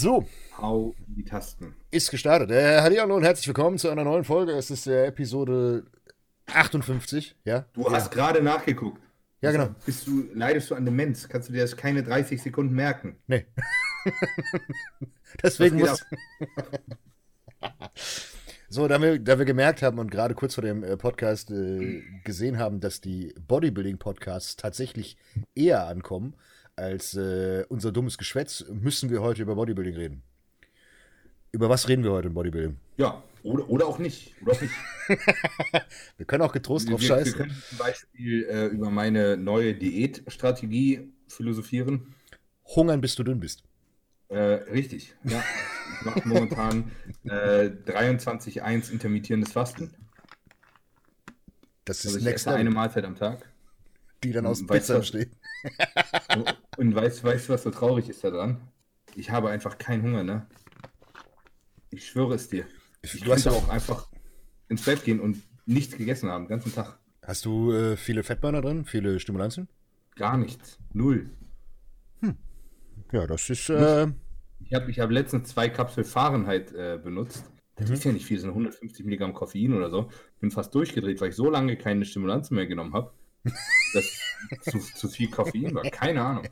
So. Hau die Tasten. Ist gestartet. Äh, hallo und herzlich willkommen zu einer neuen Folge. Es ist äh, Episode 58, ja? Du ja. hast gerade nachgeguckt. Ja, genau. Bist du, leidest du an Demenz? Kannst du dir das keine 30 Sekunden merken? Nee. Deswegen muss. so, da wir, da wir gemerkt haben und gerade kurz vor dem äh, Podcast äh, gesehen haben, dass die Bodybuilding-Podcasts tatsächlich eher ankommen als äh, unser dummes Geschwätz, müssen wir heute über Bodybuilding reden. Über was reden wir heute im Bodybuilding? Ja, oder, oder auch nicht. Oder auch nicht. wir können auch getrost drauf wir, scheißen. Wir können zum Beispiel äh, über meine neue Diätstrategie philosophieren. Hungern, bis du dünn bist. Äh, richtig, ja. Ich mache momentan äh, 23,1 intermittierendes Fasten. Das ist also ich esse eine Mahlzeit am Tag. Die dann aus Pizza besteht. Und weißt du, was so traurig ist daran? Ich habe einfach keinen Hunger, ne? Ich schwöre es dir. Ich du hast ja auch einfach ins Bett gehen und nichts gegessen haben, den ganzen Tag. Hast du äh, viele Fettburner drin? Viele Stimulantien? Gar nichts. Null. Hm. Ja, das ist. Äh... Ich habe ich hab letztens zwei Kapsel Fahrenheit äh, benutzt. Das mhm. ist ja nicht viel, sind 150 Milligramm Koffein oder so. Bin fast durchgedreht, weil ich so lange keine Stimulantien mehr genommen habe dass zu, zu viel Koffein war. Keine Ahnung.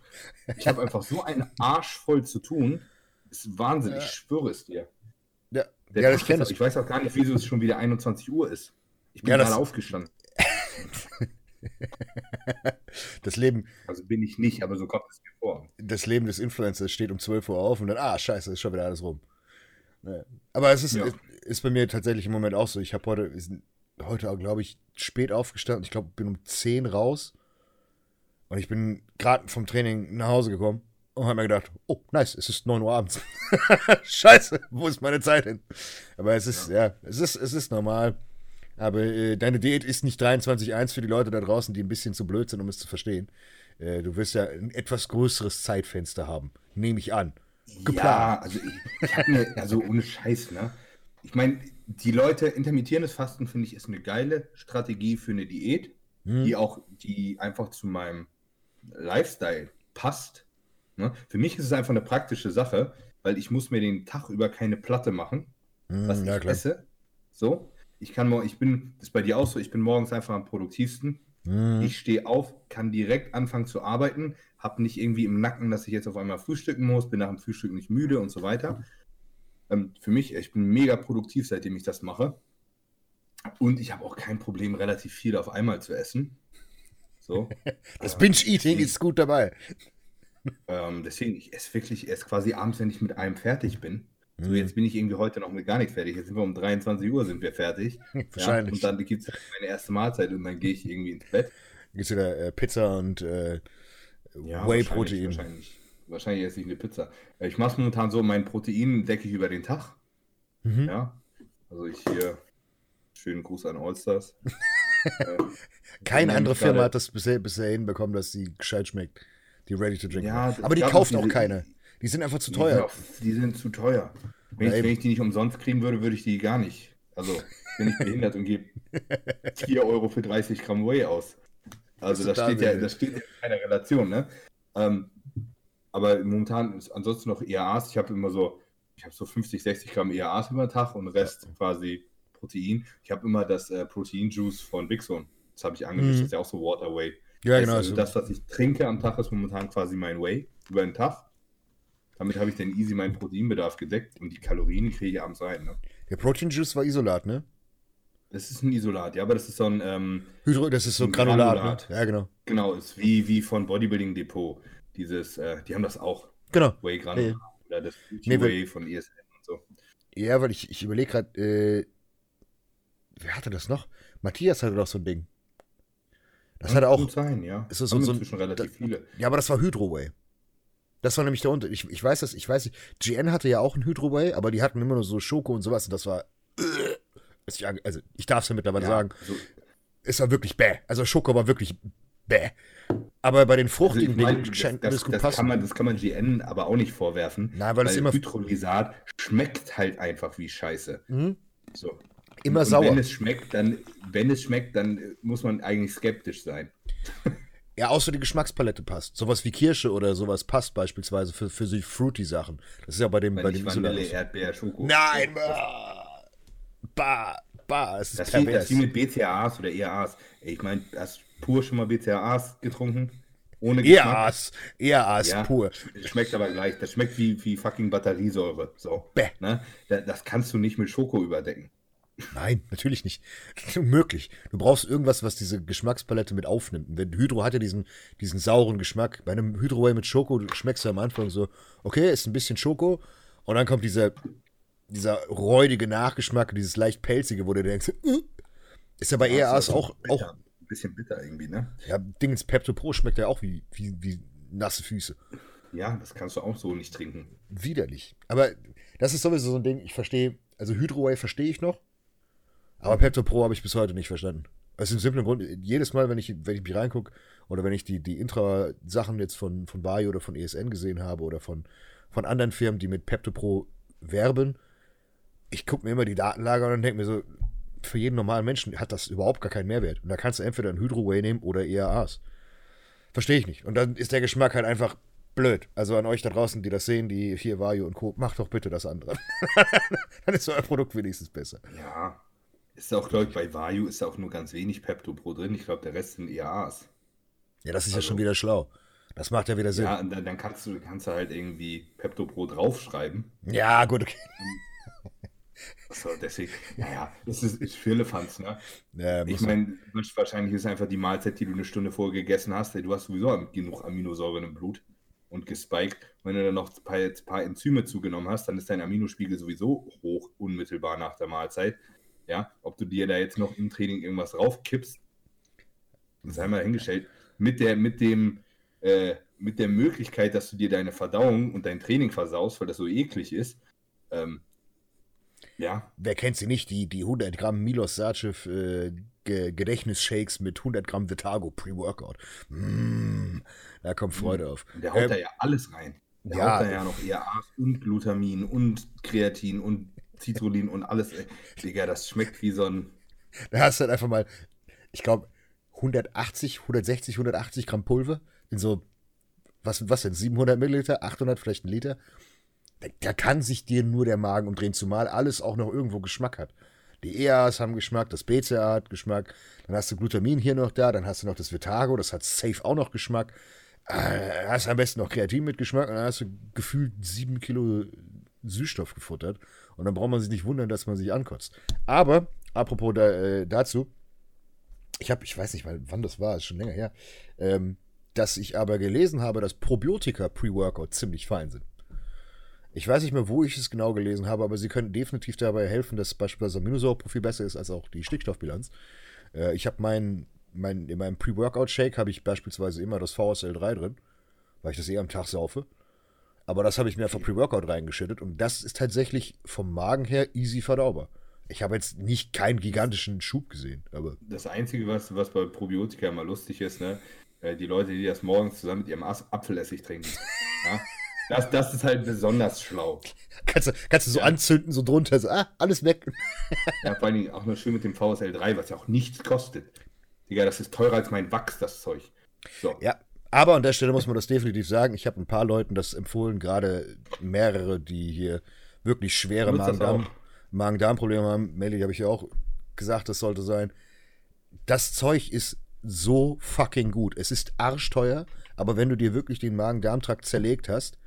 Ich habe einfach so einen Arsch voll zu tun. Das ist Wahnsinn, ja. ich schwöre es dir. Ja, ja ich kenne das. Ich weiß auch gar nicht, wieso es schon wieder 21 Uhr ist. Ich bin ja, gerade aufgestanden. das Leben. Also bin ich nicht, aber so kommt es mir vor. Das Leben des Influencers steht um 12 Uhr auf und dann, ah, scheiße, ist schon wieder alles rum. Aber es ist, ja. ist bei mir tatsächlich im Moment auch so. Ich habe heute, heute, glaube ich, spät aufgestanden. Ich glaube, bin um 10 raus. Und ich bin gerade vom Training nach Hause gekommen und habe mir gedacht, oh, nice, es ist 9 Uhr abends. Scheiße, wo ist meine Zeit hin? Aber es ist, ja, ja es, ist, es ist normal. Aber äh, deine Diät ist nicht 23.1 für die Leute da draußen, die ein bisschen zu blöd sind, um es zu verstehen. Äh, du wirst ja ein etwas größeres Zeitfenster haben, nehme ich an. Geplant. Ja, also ich, ich habe mir, also ohne Scheiß, ne? Ich meine, die Leute, intermittierendes Fasten finde ich ist eine geile Strategie für eine Diät, hm. die auch, die einfach zu meinem Lifestyle passt. Ne? Für mich ist es einfach eine praktische Sache, weil ich muss mir den Tag über keine Platte machen, hm, was ja, ich klar. esse. So, ich kann morgen, ich bin, das ist bei dir auch so, ich bin morgens einfach am produktivsten. Hm. Ich stehe auf, kann direkt anfangen zu arbeiten, habe nicht irgendwie im Nacken, dass ich jetzt auf einmal frühstücken muss, bin nach dem Frühstück nicht müde und so weiter. Ähm, für mich, ich bin mega produktiv, seitdem ich das mache. Und ich habe auch kein Problem, relativ viel auf einmal zu essen. So. Das Binge-Eating ist gut dabei. Ähm, deswegen, ich esse wirklich erst quasi abends, wenn ich mit einem fertig bin. So, mhm. jetzt bin ich irgendwie heute noch mit gar nichts fertig. Jetzt sind wir um 23 Uhr sind wir fertig. Wahrscheinlich. Ja, und dann gibt es halt meine erste Mahlzeit und dann gehe ich irgendwie ins Bett. Gibt es wieder äh, Pizza und äh, ja, Whey-Protein. Wahrscheinlich, wahrscheinlich. Wahrscheinlich esse ich eine Pizza. Äh, ich mache es momentan so, mein Protein decke ich über den Tag. Mhm. Ja. Also ich hier, schönen Gruß an Allstars. äh, Keine andere Firma hat das bisher, bisher hinbekommen, dass sie gescheit schmeckt. Die Ready to Drink. Ja, Aber die kaufen auch keine. Die sind einfach zu teuer. Die sind, auch, die sind zu teuer. Wenn, ich, wenn ich die nicht umsonst kriegen würde, würde ich die gar nicht. Also, bin ich behindert und gebe 4 Euro für 30 Gramm Whey aus. Also, das, das steht, ja, das steht ja in keiner Relation, ne? Ähm, aber momentan ist ansonsten noch EAAs. Ich habe immer so, ich habe so 50, 60 Gramm EAAs über den Tag und Rest quasi Protein. Ich habe immer das äh, Protein-Juice von Big Zone. Das habe ich angemischt. Mhm. Das ist ja auch so Waterway. Ja, genau. Also das, was ich trinke am Tag, ist momentan quasi mein Way über den Tag. Damit habe ich dann easy meinen Proteinbedarf gedeckt und die Kalorien kriege ich abends rein. Ne? Der Protein Juice war Isolat, ne? Das ist ein Isolat, ja, aber das ist so ein. Ähm, Hydro, das ist so ein Granulat. Granulat. Ne? Ja, genau. Genau, ist wie, wie von Bodybuilding Depot. Dieses, äh, die haben das auch. Genau. Way Granulat. Ja. Oder das nee, Way von ESN und so. Ja, weil ich, ich überlege gerade, äh, wer hatte das noch? Matthias hatte doch so ein Ding. Das hat auch. Gut sein, ja. Ist das so, so ein, relativ da, viele. Ja, aber das war Hydroway. Das war nämlich der Unterschied. Ich, ich weiß das, ich weiß nicht. GN hatte ja auch ein Hydroway, aber die hatten immer nur so Schoko und sowas und das war. Also, ich darf es ja mittlerweile ja, sagen. So. Es war wirklich bäh. Also, Schoko war wirklich bäh. Aber bei den fruchtigen also Dingen scheint das, das, gut das passen. Kann man, das kann man GN aber auch nicht vorwerfen. Nein, weil, weil das immer. Hydrolysat schmeckt halt einfach wie Scheiße. Mhm. So. Immer und sauer. Wenn es schmeckt, dann, wenn es schmeckt, dann muss man eigentlich skeptisch sein. Ja, außer die Geschmackspalette passt. Sowas wie Kirsche oder sowas passt beispielsweise für, für so Fruity-Sachen. Das ist ja bei dem, Weil bei dem Vanille, Isolat. Erdbeer, Schoko. Nein, bah, bah, bah, es ist Das ist, wie, das wie mit BCAAs oder EAAs. Ich meine, du pur schon mal BCAAs getrunken? Ohne Geschmack? EAAs, EAAs Ja, pur. Schmeckt aber gleich. Das schmeckt wie, wie fucking Batteriesäure. So. Bäh. Ne? Da- Das kannst du nicht mit Schoko überdecken. Nein, natürlich nicht. Unmöglich. Du brauchst irgendwas, was diese Geschmackspalette mit aufnimmt. Und Wenn Hydro hat ja diesen, diesen sauren Geschmack. Bei einem Hydro Whey mit Schoko schmeckst du am Anfang so, okay, ist ein bisschen Schoko. Und dann kommt dieser, dieser räudige Nachgeschmack, dieses leicht pelzige, wo du denkst, äh, ist ja bei EAAs auch, auch. Ein bisschen bitter irgendwie, ne? ja, Dingens Pepto Pro schmeckt ja auch wie, wie, wie nasse Füße. Ja, das kannst du auch so nicht trinken. Widerlich. Aber das ist sowieso so ein Ding, ich verstehe, also Hydro Whey verstehe ich noch, aber Pepto Pro habe ich bis heute nicht verstanden. Aus dem simplen Grund, jedes Mal, wenn ich, wenn ich mich reingucke oder wenn ich die, die Intra-Sachen jetzt von, von Bayo oder von ESN gesehen habe oder von, von anderen Firmen, die mit Pepto Pro werben, ich gucke mir immer die Datenlager an und denke mir so, für jeden normalen Menschen hat das überhaupt gar keinen Mehrwert. Und da kannst du entweder ein Hydro Whey nehmen oder EAAs. Verstehe ich nicht. Und dann ist der Geschmack halt einfach blöd. Also an euch da draußen, die das sehen, die hier Vario und Co., macht doch bitte das andere. dann ist euer Produkt wenigstens besser. Ja. Ist auch, glaube ich, bei Vayu ist auch nur ganz wenig Pepto Pro drin. Ich glaube, der Rest sind EAAs. Ja, das ist ja Also- schon wieder schlau. Das macht ja wieder Sinn. Ja, und dann, dann kannst du kannst du halt irgendwie Pepto Pro draufschreiben. Ja, gut, okay. So, deswegen, naja, das ist, ist Firlefanz, ne? Ja, Ich meine, wahrscheinlich ist einfach die Mahlzeit, die du eine Stunde vorher gegessen hast, ey, du hast sowieso genug Aminosäuren im Blut und gespiked. Wenn du dann noch ein paar, ein paar Enzyme zugenommen hast, dann ist dein Aminospiegel sowieso hoch, unmittelbar nach der Mahlzeit. Ja, ob du dir da jetzt noch im Training irgendwas draufkippst, sei mal hingestellt. Mit der, mit dem, äh, mit der Möglichkeit, dass du dir deine Verdauung und dein Training versaust, weil das so eklig ist, ähm, ja, Wer kennt sie nicht? Die, die 100 Gramm Milos Sarcev äh, Ge Gedächtnisshakes mit 100 Gramm Vitago Pre-Workout. Mm, da kommt Freude auf. Der haut Ähm, da ja alles rein. Der ja. haut da ja noch EAAs und Glutamin und Kreatin und Citrullin und alles. Digga, das schmeckt wie so ein. Da hast du halt einfach mal, ich glaube, 180, 160, 180 Gramm Pulver in so, was, was denn, 700 Milliliter, 800, vielleicht ein Liter. Da, da kann sich dir nur der Magen umdrehen, zumal alles auch noch irgendwo Geschmack hat. Die EAs haben Geschmack, das BCA hat Geschmack, dann hast du Glutamin hier noch da, dann hast du noch das Vitago, das hat safe auch noch Geschmack. Äh, hast am besten noch Kreatin mit Geschmack und dann hast du gefühlt sieben Kilo Süßstoff gefuttert. Und dann braucht man sich nicht wundern, dass man sich ankotzt. Aber, apropos da, äh, dazu, ich habe, ich weiß nicht mal, wann das war, ist schon länger her, ähm, dass ich aber gelesen habe, dass Probiotika Pre-Workout ziemlich fein sind. Ich weiß nicht mehr, wo ich es genau gelesen habe, aber sie können definitiv dabei helfen, dass beispielsweise das Aminosäureprofil besser ist als auch die Stickstoffbilanz. Äh, ich habe mein, mein, in meinem Pre-Workout-Shake habe ich beispielsweise immer das VSL3 drin, weil ich das eh am Tag saufe. Aber das habe ich mir einfach Pre-Workout reingeschüttet und das ist tatsächlich vom Magen her easy verdaubar. Ich habe jetzt nicht keinen gigantischen Schub gesehen, aber Das Einzige, was, was bei Probiotika immer lustig ist, ne? äh, Die Leute, die das morgens zusammen mit ihrem Apfelessig trinken. ja? Das, das ist halt besonders schlau. kannst du, kannst du so Ja. anzünden, so drunter, so, ah, alles weg. Ja, vor allen Dingen auch noch schön mit dem VSL3, was ja auch nichts kostet. Digga, das ist teurer als mein Wachs, das Zeug. So. Ja, aber an der Stelle muss man das definitiv sagen. Ich habe ein paar Leuten das empfohlen, gerade mehrere, die hier wirklich schwere. Magen-Darm-Probleme haben. Melly habe ich ja auch gesagt, das sollte sein. Das Zeug ist so fucking gut. Es ist arschteuer, aber wenn du dir wirklich den Magen-Darm-Trakt zerlegt hast,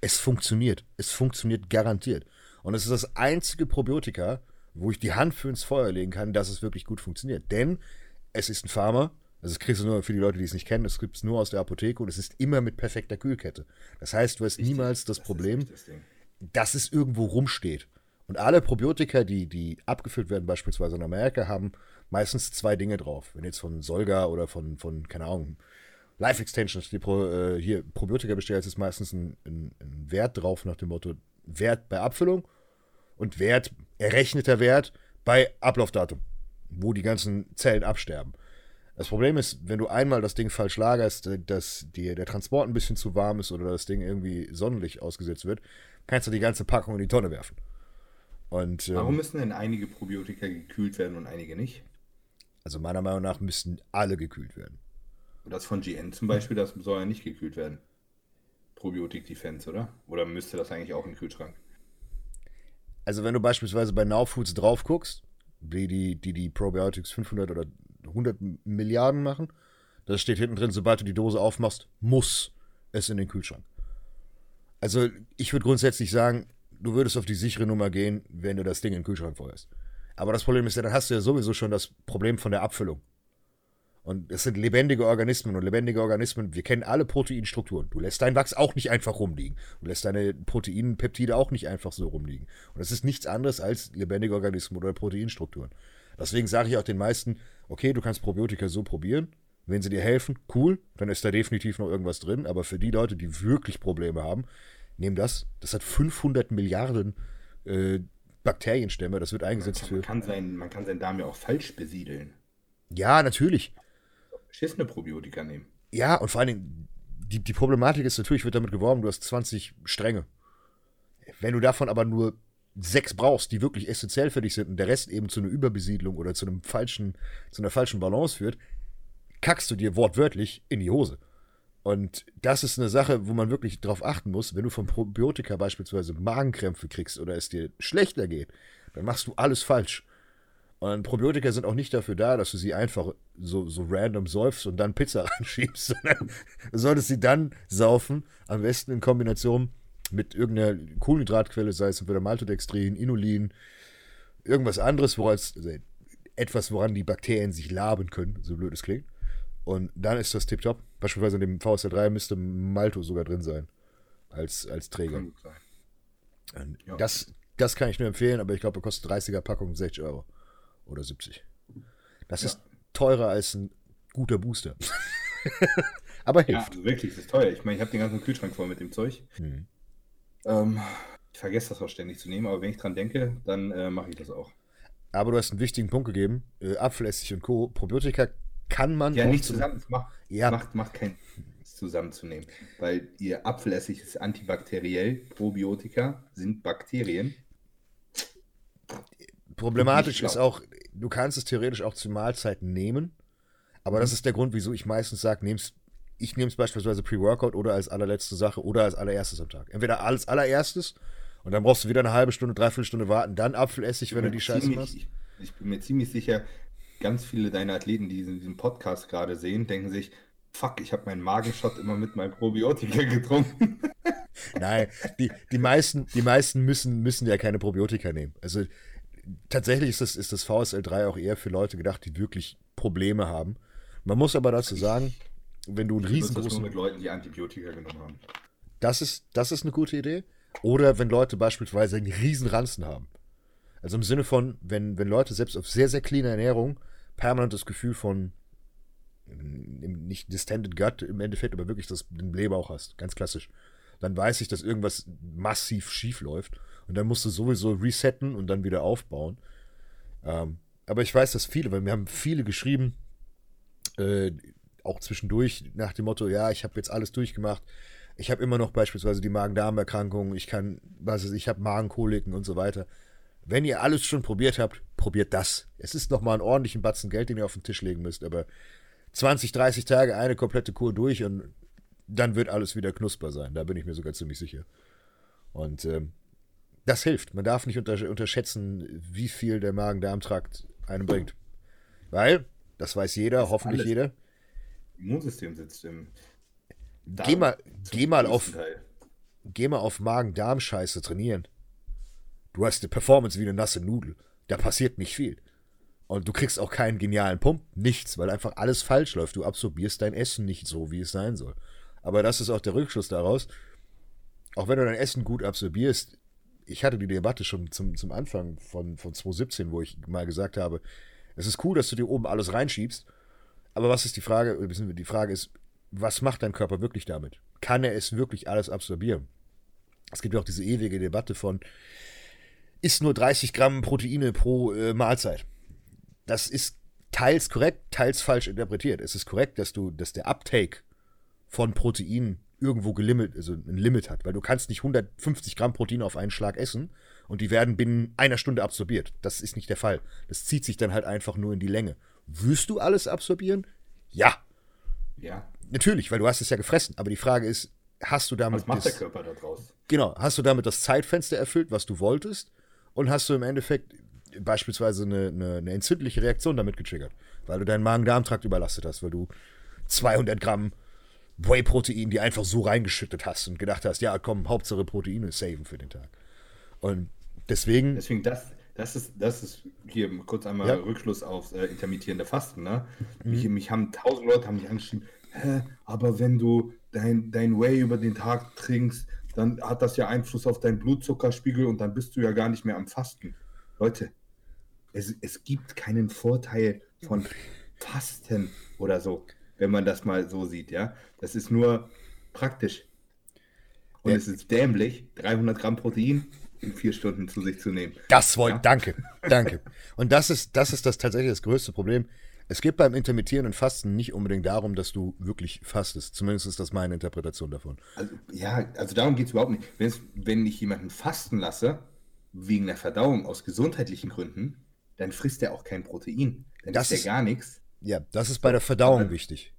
es funktioniert. Es funktioniert garantiert. Und es ist das einzige Probiotika, wo ich die Hand für ins Feuer legen kann, dass es wirklich gut funktioniert. Denn es ist ein Pharma, also das kriegst du nur für die Leute, die es nicht kennen, das gibt es nur aus der Apotheke und es ist immer mit perfekter Kühlkette. Das heißt, du hast niemals das Problem, das Ding. dass es irgendwo rumsteht. Und alle Probiotika, die, die abgefüllt werden, beispielsweise in Amerika, haben meistens zwei Dinge drauf. Wenn jetzt von Solga oder von, von keine Ahnung, Life Extensions, die Pro, äh, hier Probiotika bestellst, ist meistens ein, ein, ein Wert drauf nach dem Motto Wert bei Abfüllung und Wert, errechneter Wert bei Ablaufdatum, wo die ganzen Zellen absterben. Das Problem ist, wenn du einmal das Ding falsch lagerst, äh, dass dir der Transport ein bisschen zu warm ist oder das Ding irgendwie Sonnenlicht ausgesetzt wird, kannst du die ganze Packung in die Tonne werfen. Und Warum ähm, müssen denn einige Probiotika gekühlt werden und einige nicht? also meiner Meinung nach müssten alle gekühlt werden. Das von GN zum Beispiel, das soll ja nicht gekühlt werden. Probiotik Defense, oder? Oder müsste das eigentlich auch im Kühlschrank? Also wenn du beispielsweise bei Now Foods drauf guckst, die die, die, die Probiotics 500 oder 100 Milliarden machen, da steht hinten drin, sobald du die Dose aufmachst, muss es in den Kühlschrank. Also ich würde grundsätzlich sagen, du würdest auf die sichere Nummer gehen, wenn du das Ding in den Kühlschrank feuerst. Aber das Problem ist ja, dann hast du ja sowieso schon das Problem von der Abfüllung. Und es sind lebendige Organismen und lebendige Organismen, wir kennen alle Proteinstrukturen. Du lässt dein Wachs auch nicht einfach rumliegen. Du lässt deine Proteinpeptide auch nicht einfach so rumliegen. Und das ist nichts anderes als lebendige Organismen oder Proteinstrukturen. Deswegen sage ich auch den meisten, okay, du kannst Probiotika so probieren. Wenn sie dir helfen, cool, dann ist da definitiv noch irgendwas drin. Aber für die Leute, die wirklich Probleme haben, nehmen das. Das hat 500 Milliarden äh, Bakterienstämme. Das wird eingesetzt man kann, für. Man kann, sein, man kann seinen Darm ja auch falsch besiedeln. Ja, natürlich beschissene Probiotika nehmen. Ja, und vor allen Dingen, die, die Problematik ist natürlich, wird damit geworben, du hast 20 Stränge. Wenn du davon aber nur sechs brauchst, die wirklich essentiell für dich sind und der Rest eben zu einer Überbesiedlung oder zu einem falschen, zu einer falschen Balance führt, kackst du dir wortwörtlich in die Hose. Und das ist eine Sache, wo man wirklich drauf achten muss, wenn du von Probiotika beispielsweise Magenkrämpfe kriegst oder es dir schlechter geht, dann machst du alles falsch. Und Probiotika sind auch nicht dafür da, dass du sie einfach so, so random säufst und dann Pizza reinschiebst, sondern du solltest sie dann saufen, am besten in Kombination mit irgendeiner Kohlenhydratquelle, sei es entweder Maltodextrin, Inulin, irgendwas anderes, woran also etwas, woran die Bakterien sich laben können, so blöd es klingt. Und dann ist das tipptopp. Beispielsweise in dem VSR 3 müsste Malto sogar drin sein. Als, als Träger. Das, das kann ich nur empfehlen, aber ich glaube, er kostet 30er Packung 60 Euro oder 70. Das ja. ist teurer als ein guter Booster. Aber hilft. Ja, wirklich, das ist teuer. Ich meine, ich habe den ganzen Kühlschrank voll mit dem Zeug. Hm. Ähm, ich vergesse das auch ständig zu nehmen, aber wenn ich dran denke, dann äh, mache ich das auch. Aber du hast einen wichtigen Punkt gegeben: äh, Apfelessig und Co. Probiotika kann man. Ja, nicht zusammen. Es macht, ja. macht, macht keinen zusammenzunehmen. Weil ihr Apfelessig ist antibakteriell, Probiotika sind Bakterien. Problematisch ist auch, du kannst es theoretisch auch zu Mahlzeiten nehmen, aber mhm. das ist der Grund, wieso ich meistens sage, nehm's, ich nehme es beispielsweise Pre-Workout oder als allerletzte Sache oder als allererstes am Tag. Entweder als allererstes und dann brauchst du wieder eine halbe Stunde, dreiviertel Stunde warten, dann Apfelessig, wenn du die Scheiße machst. Ich, ich bin mir ziemlich sicher, ganz viele deiner Athleten, die diesen Podcast gerade sehen, denken sich, fuck, ich habe meinen Magenschott immer mit meinem Probiotika getrunken. Nein, die, die, meisten, die meisten müssen, müssen ja keine Probiotika nehmen. Also tatsächlich ist das, ist das VSL 3 auch eher für Leute gedacht, die wirklich Probleme haben. Man muss aber dazu sagen, wenn du einen riesengroßen. mit Leuten, die Antibiotika genommen haben. Das ist, das ist eine gute Idee. Oder wenn Leute beispielsweise einen riesen Ranzen haben. Also im Sinne von, wenn, wenn Leute selbst auf sehr, sehr clean Ernährung permanent das Gefühl von nicht distended gut im Endeffekt, aber wirklich das den Blähbauch hast, ganz klassisch, dann weiß ich, dass irgendwas massiv schief läuft. Und dann musst du sowieso resetten und dann wieder aufbauen. Ähm, aber ich weiß, dass viele, weil wir haben viele geschrieben, äh, auch zwischendurch nach dem Motto, ja, ich habe jetzt alles durchgemacht. Ich habe immer noch beispielsweise die Magen-Darm-Erkrankung, ich kann, was ist, ich habe Magenkoliken und so weiter. Wenn ihr alles schon probiert habt, probiert das. Es ist nochmal einen ordentlichen Batzen Geld, den ihr auf den Tisch legen müsst, aber 20, 30 Tage eine komplette Kur durch und dann wird alles wieder knusper sein. Da bin ich mir sogar ziemlich sicher. Und ähm, das hilft. Man darf nicht unterschätzen, wie viel der Magen-Darm-Trakt einem bringt. Weil, das weiß jeder, das hoffentlich jeder. Immunsystem sitzt im. Darm geh mal, geh mal auf. Geh mal auf Magen-Darm-Scheiße trainieren. Du hast eine Performance wie eine nasse Nudel. Da passiert nicht viel. Und du kriegst auch keinen genialen Pump. Nichts, weil einfach alles falsch läuft. Du absorbierst dein Essen nicht so, wie es sein soll. Aber das ist auch der Rückschluss daraus. Auch wenn du dein Essen gut absorbierst, ich hatte die Debatte schon zum, zum Anfang von, von 2017, wo ich mal gesagt habe, es ist cool, dass du dir oben alles reinschiebst, aber was ist die Frage, die Frage ist, was macht dein Körper wirklich damit? Kann er es wirklich alles absorbieren? Es gibt ja auch diese ewige Debatte von, ist nur 30 Gramm Proteine pro äh, Mahlzeit. Das ist teils korrekt, teils falsch interpretiert. Es ist korrekt, dass du, dass der Uptake von Proteinen irgendwo gelimit, also ein Limit hat, weil du kannst nicht 150 Gramm Protein auf einen Schlag essen und die werden binnen einer Stunde absorbiert. Das ist nicht der Fall. Das zieht sich dann halt einfach nur in die Länge. Wirst du alles absorbieren? Ja. Ja. Natürlich, weil du hast es ja gefressen. Aber die Frage ist, hast du damit. Was macht das, der Körper da draus? Genau, hast du damit das Zeitfenster erfüllt, was du wolltest? Und hast du im Endeffekt beispielsweise eine, eine, eine entzündliche Reaktion damit getriggert? Weil du deinen Magen-Darm-Trakt überlastet hast, weil du 200 Gramm Whey-Protein, die einfach so reingeschüttet hast und gedacht hast, ja, komm, Hauptsache Proteine saven für den Tag. Und deswegen. Deswegen, das, das ist, das ist hier kurz einmal Ja. Rückschluss auf äh, intermittierende Fasten. Ne? Mich, mich haben tausend Leute haben mich angeschrieben, Hä, aber wenn du dein, dein Whey über den Tag trinkst, dann hat das ja Einfluss auf deinen Blutzuckerspiegel und dann bist du ja gar nicht mehr am Fasten. Leute, es, es gibt keinen Vorteil von Fasten oder so, wenn man das mal so sieht, ja. Das ist nur praktisch. Und Ja. es ist dämlich, 300 Gramm Protein in vier Stunden zu sich zu nehmen. Das wollte, Ja. danke, danke. Und das ist, das ist das tatsächlich das größte Problem. Es geht beim intermittierenden Fasten nicht unbedingt darum, dass du wirklich fastest. Zumindest ist das meine Interpretation davon. Also, ja, also darum geht es überhaupt nicht. Wenn's, wenn ich jemanden fasten lasse, wegen der Verdauung aus gesundheitlichen Gründen, dann frisst er auch kein Protein. Dann Das ist- er gar nichts. Ja, das ist bei der Verdauung Aber- wichtig.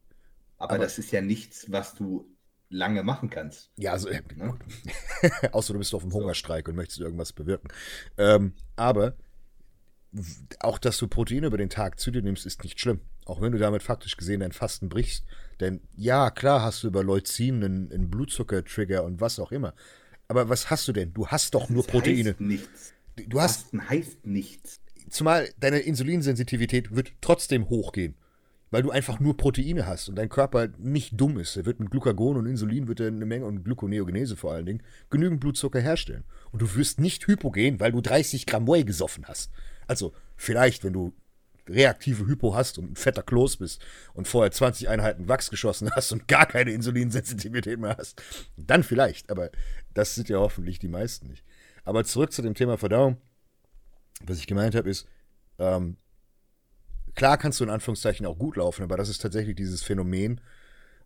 Aber, Aber- das ist ja nichts, was du lange machen kannst. Ja, also, äh, Ne? außer du bist auf dem Hungerstreik und möchtest irgendwas bewirken. Ähm, aber auch, dass du Proteine über den Tag zu dir nimmst, ist nicht schlimm. Auch wenn du damit faktisch gesehen dein Fasten brichst. Denn ja, klar hast du über Leucin einen, einen Blutzuckertrigger und was auch immer. Aber was hast du denn? Du hast doch nur Das Proteine. Heißt nichts. Du hast, Fasten heißt nichts. Zumal deine Insulinsensitivität wird trotzdem hochgehen. Weil du einfach nur Proteine hast und dein Körper nicht dumm ist. Er wird mit Glucagon und Insulin wird er eine Menge und Gluconeogenese vor allen Dingen genügend Blutzucker herstellen. Und du wirst nicht hypogen, weil du 30 Gramm Whey gesoffen hast. Also vielleicht, wenn du reaktive Hypo hast und ein fetter Kloß bist und vorher 20 Einheiten Wachs geschossen hast und gar keine Insulinsensitivität mehr hast, dann vielleicht. Aber das sind ja hoffentlich die meisten nicht. Aber zurück zu dem Thema Verdauung. Was ich gemeint habe, ist, ähm, klar kannst du in Anführungszeichen auch gut laufen, aber das ist tatsächlich dieses Phänomen,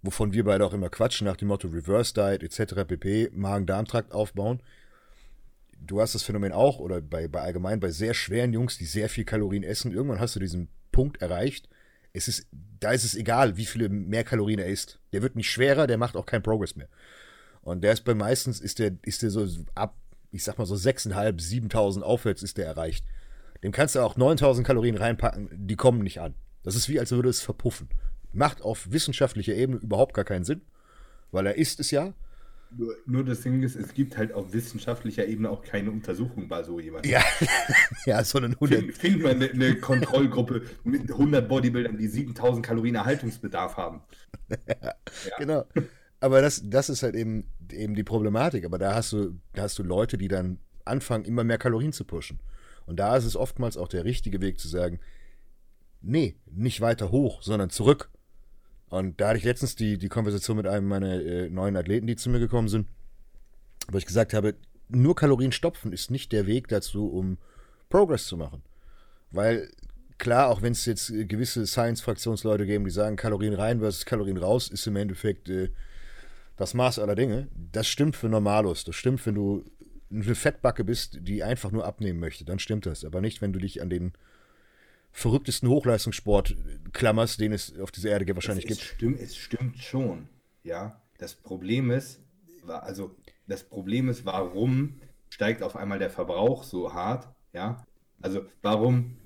wovon wir beide auch immer quatschen, nach dem Motto Reverse Diet etc. pp. Magen-Darm-Trakt aufbauen. Du hast das Phänomen auch, oder bei, bei allgemein bei sehr schweren Jungs, die sehr viel Kalorien essen, irgendwann hast du diesen Punkt erreicht. Es ist, da ist es egal, wie viele mehr Kalorien er isst. Der wird nicht schwerer, der macht auch keinen Progress mehr. Und der ist bei meistens, ist der, ist der so ab, ich sag mal so 6.500, 7.000 aufwärts ist der erreicht. Dem kannst du auch 9.000 Kalorien reinpacken, die kommen nicht an. Das ist wie, als würde es verpuffen. Macht auf wissenschaftlicher Ebene überhaupt gar keinen Sinn, weil er isst es ja. Nur, nur das Ding ist, es gibt halt auf wissenschaftlicher Ebene auch keine Untersuchung bei so jemandem. Ja, ja so einen 100. Find, find mal eine, eine Kontrollgruppe mit 100 Bodybuildern, die 7000 Kalorien Erhaltungsbedarf haben. Ja. Genau. Aber das, das ist halt eben, eben die Problematik. Aber da hast du, da hast du Leute, die dann anfangen, immer mehr Kalorien zu pushen. Und da ist es oftmals auch der richtige Weg zu sagen, nee, nicht weiter hoch, sondern zurück. Und da hatte ich letztens die, die Konversation mit einem meiner äh, neuen Athleten, die zu mir gekommen sind, wo ich gesagt habe, nur Kalorien stopfen ist nicht der Weg dazu, um Progress zu machen. Weil klar, auch wenn es jetzt äh, gewisse Science-Fraktionsleute geben, die sagen, Kalorien rein versus Kalorien raus, ist im Endeffekt äh, das Maß aller Dinge. Das stimmt für Normalos. Das stimmt, wenn du eine Fettbacke bist, die einfach nur abnehmen möchte, dann stimmt das. Aber nicht, wenn du dich an den verrücktesten Hochleistungssport klammerst, den es auf dieser Erde wahrscheinlich es, gibt. Es stimmt, es stimmt schon. Ja, das Problem ist, also das Problem ist, warum steigt auf einmal der Verbrauch so hart? Ja, also warum?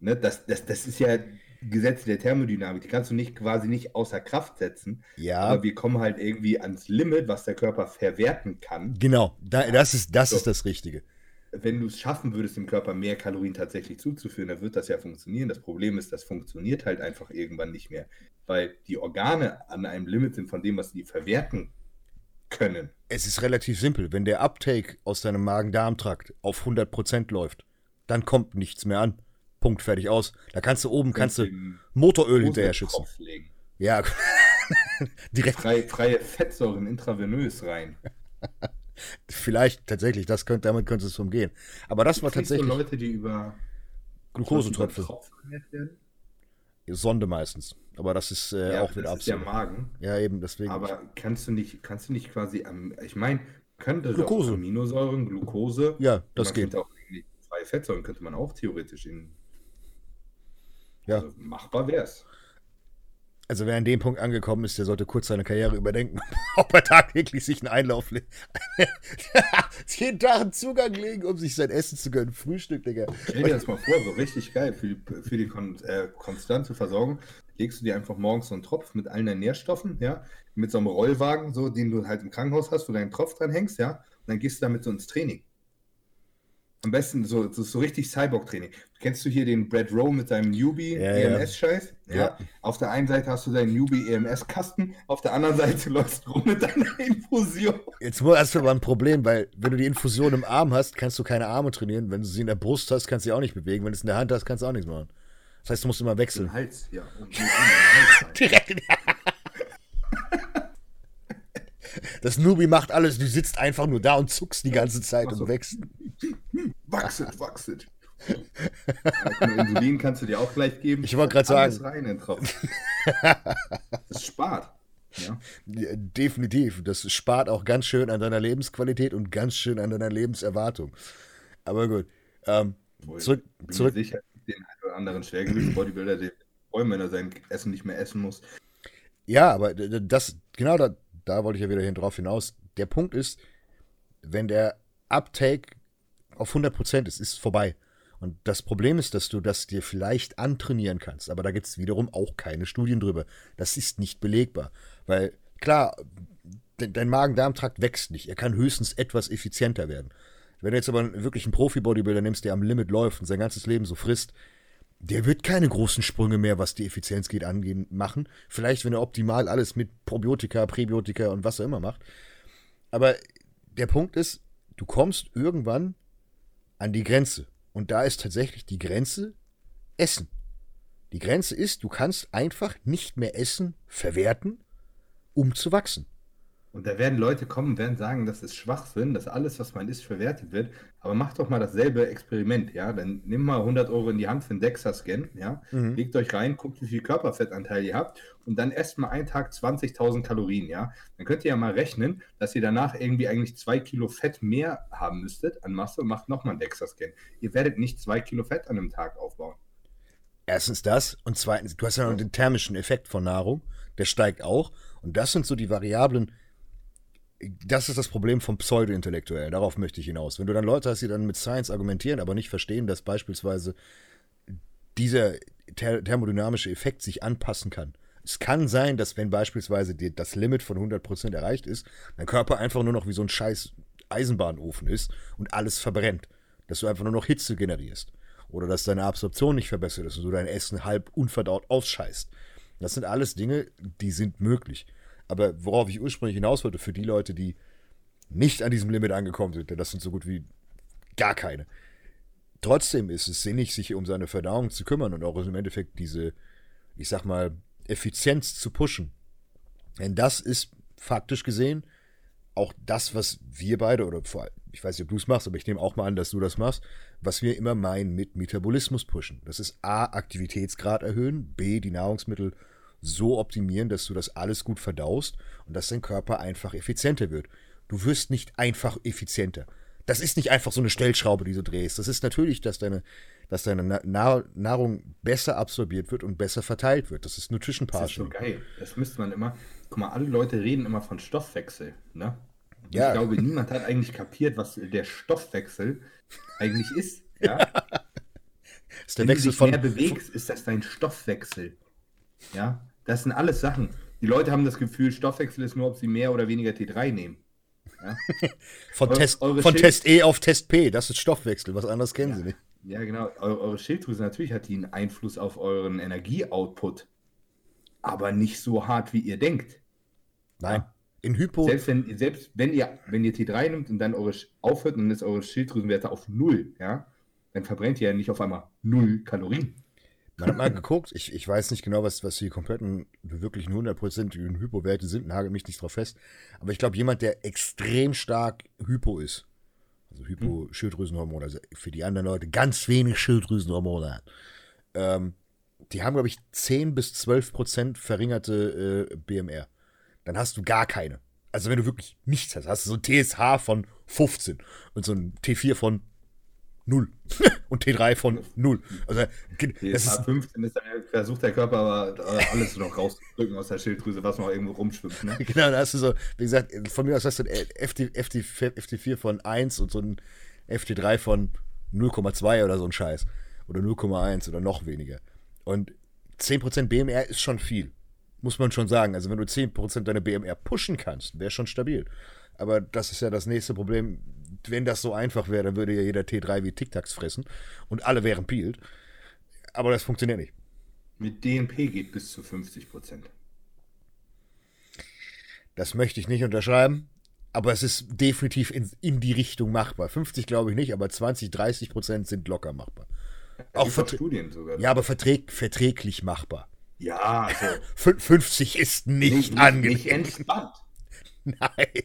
Ne, das, das, das ist ja Gesetze der Thermodynamik. Die kannst du nicht quasi nicht außer Kraft setzen. Ja, Aber wir kommen halt irgendwie ans Limit, was der Körper verwerten kann. genau. Da, das ist, das So. ist das Richtige. wenn du es schaffen würdest, dem Körper mehr Kalorien tatsächlich zuzuführen, dann wird das ja funktionieren. Das Problem ist, das funktioniert halt einfach irgendwann nicht mehr, weil die Organe an einem Limit sind von dem, was sie verwerten können. Es ist relativ simpel. Wenn der Uptake aus deinem Magen-Darm-Trakt auf 100% läuft, dann kommt nichts mehr an. Punkt, fertig aus. Da kannst du oben, kannst du Motoröl hinterher schützen. Ja, direkt. Frei, freie Fettsäuren intravenös rein. Vielleicht tatsächlich, das könnte, damit könnte es umgehen. Aber das war tatsächlich Leute, die über Glukosetröpfe. Sonde meistens. Aber das ist äh, Ja, auch wieder das ist ja absolut. Magen. Ja, eben, deswegen. Aber kannst du nicht, kannst du nicht quasi am, ich meine, könnte Glucose. Aminosäuren, Glukose, ja, das geht. auch freie Fettsäuren könnte man auch theoretisch in Ja. also machbar wär's. Also wer an dem Punkt angekommen ist, der sollte kurz seine Karriere überdenken, ob er tagtäglich sich einen Einlauf jeden Tag einen Zugang legen, um sich sein Essen zu gönnen. Frühstück, Digga. Stell dir das mal vor, so richtig geil für die, für die kon äh, konstante Versorgung. Legst du dir einfach morgens so einen Tropf mit allen deinen Nährstoffen, ja, mit so einem Rollwagen, so, den du halt im Krankenhaus hast, wo du deinen Tropf dran hängst, ja, und dann gehst du damit so ins Training. Am besten so, so, so richtig Cyborg-Training. Kennst du hier den Brad Rowe mit seinem Newbie ja, EMS-Scheiß? Ja. ja. Auf der einen Seite hast du deinen Newbie EMS-Kasten, auf der anderen Seite läufst du rum mit deiner Infusion. Jetzt hast du aber ein Problem, weil wenn du die Infusion im Arm hast, kannst du keine Arme trainieren. Wenn du sie in der Brust hast, kannst du sie auch nicht bewegen. Wenn du es in der Hand hast, kannst du auch nichts machen. Das heißt, du musst immer wechseln. Den Hals, ja. Direkt. Das Nubi macht alles, du sitzt einfach nur da und zuckst die ganze Zeit so. und wächst. Wachset, wachset. Insulin kannst du dir auch gleich geben. Ich wollte gerade sagen. rein in Das spart. Ja. Definitiv. Das spart auch ganz schön an deiner Lebensqualität und ganz schön an deiner Lebenserwartung. Aber gut. Ähm, zurück. bin zurück. Mir sicher, den einen oder anderen Schwergewichts-Bodybuilder, der freuen, wenn er sein Essen nicht mehr essen muss. Ja, aber das, genau da, da wollte ich ja wieder hin drauf hinaus. Der Punkt ist, wenn der Uptake auf 100% ist, ist vorbei. Und das Problem ist, dass du das dir vielleicht antrainieren kannst, aber da gibt es wiederum auch keine Studien drüber. Das ist nicht belegbar. Weil, klar, dein Magen-Darm-Trakt wächst nicht. Er kann höchstens etwas effizienter werden. Wenn du jetzt aber wirklich einen Profi-Bodybuilder nimmst, der am Limit läuft und sein ganzes Leben so frisst, der wird keine großen Sprünge mehr, was die Effizienz geht, angehen, machen. Vielleicht, wenn er optimal alles mit Probiotika, Präbiotika und was er immer macht. Aber der Punkt ist, du kommst irgendwann an die Grenze. Und da ist tatsächlich die Grenze Essen. Die Grenze ist, du kannst einfach nicht mehr Essen verwerten, um zu wachsen. Und da werden Leute kommen und werden sagen, das ist Schwachsinn, dass alles, was man isst, verwertet wird. Aber mach doch mal dasselbe Experiment, ja. Dann nimm mal 100 Euro in die Hand für einen DEXA-Scan, ja. Mhm. Legt euch rein, guckt, wie viel Körperfettanteil ihr habt und dann esst mal einen Tag 20.000 Kalorien, ja. Dann könnt ihr ja mal rechnen, dass ihr danach irgendwie eigentlich zwei Kilo Fett mehr haben müsstet an Masse und macht nochmal einen DEXA-Scan. Ihr werdet nicht zwei Kilo Fett an einem Tag aufbauen. Erstens das und zweitens, du hast ja noch den thermischen Effekt von Nahrung, der steigt auch. Und das sind so die Variablen, das ist das Problem vom Pseudo-Intellektuellen. Darauf möchte ich hinaus. Wenn du dann Leute hast, die dann mit Science argumentieren, aber nicht verstehen, dass beispielsweise dieser ther thermodynamische Effekt sich anpassen kann. Es kann sein, dass wenn beispielsweise die, das Limit von 100% erreicht ist, dein Körper einfach nur noch wie so ein scheiß Eisenbahnofen ist und alles verbrennt. Dass du einfach nur noch Hitze generierst. Oder dass deine Absorption nicht verbessert ist und du dein Essen halb unverdaut ausscheißt. Das sind alles Dinge, die sind möglich. Aber worauf ich ursprünglich hinaus wollte, für die Leute, die nicht an diesem Limit angekommen sind, denn das sind so gut wie gar keine. Trotzdem ist es sinnig, sich um seine Verdauung zu kümmern und auch im Endeffekt diese, ich sag mal, Effizienz zu pushen. Denn das ist faktisch gesehen auch das, was wir beide, oder ich weiß nicht, ob du es machst, aber ich nehme auch mal an, dass du das machst, was wir immer meinen mit Metabolismus pushen. Das ist A, Aktivitätsgrad erhöhen, B, die Nahrungsmittel so optimieren, dass du das alles gut verdaust und dass dein Körper einfach effizienter wird. Du wirst nicht einfach effizienter. Das ist nicht einfach so eine Stellschraube, die du drehst. Das ist natürlich, dass deine, dass deine Nahrung besser absorbiert wird und besser verteilt wird. Das ist Nutrition Partial. Das ist so geil. Das müsste man immer. Guck mal, alle Leute reden immer von Stoffwechsel. Ne? Ja. Ich glaube, niemand hat eigentlich kapiert, was der Stoffwechsel eigentlich ist. Ja? ist der Wenn du dich von, mehr bewegst, ist das dein Stoffwechsel. Ja, das sind alles Sachen. Die Leute haben das Gefühl, Stoffwechsel ist nur, ob sie mehr oder weniger T3 nehmen. Ja? von, Test, von Test E auf Test P, das ist Stoffwechsel, was anderes kennen ja, sie nicht. Ja, genau. Eure, eure Schilddrüse, natürlich hat die einen Einfluss auf euren Energieoutput, aber nicht so hart, wie ihr denkt. Nein. In Hypo. Selbst wenn, selbst wenn ihr, wenn ihr T3 nimmt und dann eure aufhört und dann ist eure Schilddrüsenwerte auf null, ja, dann verbrennt ihr ja nicht auf einmal null Kalorien. Man hat mal geguckt, ich, ich weiß nicht genau, was, was die kompletten, wirklichen hundertprozentigen Hypowerte sind, nagel mich nicht drauf fest. Aber ich glaube, jemand, der extrem stark Hypo ist, also Hypo-Schilddrüsenhormone, also für die anderen Leute ganz wenig Schilddrüsenhormone hat, ähm, die haben, glaube ich, 10 bis 12 Prozent verringerte äh, BMR. Dann hast du gar keine. Also wenn du wirklich nichts hast, hast du so ein TSH von 15 und so ein T4 von 0. und T3 von 0. Also, das ist 15 ist dann, versucht der Körper aber alles noch rauszudrücken aus der Schilddrüse, was noch irgendwo rumschwimmt. Ne? Genau, da hast du so, wie gesagt, von mir aus hast du ein FT, FT, FT4 von 1 und so ein FT3 von 0,2 oder so ein Scheiß. Oder 0,1 oder noch weniger. Und 10% BMR ist schon viel. Muss man schon sagen. Also wenn du 10% deiner BMR pushen kannst, wäre schon stabil. Aber das ist ja das nächste Problem. Wenn das so einfach wäre, dann würde ja jeder T3 wie Tic Tacs fressen und alle wären peeled. Aber das funktioniert nicht. Mit DNP geht bis zu 50% Das möchte ich nicht unterschreiben, aber es ist definitiv in, in die Richtung machbar. 50 glaube ich nicht, aber 20, 30 Prozent sind locker machbar. Ja, auch Studien sogar. Ja, aber verträg, verträglich machbar. Ja, also 50 ist nicht, nicht angenehm. Nicht entspannt. Nein.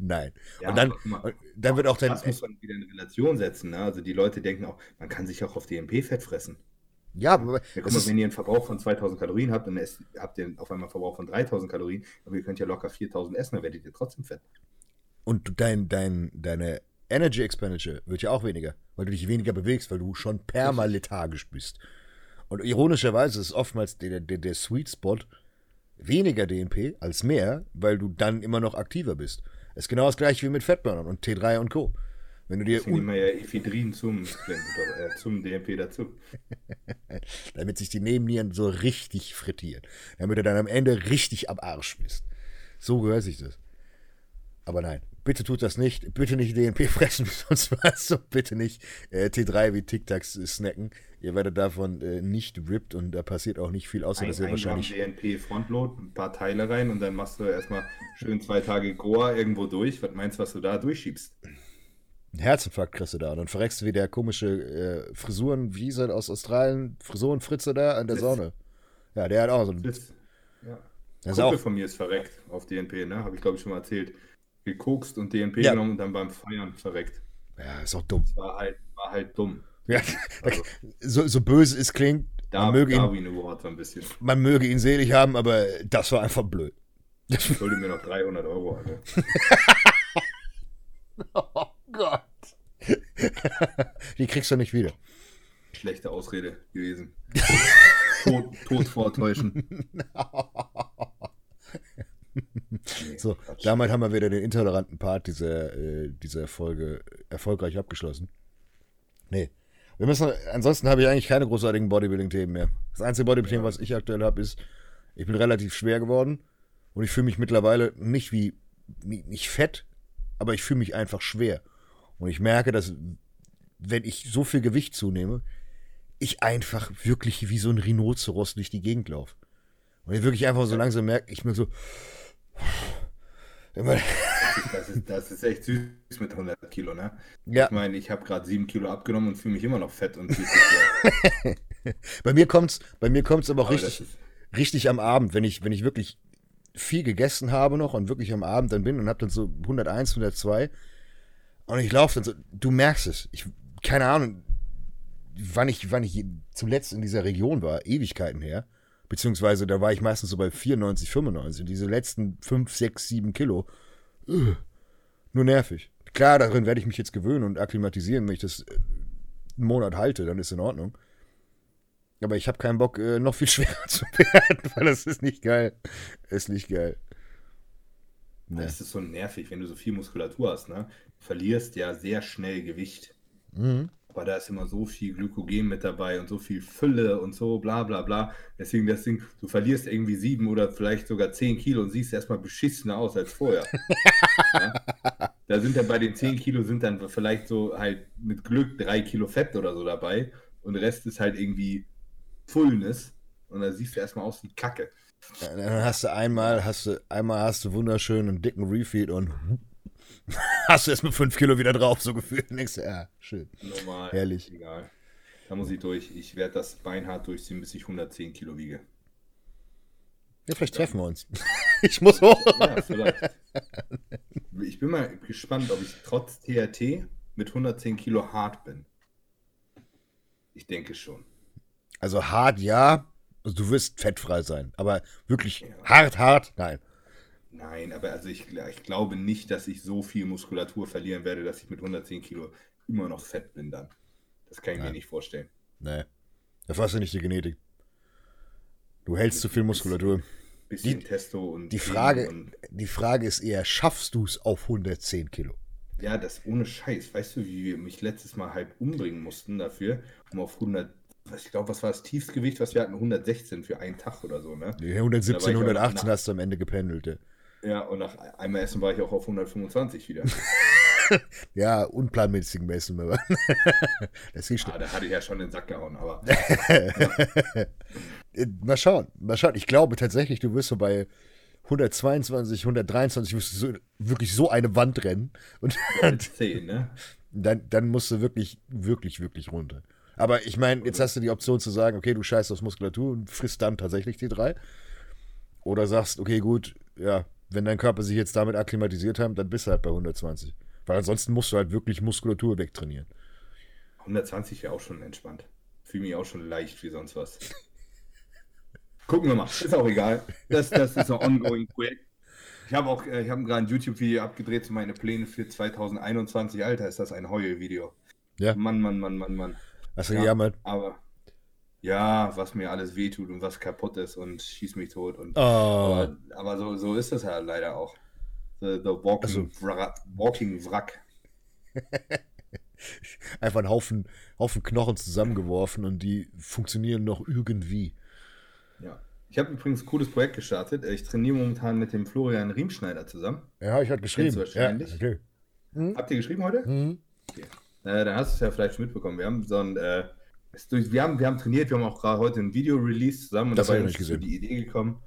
Nein. Ja, und dann, mal, dann wird auch dann. Das muss man wieder in Relation setzen. Ne? Also die Leute denken auch, man kann sich auch auf DMP-Fett fressen. Ja, aber ja, guck mal, wenn ihr einen Verbrauch von 2000 Kalorien habt, dann esst, habt ihr auf einmal einen Verbrauch von 3000 Kalorien, aber ihr könnt ja locker 4000 essen, dann werdet ihr trotzdem fett. Und dein, dein, deine Energy Expenditure wird ja auch weniger, weil du dich weniger bewegst, weil du schon permalethargisch bist. Und ironischerweise ist oftmals der, der, der Sweet Spot weniger DNP als mehr, weil du dann immer noch aktiver bist. Ist genau das gleiche wie mit Fettburnern und T3 und Co. Wenn du dir Deswegen immer ja Ephedrin zum, äh, zum DNP dazu. Damit sich die Nebennieren so richtig frittieren. Damit du dann am Ende richtig am Arsch bist. So gehört sich das. Aber nein, bitte tut das nicht. Bitte nicht DNP fressen, sonst was. So, bitte nicht äh, T3 wie Tic Tacs snacken. Ihr werdet davon äh, nicht ripped und da passiert auch nicht viel, außer ein, dass ihr wahrscheinlich. DNP Frontload, ein paar Teile rein und dann machst du erstmal schön zwei Tage Goa irgendwo durch. Was meinst du, was du da durchschiebst? Ein Herzinfarkt kriegst du da und dann verreckst du wie der komische äh, Frisuren, wie soll aus Australien, Frisurenfritze da an der Blitz. Sonne. Ja, der hat auch so ein. Blitz. Ja. Das Kumpel auch... von mir ist verreckt auf DNP, ne? Habe ich glaube ich schon mal erzählt. Gekokst und DNP ja. genommen und dann beim Feiern verreckt. Ja, ist auch dumm. Das war halt, war halt dumm. Ja, also, so, so böse es klingt, da, man, möge ihn, Award ein bisschen. man möge ihn selig haben, aber das war einfach blöd. Ich schulde mir noch 300 Euro, Alter. oh Gott. Die kriegst du nicht wieder. Schlechte Ausrede gewesen. Tod, Tod vortäuschen. so, damit haben wir wieder den intoleranten Part dieser, äh, dieser Folge erfolgreich abgeschlossen. Nee, wir müssen, ansonsten habe ich eigentlich keine großartigen Bodybuilding-Themen mehr. Das einzige Bodybuilding-Thema, was ich aktuell habe, ist, ich bin relativ schwer geworden und ich fühle mich mittlerweile nicht wie, nicht fett, aber ich fühle mich einfach schwer. Und ich merke, dass, wenn ich so viel Gewicht zunehme, ich einfach wirklich wie so ein Rhinoceros durch die Gegend laufe. Und ich wirklich einfach so langsam merke, ich mir so. Das ist, das ist echt süß mit 100 Kilo, ne? Ja. Ich meine, ich habe gerade 7 Kilo abgenommen und fühle mich immer noch fett und Bei mir kommt es bei mir kommt's aber auch aber richtig, richtig am Abend, wenn ich, wenn ich wirklich viel gegessen habe noch und wirklich am Abend dann bin und habe dann so 101, 102 und ich laufe dann so, du merkst es. Ich, keine Ahnung, wann ich, wann ich zuletzt in dieser Region war, Ewigkeiten her. Beziehungsweise da war ich meistens so bei 94, 95. Und diese letzten 5, 6, 7 Kilo uh, nur nervig. Klar, darin werde ich mich jetzt gewöhnen und akklimatisieren, wenn ich das äh, einen Monat halte, dann ist in Ordnung. Aber ich habe keinen Bock, äh, noch viel schwerer zu werden, weil das ist nicht geil. Ist nicht geil. Nee. Das ist so nervig, wenn du so viel Muskulatur hast, ne? Du verlierst ja sehr schnell Gewicht. Mhm. Aber da ist immer so viel Glykogen mit dabei und so viel Fülle und so, bla bla bla. Deswegen das Ding, du verlierst irgendwie sieben oder vielleicht sogar zehn Kilo und siehst erstmal beschissener aus als vorher. ja? Da sind dann bei den zehn Kilo sind dann vielleicht so halt mit Glück drei Kilo Fett oder so dabei und der Rest ist halt irgendwie Fullness und da siehst du erstmal aus wie Kacke. Dann hast du einmal, hast du, einmal hast du wunderschön einen dicken Refeed und hast du erst mit 5 Kilo wieder drauf, so gefühlt. Denkst du, ja, schön. Normal. Herrlich. Egal. Da muss ich durch. Ich werde das beinhart durchziehen, bis ich 110 Kilo wiege. Ja, vielleicht treffen wir uns. ich muss hoch. Ja, vielleicht. Ich bin mal gespannt, ob ich trotz TRT mit 110 Kilo hart bin. Ich denke schon. Also hart ja, also du wirst fettfrei sein, aber wirklich ja. hart, hart, nein. Nein, aber also ich, ich glaube nicht, dass ich so viel Muskulatur verlieren werde, dass ich mit 110 Kilo immer noch fett bin dann. Das kann ich Nein. mir nicht vorstellen. Nee. Dafür hast du nicht die Genetik. Du hältst zu viel Muskulatur. Bisschen die, Testo und. Die Frage, und die Frage ist eher, schaffst du es auf 110 Kilo? Ja, das ohne Scheiß. Weißt du, wie wir mich letztes Mal halb umbringen mussten dafür, um auf 100 ich glaube, was war das Tiefstgewicht, was wir hatten? 116 für einen Tag oder so, ne? Nee, 117, 118 hast du am Ende gependelt. Ja, ja und nach einmal Essen war ich auch auf 125 wieder. ja, unplanmäßig Essen. das ist ah, da hatte ich ja schon den Sack gehauen, aber. mal schauen, mal schauen. Ich glaube tatsächlich, du wirst so bei 122, 123 wirst du so, wirklich so eine Wand rennen. Und dann, 10, ne? dann, dann musst du wirklich, wirklich, wirklich runter. Aber ich meine, jetzt hast du die Option zu sagen, okay, du scheißt auf Muskulatur und frisst dann tatsächlich die drei. Oder sagst, okay, gut, ja, wenn dein Körper sich jetzt damit akklimatisiert hat, dann bist du halt bei 120. Weil ansonsten musst du halt wirklich Muskulatur wegtrainieren. 120 wäre auch schon entspannt. Fühle mich auch schon leicht wie sonst was. Gucken wir mal. Ist auch egal. Das, das ist ein ongoing Projekt. Ich habe auch, äh, ich habe gerade ein YouTube-Video abgedreht zu meinen Plänen für 2021. Alter, ist das ein Heul-Video. Ja. Mann, Mann, Mann, Mann, Mann. Hast du ja, gejammert? Aber ja, was mir alles wehtut und was kaputt ist und schieß mich tot. Und, oh. Aber, aber so, so ist das ja leider auch. The, the walking, also. Wrack, walking Wrack. Einfach ein Haufen, Haufen Knochen zusammengeworfen und die funktionieren noch irgendwie. Ja. Ich habe übrigens ein cooles Projekt gestartet. Ich trainiere momentan mit dem Florian Riemschneider zusammen. Ja, ich hatte geschrieben. Wahrscheinlich. Ja, okay. hm? Habt ihr geschrieben heute? Mhm. Okay. Äh, dann hast du es ja vielleicht schon mitbekommen. Wir haben so ein, äh, wir, haben, wir haben trainiert, wir haben auch gerade heute ein Video released zusammen und das dabei ist so die Idee gekommen.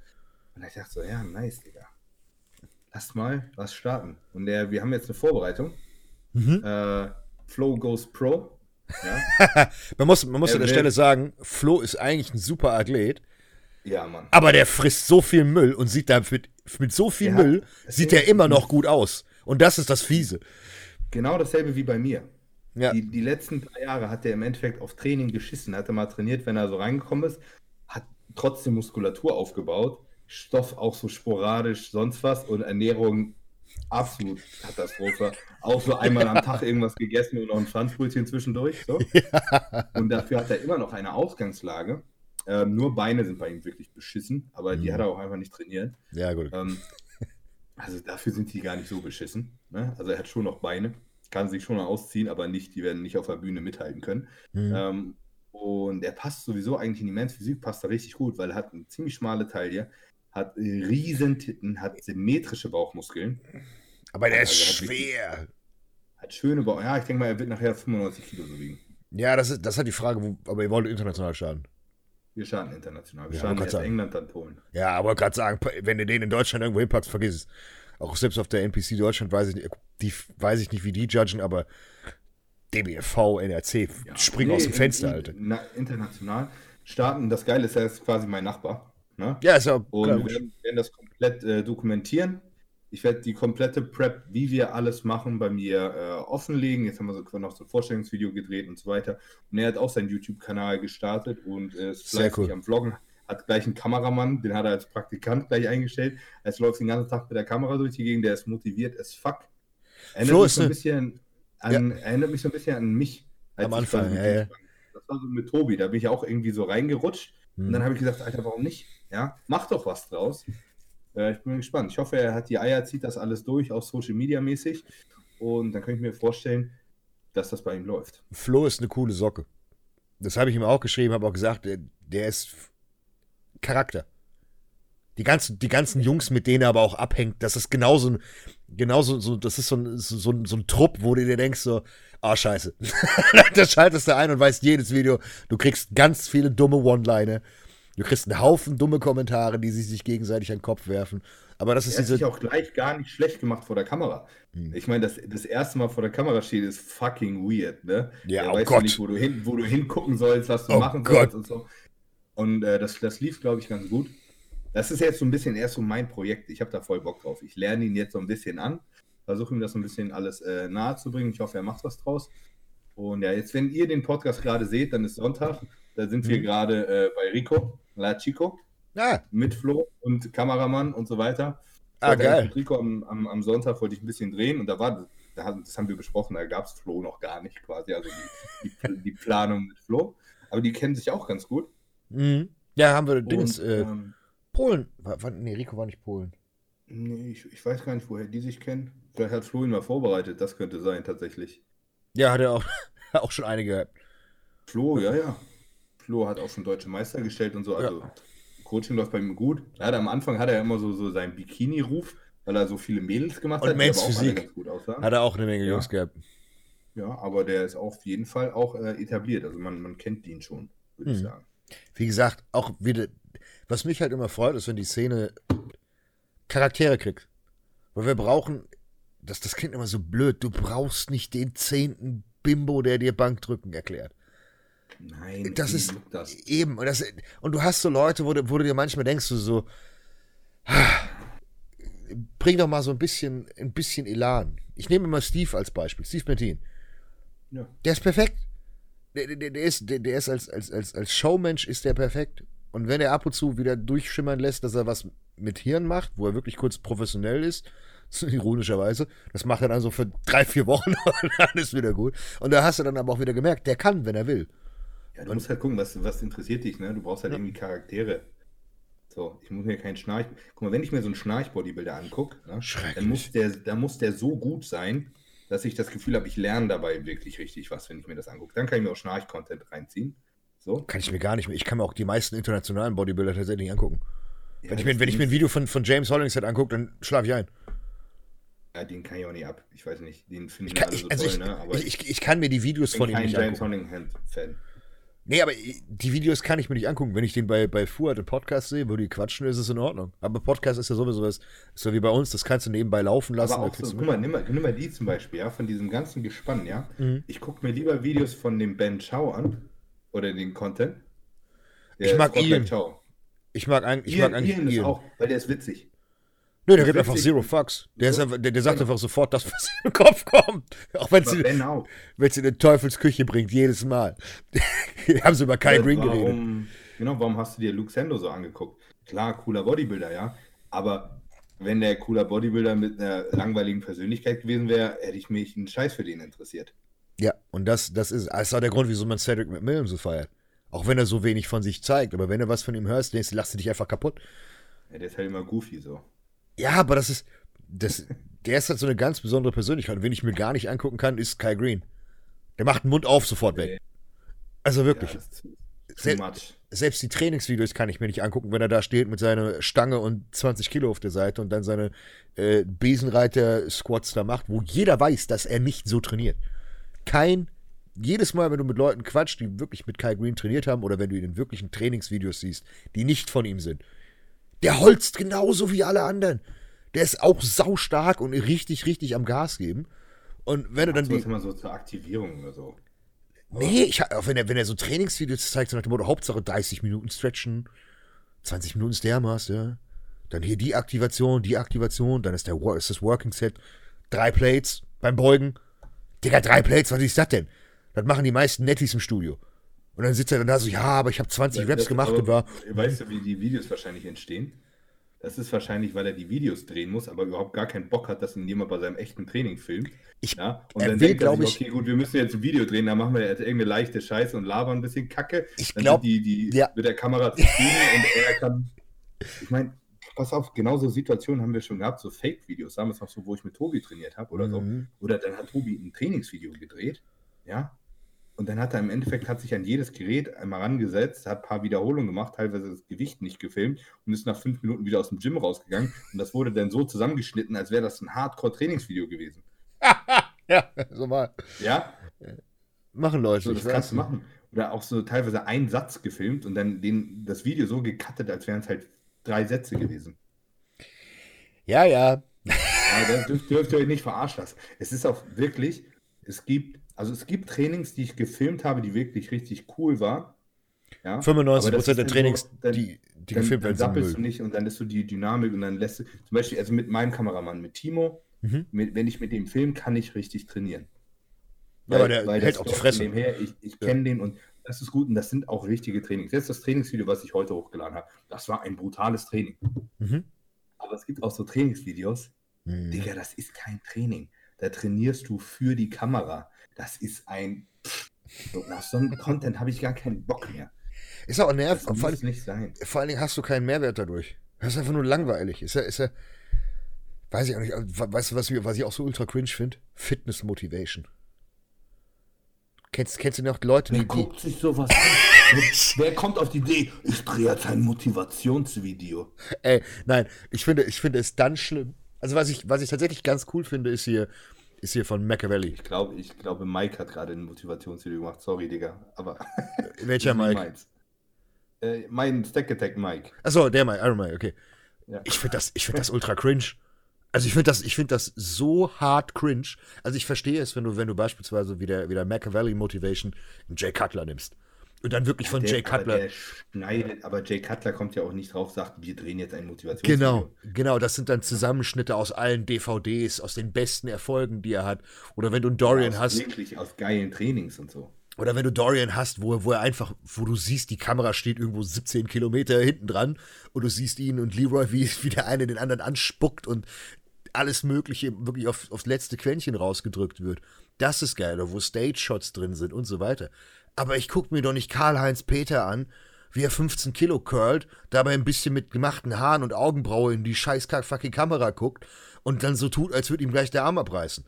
Und ich dachte so, ja, nice, Digga. Lass mal was starten. Und der, wir haben jetzt eine Vorbereitung. Mhm. Äh, Flow Goes Pro. Ja? man muss, man muss an der Stelle sagen, Flo ist eigentlich ein super Athlet. Ja, Mann. Aber der frisst so viel Müll und sieht da mit, mit so viel ja, Müll, sieht er immer noch gut aus. Und das ist das Fiese. Genau dasselbe wie bei mir. Ja. Die, die letzten drei Jahre hat er im Endeffekt auf Training geschissen. Hat er mal trainiert, wenn er so reingekommen ist, hat trotzdem Muskulatur aufgebaut, Stoff auch so sporadisch, sonst was und Ernährung absolut Katastrophe. Auch so einmal am Tag irgendwas gegessen und noch ein Pfannbrötchen zwischendurch. So. Ja. Und dafür hat er immer noch eine Ausgangslage. Ähm, nur Beine sind bei ihm wirklich beschissen, aber mhm. die hat er auch einfach nicht trainiert. Ja, gut. Ähm, also dafür sind die gar nicht so beschissen. Ne? Also er hat schon noch Beine kann sich schon ausziehen, aber nicht, die werden nicht auf der Bühne mithalten können. Mhm. Ähm, und er passt sowieso eigentlich in die Men's Physik, passt da richtig gut, weil er hat eine ziemlich schmale Taille, hat riesen Titten, hat symmetrische Bauchmuskeln. Aber der also ist schwer. Hat, hat schöne Bauch. Ja, ich denke mal, er wird nachher 95 Kilo so wiegen. Ja, das ist, das hat die Frage, wo, aber ihr wollt international starten. Wir starten international. Wir ja, starten erst England, dann Polen. Ja, aber gerade sagen, wenn du den in Deutschland irgendwo hinpackst, vergiss es auch selbst auf der NPC Deutschland weiß ich nicht, die, weiß ich nicht, wie die judgen, aber DBFV, NRC, ja, springen nee, aus dem Fenster, in, Alter. Na, international starten, das Geile ist, er ist quasi mein Nachbar. Ne? Ja, ist ja Und klar, wir werden, werden, das komplett äh, dokumentieren. Ich werde die komplette Prep, wie wir alles machen, bei mir äh, offenlegen. Jetzt haben wir so noch so ein Vorstellungsvideo gedreht und so weiter. Und er hat auch seinen YouTube-Kanal gestartet und äh, ist fleißig cool. am Vloggen hat gleich einen Kameramann, den hat er als Praktikant gleich eingestellt. Es läuft den ganzen Tag mit der Kamera durch die Gegend, der ist motiviert as fuck. Erinnert, mich so, ein bisschen an, ja. erinnert mich so ein bisschen an mich. Am Anfang, ja, ja. Das war so mit Tobi, da bin ich auch irgendwie so reingerutscht. Hm. Und dann habe ich gesagt, Alter, warum nicht? Ja, mach doch was draus. Äh, ich bin gespannt. Ich hoffe, er hat die Eier, zieht das alles durch, auch Social Media mäßig. Und dann kann ich mir vorstellen, dass das bei ihm läuft. Flo ist eine coole Socke. Das habe ich ihm auch geschrieben, habe auch gesagt, der, der ist Charakter. Die ganzen, die ganzen Jungs, mit denen er aber auch abhängt, das ist genauso, genauso, so, das ist so ein, so, so ein Trupp, wo du dir denkst, so, ah, oh, scheiße. da schaltest du ein und weißt jedes Video, du kriegst ganz viele dumme One-Liner. Du kriegst einen Haufen dumme Kommentare, die sich gegenseitig an den Kopf werfen. Aber das ist er diese. Hat sich auch gleich gar nicht schlecht gemacht vor der Kamera. Hm. Ich meine, das, das erste Mal vor der Kamera steht, ist fucking weird, ne? Ja, oh weißt Gott. nicht, wo du, hin, wo du hingucken sollst, was du oh machen Gott. sollst und so. Und äh, das, das lief, glaube ich, ganz gut. Das ist jetzt so ein bisschen erst so mein Projekt. Ich habe da voll Bock drauf. Ich lerne ihn jetzt so ein bisschen an, versuche ihm das so ein bisschen alles äh, nahe zu bringen. Ich hoffe, er macht was draus. Und ja, jetzt, wenn ihr den Podcast gerade seht, dann ist Sonntag. Da sind wir mhm. gerade äh, bei Rico, La Chico. Ja. Mit Flo und Kameramann und so weiter. Ah, geil. Mit Rico am, am, am, Sonntag wollte ich ein bisschen drehen und da war das haben wir besprochen, da gab es Flo noch gar nicht quasi, also die, die, die, Planung mit Flo. Aber die kennen sich auch ganz gut. Mhm. Ja, haben wir Dings, äh, ähm, Polen. War, nee, Rico war nicht Polen. Nee, ich, ich weiß gar nicht, woher die sich kennen. Vielleicht hat Flo ihn mal vorbereitet, das könnte sein, tatsächlich. Ja, hat er auch, auch schon einige gehabt. Flo, ja, ja. Flo hat auch schon deutsche Meister gestellt und so. Also ja. Coaching läuft bei ihm gut. Ja, am Anfang hat er immer so, so seinen Bikini-Ruf, weil er so viele Mädels gemacht und hat. Men's Physik. Hat er auch eine Menge ja. Jungs gehabt. Ja, aber der ist auf jeden Fall auch äh, etabliert. Also man, man kennt ihn schon, würde hm. ich sagen. Wie gesagt, auch wieder, was mich halt immer freut, ist, wenn die Szene Charaktere kriegt. Weil wir brauchen, das, das klingt immer so blöd, du brauchst nicht den zehnten Bimbo, der dir Bankdrücken erklärt. Nein, das ist das. eben. Und, das, und du hast so Leute, wo du, wo du dir manchmal denkst, du so, bring doch mal so ein bisschen, ein bisschen Elan. Ich nehme mal Steve als Beispiel, Steve Martin. Ja. Der ist perfekt. Der, der, der ist, der, der ist als, als, als, als Showmensch ist der perfekt. Und wenn er ab und zu wieder durchschimmern lässt, dass er was mit Hirn macht, wo er wirklich kurz professionell ist, ironischerweise, das macht er dann so für drei, vier Wochen und dann ist wieder gut. Und da hast du dann aber auch wieder gemerkt, der kann, wenn er will. Ja, du musst halt gucken, was, was interessiert dich, ne? Du brauchst halt ja. irgendwie Charaktere. So, ich muss mir keinen Schnarch. Guck mal, wenn ich mir so einen Schnarch-Bodybuilder angucke, ne, dann muss der, da muss der so gut sein, dass ich das Gefühl habe, ich lerne dabei wirklich richtig was, wenn ich mir das angucke. Dann kann ich mir auch Schnarch-Content reinziehen. So. Kann ich mir gar nicht mehr. Ich kann mir auch die meisten internationalen Bodybuilder tatsächlich angucken. Ja, wenn, ich mir, wenn ich mir ein Video von, von James Hollingshead angucke, dann schlafe ich ein. Ja, den kann ich auch nicht ab. Ich weiß nicht. Den finde ich, ich, kann, ich so also toll, ich, ne? Ich, ich, ich, kann mir die Videos von ihm nicht James angucken. James Hollingshead-Fan. Nee, aber die Videos kann ich mir nicht angucken. Wenn ich den bei, bei Fuad im Podcast sehe, wo die quatschen, ist es in Ordnung. Aber Podcast ist ja sowieso was, so wie bei uns, das kannst du nebenbei laufen lassen. Aber auch so, guck mal, nimm mal, nimm mal die zum Beispiel, ja, von diesem ganzen Gespann, ja. Mhm. Ich gucke mir lieber Videos von dem Ben Chow an oder den Content. ich mag ihn. Ich mag, ein, ich Ian, mag eigentlich Ian. Ian. Ist auch, weil der ist witzig. Nö, der gibt einfach Zero Fucks. Der, ist einfach, der, der sagt genau. einfach sofort das, was in den Kopf kommt. Auch wenn sie, wenn sie in die Teufelsküche bringt, jedes Mal. haben sie über Kai Green geredet. Genau, warum hast du dir Luke Sando so angeguckt? Klar, cooler Bodybuilder, ja. Aber wenn der cooler Bodybuilder mit einer langweiligen Persönlichkeit gewesen wäre, hätte ich mich einen Scheiß für den interessiert. Ja, und das, das ist, das ist auch der Grund, wieso man Cedric McMillan so feiert. Auch wenn er so wenig von sich zeigt. Aber wenn du was von ihm hörst, denkst du, lass dich einfach kaputt. Ja, der ist halt immer goofy so. Ja, aber das ist. Das, der ist halt so eine ganz besondere Persönlichkeit. Und wen ich mir gar nicht angucken kann, ist Kai Green. Der macht den Mund auf sofort weg. Also wirklich. Ja, Sel selbst die Trainingsvideos kann ich mir nicht angucken, wenn er da steht mit seiner Stange und 20 Kilo auf der Seite und dann seine äh, Besenreiter-Squats da macht, wo jeder weiß, dass er nicht so trainiert. Kein, jedes Mal, wenn du mit Leuten quatscht, die wirklich mit Kai Green trainiert haben oder wenn du ihn in wirklichen Trainingsvideos siehst, die nicht von ihm sind, der holzt genauso wie alle anderen. Der ist auch saustark und richtig, richtig am Gas geben. Und wenn er dann die. immer so zur Aktivierung oder so. Nee, ich, wenn, er, wenn er so Trainingsvideos zeigt, so nach dem Motto, Hauptsache 30 Minuten stretchen, 20 Minuten Stairmaster, ja. Dann hier die Aktivation, die Aktivation, dann ist, der, ist das Working Set, drei Plates beim Beugen. Digga, drei Plates, was ist das denn? Das machen die meisten Netties im Studio. Und dann sitzt er dann da so, ja, aber ich habe 20 das, Raps gemacht war. Weißt du, wie die Videos wahrscheinlich entstehen? Das ist wahrscheinlich, weil er die Videos drehen muss, aber überhaupt gar keinen Bock hat, dass ihn jemand bei seinem echten Training filmt. Ich, ja? Und dann will, glaube ich, okay, gut, wir müssen jetzt ein Video drehen, dann machen wir jetzt irgendeine leichte Scheiße und labern ein bisschen Kacke. Ich glaube, die, die ja. mit der Kamera zufrieden und er kann. Ich meine, pass auf, genauso Situationen haben wir schon gehabt, so Fake-Videos, damals noch so, wo ich mit Tobi trainiert habe oder mhm. so. Oder dann hat Tobi ein Trainingsvideo gedreht, ja, und dann hat er im Endeffekt hat sich an jedes Gerät einmal rangesetzt, hat ein paar Wiederholungen gemacht, teilweise das Gewicht nicht gefilmt und ist nach fünf Minuten wieder aus dem Gym rausgegangen. Und das wurde dann so zusammengeschnitten, als wäre das ein Hardcore-Trainingsvideo gewesen. ja, so mal. Ja. Machen Leute. So, das kannst du machen. Oder auch so teilweise einen Satz gefilmt und dann den, das Video so gecuttet, als wären es halt drei Sätze gewesen. Ja, ja. ja das dürft, dürft ihr euch nicht verarschen lassen. Es ist auch wirklich, es gibt also es gibt Trainings, die ich gefilmt habe, die wirklich richtig cool waren. Ja? 95% der Trainings, so, dann, die, die dann, gefilmt werden, dann sappelst du nicht und dann lässt du die Dynamik und dann lässt du, zum Beispiel, also mit meinem Kameramann, mit Timo, mhm. mit, wenn ich mit dem film, kann ich richtig trainieren. Weil, ja, aber der weil hält auch die Fresse. Her, ich ich ja. kenne den und das ist gut und das sind auch richtige Trainings. Jetzt das Trainingsvideo, was ich heute hochgeladen habe, das war ein brutales Training. Mhm. Aber es gibt auch so Trainingsvideos, mhm. Digga, das ist kein Training. Da trainierst du für die Kamera. Das ist ein. So, nach so einem Content habe ich gar keinen Bock mehr. Ist auch nervig. Das Vor, muss allem- nicht sein. vor allen Dingen hast du keinen Mehrwert dadurch. Das ist einfach nur langweilig. Ist ja, ist ja, weiß ich auch nicht. Weißt du, was, ich- was ich auch so ultra cringe finde? Fitness Motivation. Kennst, kennst du noch Leute, Wer die, die, guckt sich sowas an? Wer kommt auf die Idee, ich drehe jetzt ein Motivationsvideo? Ey, nein, ich finde, ich finde es dann schlimm. Also was ich, was ich tatsächlich ganz cool finde, ist hier, ist hier von Machiavelli. Ich glaube, ich glaube, Mike hat gerade ein Motivationsvideo gemacht. Sorry, Digga. Aber. Welcher Mike? meins. Äh, mein Stack Attack Mike. Achso, der Mike, Iron Mike, okay. Ja. Ich finde das, ich finde das ultra cringe. Also ich finde das, ich finde das so hart cringe. Also ich verstehe es, wenn du, wenn du beispielsweise wieder, wieder Machiavelli Motivation einen Jay Cutler nimmst. Und dann wirklich von Der- Jay aber Cutler. Der schneidet, aber Jay Cutler kommt ja auch nicht drauf, sagt, wir drehen jetzt ein Motivationsvideo. Genau, genau, das sind dann Zusammenschnitte aus allen DVDs, aus den besten Erfolgen, die er hat. Oder wenn du einen Dorian aus, hast, Wirklich aus geilen Trainings und so. Oder wenn du Dorian hast, wo, wo er einfach, wo du siehst, die Kamera steht irgendwo 17 Kilometer hinten dran und du siehst ihn und Leroy, wie, wie der eine den anderen anspuckt und alles Mögliche wirklich auf, aufs letzte Quäntchen rausgedrückt wird. Das ist geil, oder wo Stage-Shots drin sind und so weiter. Aber ich gucke mir doch nicht Karl-Heinz Peter an, wie er 15 Kilo curlt, dabei ein bisschen mit gemachten Haaren und Augenbraue in die scheiß fucking Kamera guckt und dann so tut, als würde ihm gleich der Arm abreißen.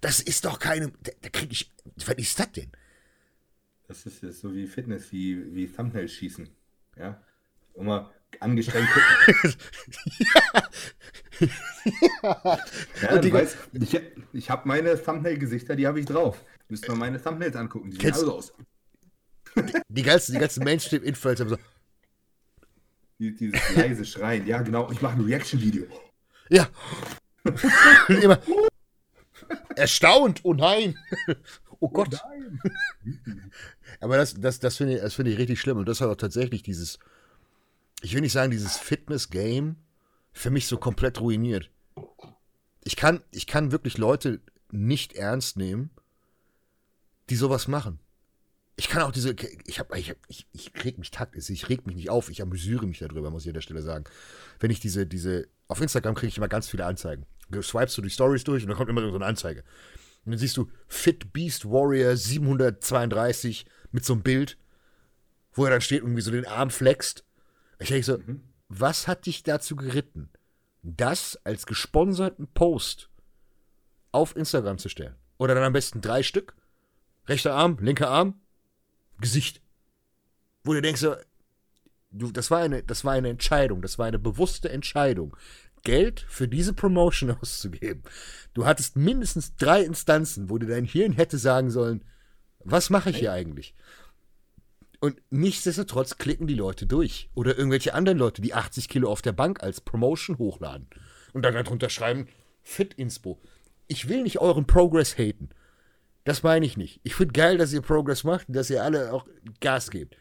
Das ist doch keine. Da, krieg ich. Was ist das denn? Das ist jetzt so wie Fitness, wie, wie Thumbnails schießen. Ja. Immer angestrengt gucken. ja, Und die du weißt, ich, ich habe meine Thumbnail-Gesichter, die habe ich drauf. Müsst mal meine Thumbnails angucken. Die sehen alle aus. Die ganzen, die ganzen Mainstream-Influencer haben so, Die, dieses leise Schreien. Ja, genau. Ich mache ein Reaction-Video. ja. Immer, erstaunt, oh nein. Oh Gott. Aber das, das, das finde ich, das finde ich richtig schlimm. Und das hat auch tatsächlich dieses, ich will nicht sagen, dieses Fitness-Game für mich so komplett ruiniert. Ich kann, ich kann wirklich Leute nicht ernst nehmen, die sowas machen. Ich kann auch diese, ich hab, ich, hab, ich, ich reg mich takt, ich reg mich nicht auf, ich amüsiere mich darüber, muss ich an der Stelle sagen. Wenn ich diese, diese, auf Instagram kriege ich immer ganz viele Anzeigen. Swipest du die Stories durch und dann kommt immer so eine Anzeige. Und dann siehst du Fit Beast Warrior 732 mit so einem Bild, wo er dann steht und irgendwie so den Arm flext. Ich denke so, was hat dich dazu geritten, das als gesponserten Post auf Instagram zu stellen? Oder dann am besten drei Stück. Rechter Arm, linker Arm, Gesicht. Wo du denkst, so, du, das, war eine, das war eine Entscheidung, das war eine bewusste Entscheidung, Geld für diese Promotion auszugeben. Du hattest mindestens drei Instanzen, wo dir dein Hirn hätte sagen sollen, was mache ich hier eigentlich? Und nichtsdestotrotz klicken die Leute durch. Oder irgendwelche anderen Leute, die 80 Kilo auf der Bank als Promotion hochladen. Und dann drunter schreiben, Fit Inspo. Ich will nicht euren Progress haten. Das meine ich nicht. Ich finde geil, dass ihr Progress macht und dass ihr alle auch Gas gebt.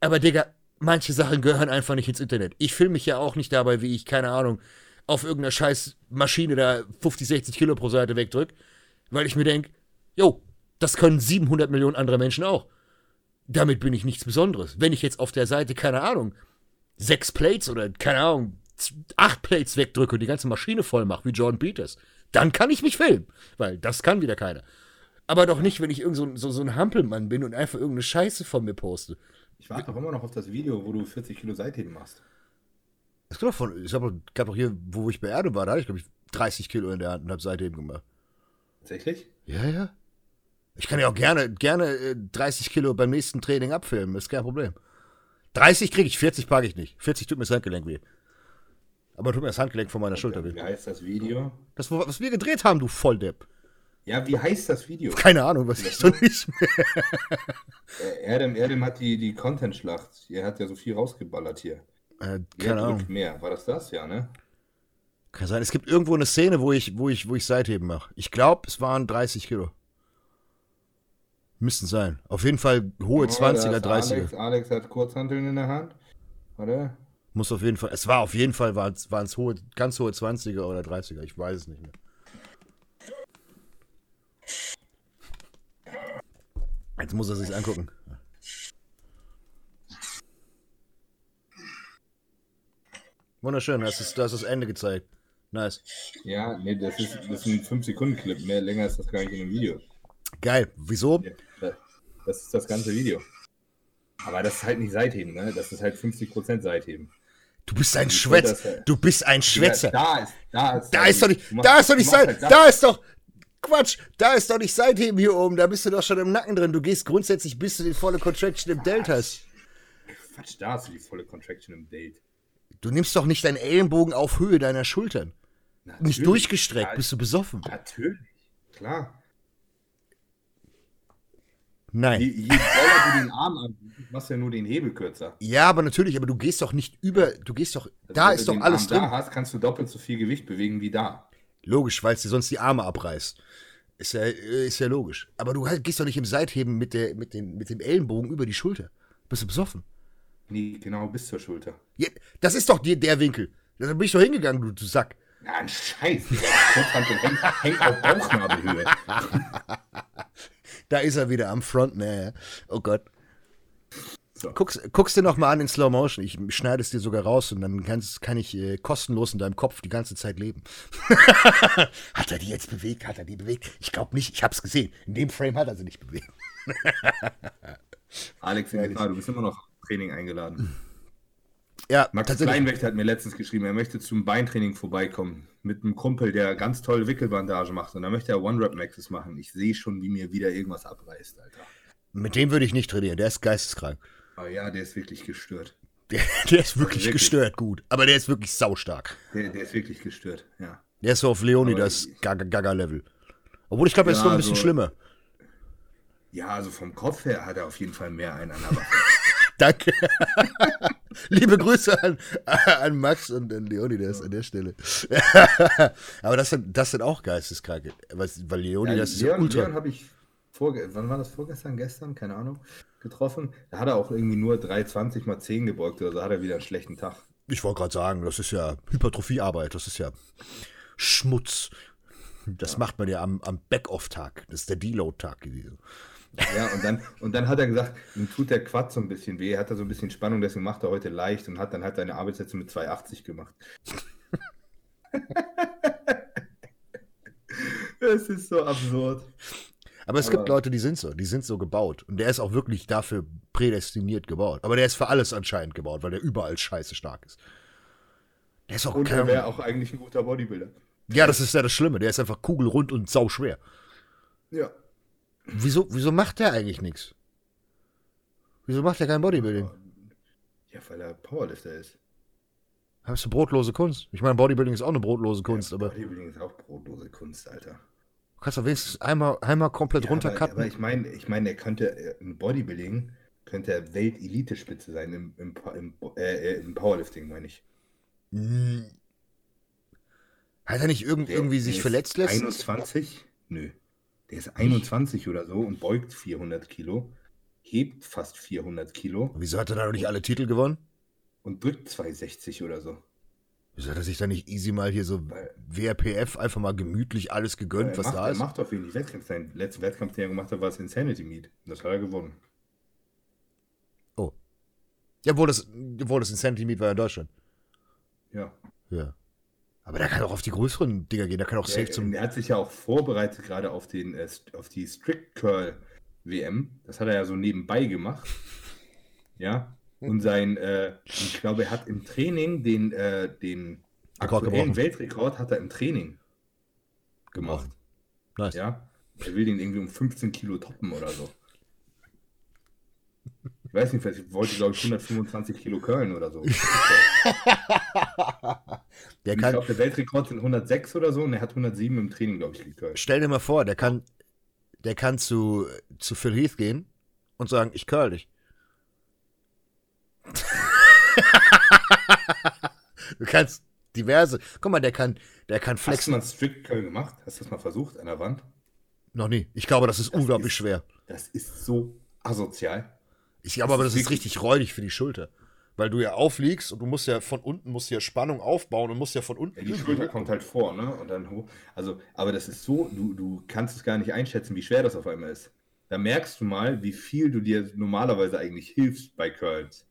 Aber Digga, manche Sachen gehören einfach nicht ins Internet. Ich filme mich ja auch nicht dabei, wie ich, keine Ahnung, auf irgendeiner scheiß Maschine da 50, 60 Kilo pro Seite wegdrück, weil ich mir denke, jo, das können 700 Millionen andere Menschen auch. Damit bin ich nichts Besonderes. Wenn ich jetzt auf der Seite, keine Ahnung, sechs Plates oder, keine Ahnung, acht Plates wegdrücke und die ganze Maschine voll mache, wie Jordan Peters, dann kann ich mich filmen, weil das kann wieder keiner. Aber doch nicht, wenn ich irgend so, ein- so, so ein Hampelmann bin und einfach irgendeine Scheiße von mir poste. Ich warte doch immer noch auf das Video, wo du 40 Kilo Seitheben machst. Es gab doch von, ich habe gab hier, wo ich bei Erde war, da hatte ich, glaube ich, 30 Kilo in der Hand und habe seitdem gemacht. Tatsächlich? Ja, ja. Ich kann ja auch gerne, gerne äh, 30 Kilo beim nächsten Training abfilmen, ist kein Problem. 30 kriege ich, 40 packe ich nicht. 40 tut mir das Handgelenk weh. Aber tut mir das Handgelenk von meiner Schulter weh. Wie heißt das Video? Das, was wir gedreht haben, du Volldepp. Ja, wie heißt das Video? Keine Ahnung, was ich doch nicht mehr. Äh, Erdem, Erdem hat die, die Content-Schlacht. Er hat ja so viel rausgeballert hier. Äh, keine Ahnung. mehr? War das das? Ja, ne? Kann sein. Es gibt irgendwo eine Szene, wo ich, wo ich, wo ich Seitheben mache. Ich glaube, es waren 30 Kilo. Müssten sein. Auf jeden Fall hohe Oh, da 20er, ist 30er. Alex, Alex hat Kurzhanteln in der Hand. Warte. Muss auf jeden Fall. Es war auf jeden Fall, waren es hohe, ganz hohe 20er oder 30er. Ich weiß es nicht mehr. Jetzt muss er sich angucken. Wunderschön, das ist, das ist das Ende gezeigt. Nice. Ja, nee, das ist, das ist ein 5-Sekunden-Clip. Mehr länger ist das gar nicht in dem Video. Geil. Wieso? Ja, das ist das ganze Video. Aber das ist halt nicht Seitheben, ne? Das ist halt 50% Seitheben. Du bist ein Schwätzer. Du bist ein Schwätzer. Ja, da ist, da ist, da ist doch nicht, da ist doch nicht Seit, halt da ist doch, Quatsch, da ist doch nicht Seitheben hier oben, da bist du doch schon im Nacken drin. Du gehst grundsätzlich, bis du die volle Contraction im Delt hast. Quatsch, da hast du die volle Contraction im Delt. Du nimmst doch nicht deinen Ellenbogen auf Höhe deiner Schultern. Natürlich, nicht durchgestreckt, ja, bist du besoffen. Natürlich, klar. Nein. Je, je doller du den Arm anbietest, machst du ja nur den Hebel kürzer. Ja, aber natürlich, aber du gehst doch nicht über, du gehst doch, also da ist doch alles Arm drin. da hast, kannst du doppelt so viel Gewicht bewegen wie da. Logisch, weil es dir sonst die Arme abreißt. Ist ja, ist ja logisch. Aber du halt, gehst doch nicht im Seitheben mit, der, mit, den, mit dem Ellenbogen über die Schulter. Bist du besoffen? Nee, genau, bis zur Schulter. Ja, das ist doch dir der Winkel. Da bin ich doch hingegangen, du, du Sack. Ja, ein Scheiß. hängt, hängt auf Bauchnabelhöhe. Da ist er wieder am Front, ne? Oh Gott. So. Guck's, guck's dir noch mal an in Slow Motion. Ich schneide es dir sogar raus und dann kann's, kann ich äh, kostenlos in deinem Kopf die ganze Zeit leben. hat er die jetzt bewegt? Hat er die bewegt? Ich glaube nicht. Ich hab's gesehen. In dem Frame hat er sie nicht bewegt. Alex, du bist immer noch Training eingeladen. Ja, Max Kleinwächter hat mir letztens geschrieben, er möchte zum Beintraining vorbeikommen mit einem Kumpel, der ganz tolle Wickelbandage macht und da möchte er One-Rap-Maxes machen. Ich sehe schon, wie mir wieder irgendwas abreißt, Alter. Mit dem würde ich nicht trainieren, der ist geisteskrank. Oh ja, der ist wirklich gestört. Der, der ist wirklich, wirklich, gestört gut, aber der ist wirklich saustark. Der, der ist wirklich gestört, ja. Der ist so auf Leonidas Gaga-Level. Obwohl ich glaube, er ist ja, noch ein bisschen also, schlimmer. Ja, also vom Kopf her hat er auf jeden Fall mehr einen an der Waffe. Danke. Liebe Grüße an, an Max und an Leonidas an der Stelle. Aber das sind, das sind auch Geisteskranke. Weil Leonidas ja, Leon, ist ultra. Leon habe ich vor, wann war das vorgestern, gestern, keine Ahnung, getroffen. Da hat er auch irgendwie nur 3,20 mal 10 gebeugt oder so, hat er wieder einen schlechten Tag. Ich wollte gerade sagen, das ist ja Hypertrophiearbeit, das ist ja Schmutz. Das ja. macht man ja am, am Back-Off-Tag. Das ist der Deload-Tag gewesen. Ja, und dann, und dann hat er gesagt, ihm tut der Quad so ein bisschen weh, hat er so ein bisschen Spannung, deswegen macht er heute leicht und hat dann halt seine Arbeitssätze mit 2,80 gemacht. Es ist so absurd. Aber es Aber gibt Leute, die sind so, die sind so gebaut. Und der ist auch wirklich dafür prädestiniert gebaut. Aber der ist für alles anscheinend gebaut, weil der überall scheiße stark ist. Der ist auch und er wäre auch eigentlich ein guter Bodybuilder. Ja, das ist ja das Schlimme. Der ist einfach kugelrund und sauschwer. Ja. Wieso, wieso macht der eigentlich nichts? Wieso macht er kein Bodybuilding? Ja, weil er Powerlifter ist. Hast du brotlose Kunst? Ich meine, Bodybuilding ist auch eine brotlose Kunst, ja, aber. Bodybuilding ist auch brotlose Kunst, Alter. Du kannst doch wenigstens einmal, einmal komplett ja, runtercutten. Aber, aber ich meine, ich mein, er könnte äh, im Bodybuilding könnte er Weltelite-Spitze sein, im, im, im, äh, im, Powerlifting, meine ich. Hm. Hat er nicht irgend, der, irgendwie sich verletzt lässt? 21? Nö. Der ist 21 oder so und beugt 400 Kilo, hebt fast 400 Kilo. Wieso hat er da noch nicht alle Titel gewonnen? Und drückt 260 oder so. Wieso hat er sich da nicht easy mal hier so Weil, WRPF einfach mal gemütlich alles gegönnt, was macht, da ist? Er macht auf wenig Wettkämpfe. Sein letzten Wettkampf, den er gemacht hat, war das Insanity Meet. Das hat er gewonnen. Oh. Ja, wo das, wo das Insanity Meet war in Deutschland. Ja. Ja. Aber der kann auch auf die größeren Dinger gehen, der kann auch safe ja, zum. Er hat sich ja auch vorbereitet, gerade auf, den, äh, auf die Strict Curl WM. Das hat er ja so nebenbei gemacht. Ja. Und sein, äh, ich glaube, er hat im Training den, äh, den aktuellen Weltrekord hat er im Training gemacht. Nice. Ja. Er will den irgendwie um 15 Kilo toppen oder so. Ich weiß nicht, ich wollte, glaube ich, 125 Kilo Köln oder so. der kann, ich glaube, der Weltrekord sind 106 oder so und er hat 107 im Training, glaube ich, gekürzt. Stell dir mal vor, der kann, der kann zu, zu Phil Heath gehen und sagen, ich curl dich. du kannst diverse. Guck mal, der kann, der kann flexen. Hast du mal Strict Curl gemacht? Hast du das mal versucht an der Wand? Noch nie. Ich glaube, das ist das unglaublich ist, schwer. Das ist so asozial. Ich glaube aber, das ist richtig räudig für die Schulter. Weil du ja aufliegst und du musst ja von unten musst ja Spannung aufbauen und musst ja von unten. Ja, die Schulter kommt halt vor, ne? Und dann hoch. Also, aber das ist so, du, du kannst es gar nicht einschätzen, wie schwer das auf einmal ist. Da merkst du mal, wie viel du dir normalerweise eigentlich hilfst bei Curls.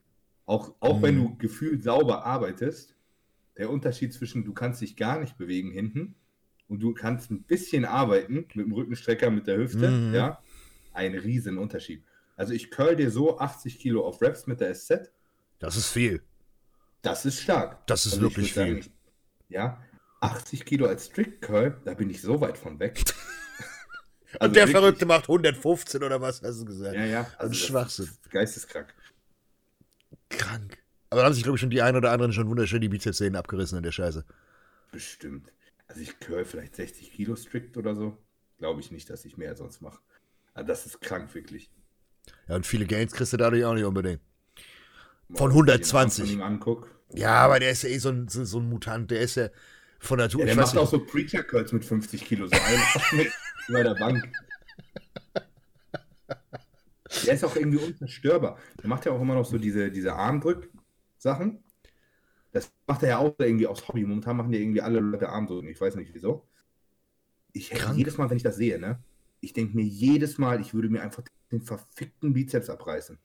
Auch, auch mhm. wenn du gefühlt sauber arbeitest, der Unterschied zwischen, du kannst dich gar nicht bewegen hinten und du kannst ein bisschen arbeiten mit dem Rückenstrecker, mit der Hüfte, mhm. ja, ein riesen Unterschied. Also ich curl dir so 80 Kilo auf Reps mit der SZ. Das ist viel. Das ist stark. Das ist also wirklich viel. Sagen, ja, 80 Kilo als Strict Curl, da bin ich so weit von weg. also Und der wirklich, Verrückte macht 115 oder was, hast du gesagt? Ja, ja. Also Schwachsinn. Geisteskrank. Krank. Aber da haben sich, glaube ich, schon die ein oder anderen schon wunderschön die Bizepssehnen abgerissen in der Scheiße. Bestimmt. Also ich curl vielleicht 60 Kilo strict oder so. Glaube ich nicht, dass ich mehr sonst mache. Also das ist krank, wirklich. Ja, und viele Gains kriegst du dadurch auch nicht unbedingt. Von 120. Ja, aber der ist ja eh so ein, so, so ein Mutant. Der ist ja von Natur. Ja, der macht auch so Preacher Curls mit 50 Kilo. So ein bei der Bank. Der ist auch irgendwie unzerstörbar. Der macht ja auch immer noch so diese, diese Armdrück-Sachen. Das macht er ja auch irgendwie aus Hobby. Momentan machen ja irgendwie alle Leute Armdrücken. Ich weiß nicht wieso. Ich jedes Mal, wenn ich das sehe, ne? Ich denke mir jedes Mal, ich würde mir einfach den verfickten Bizeps abreißen.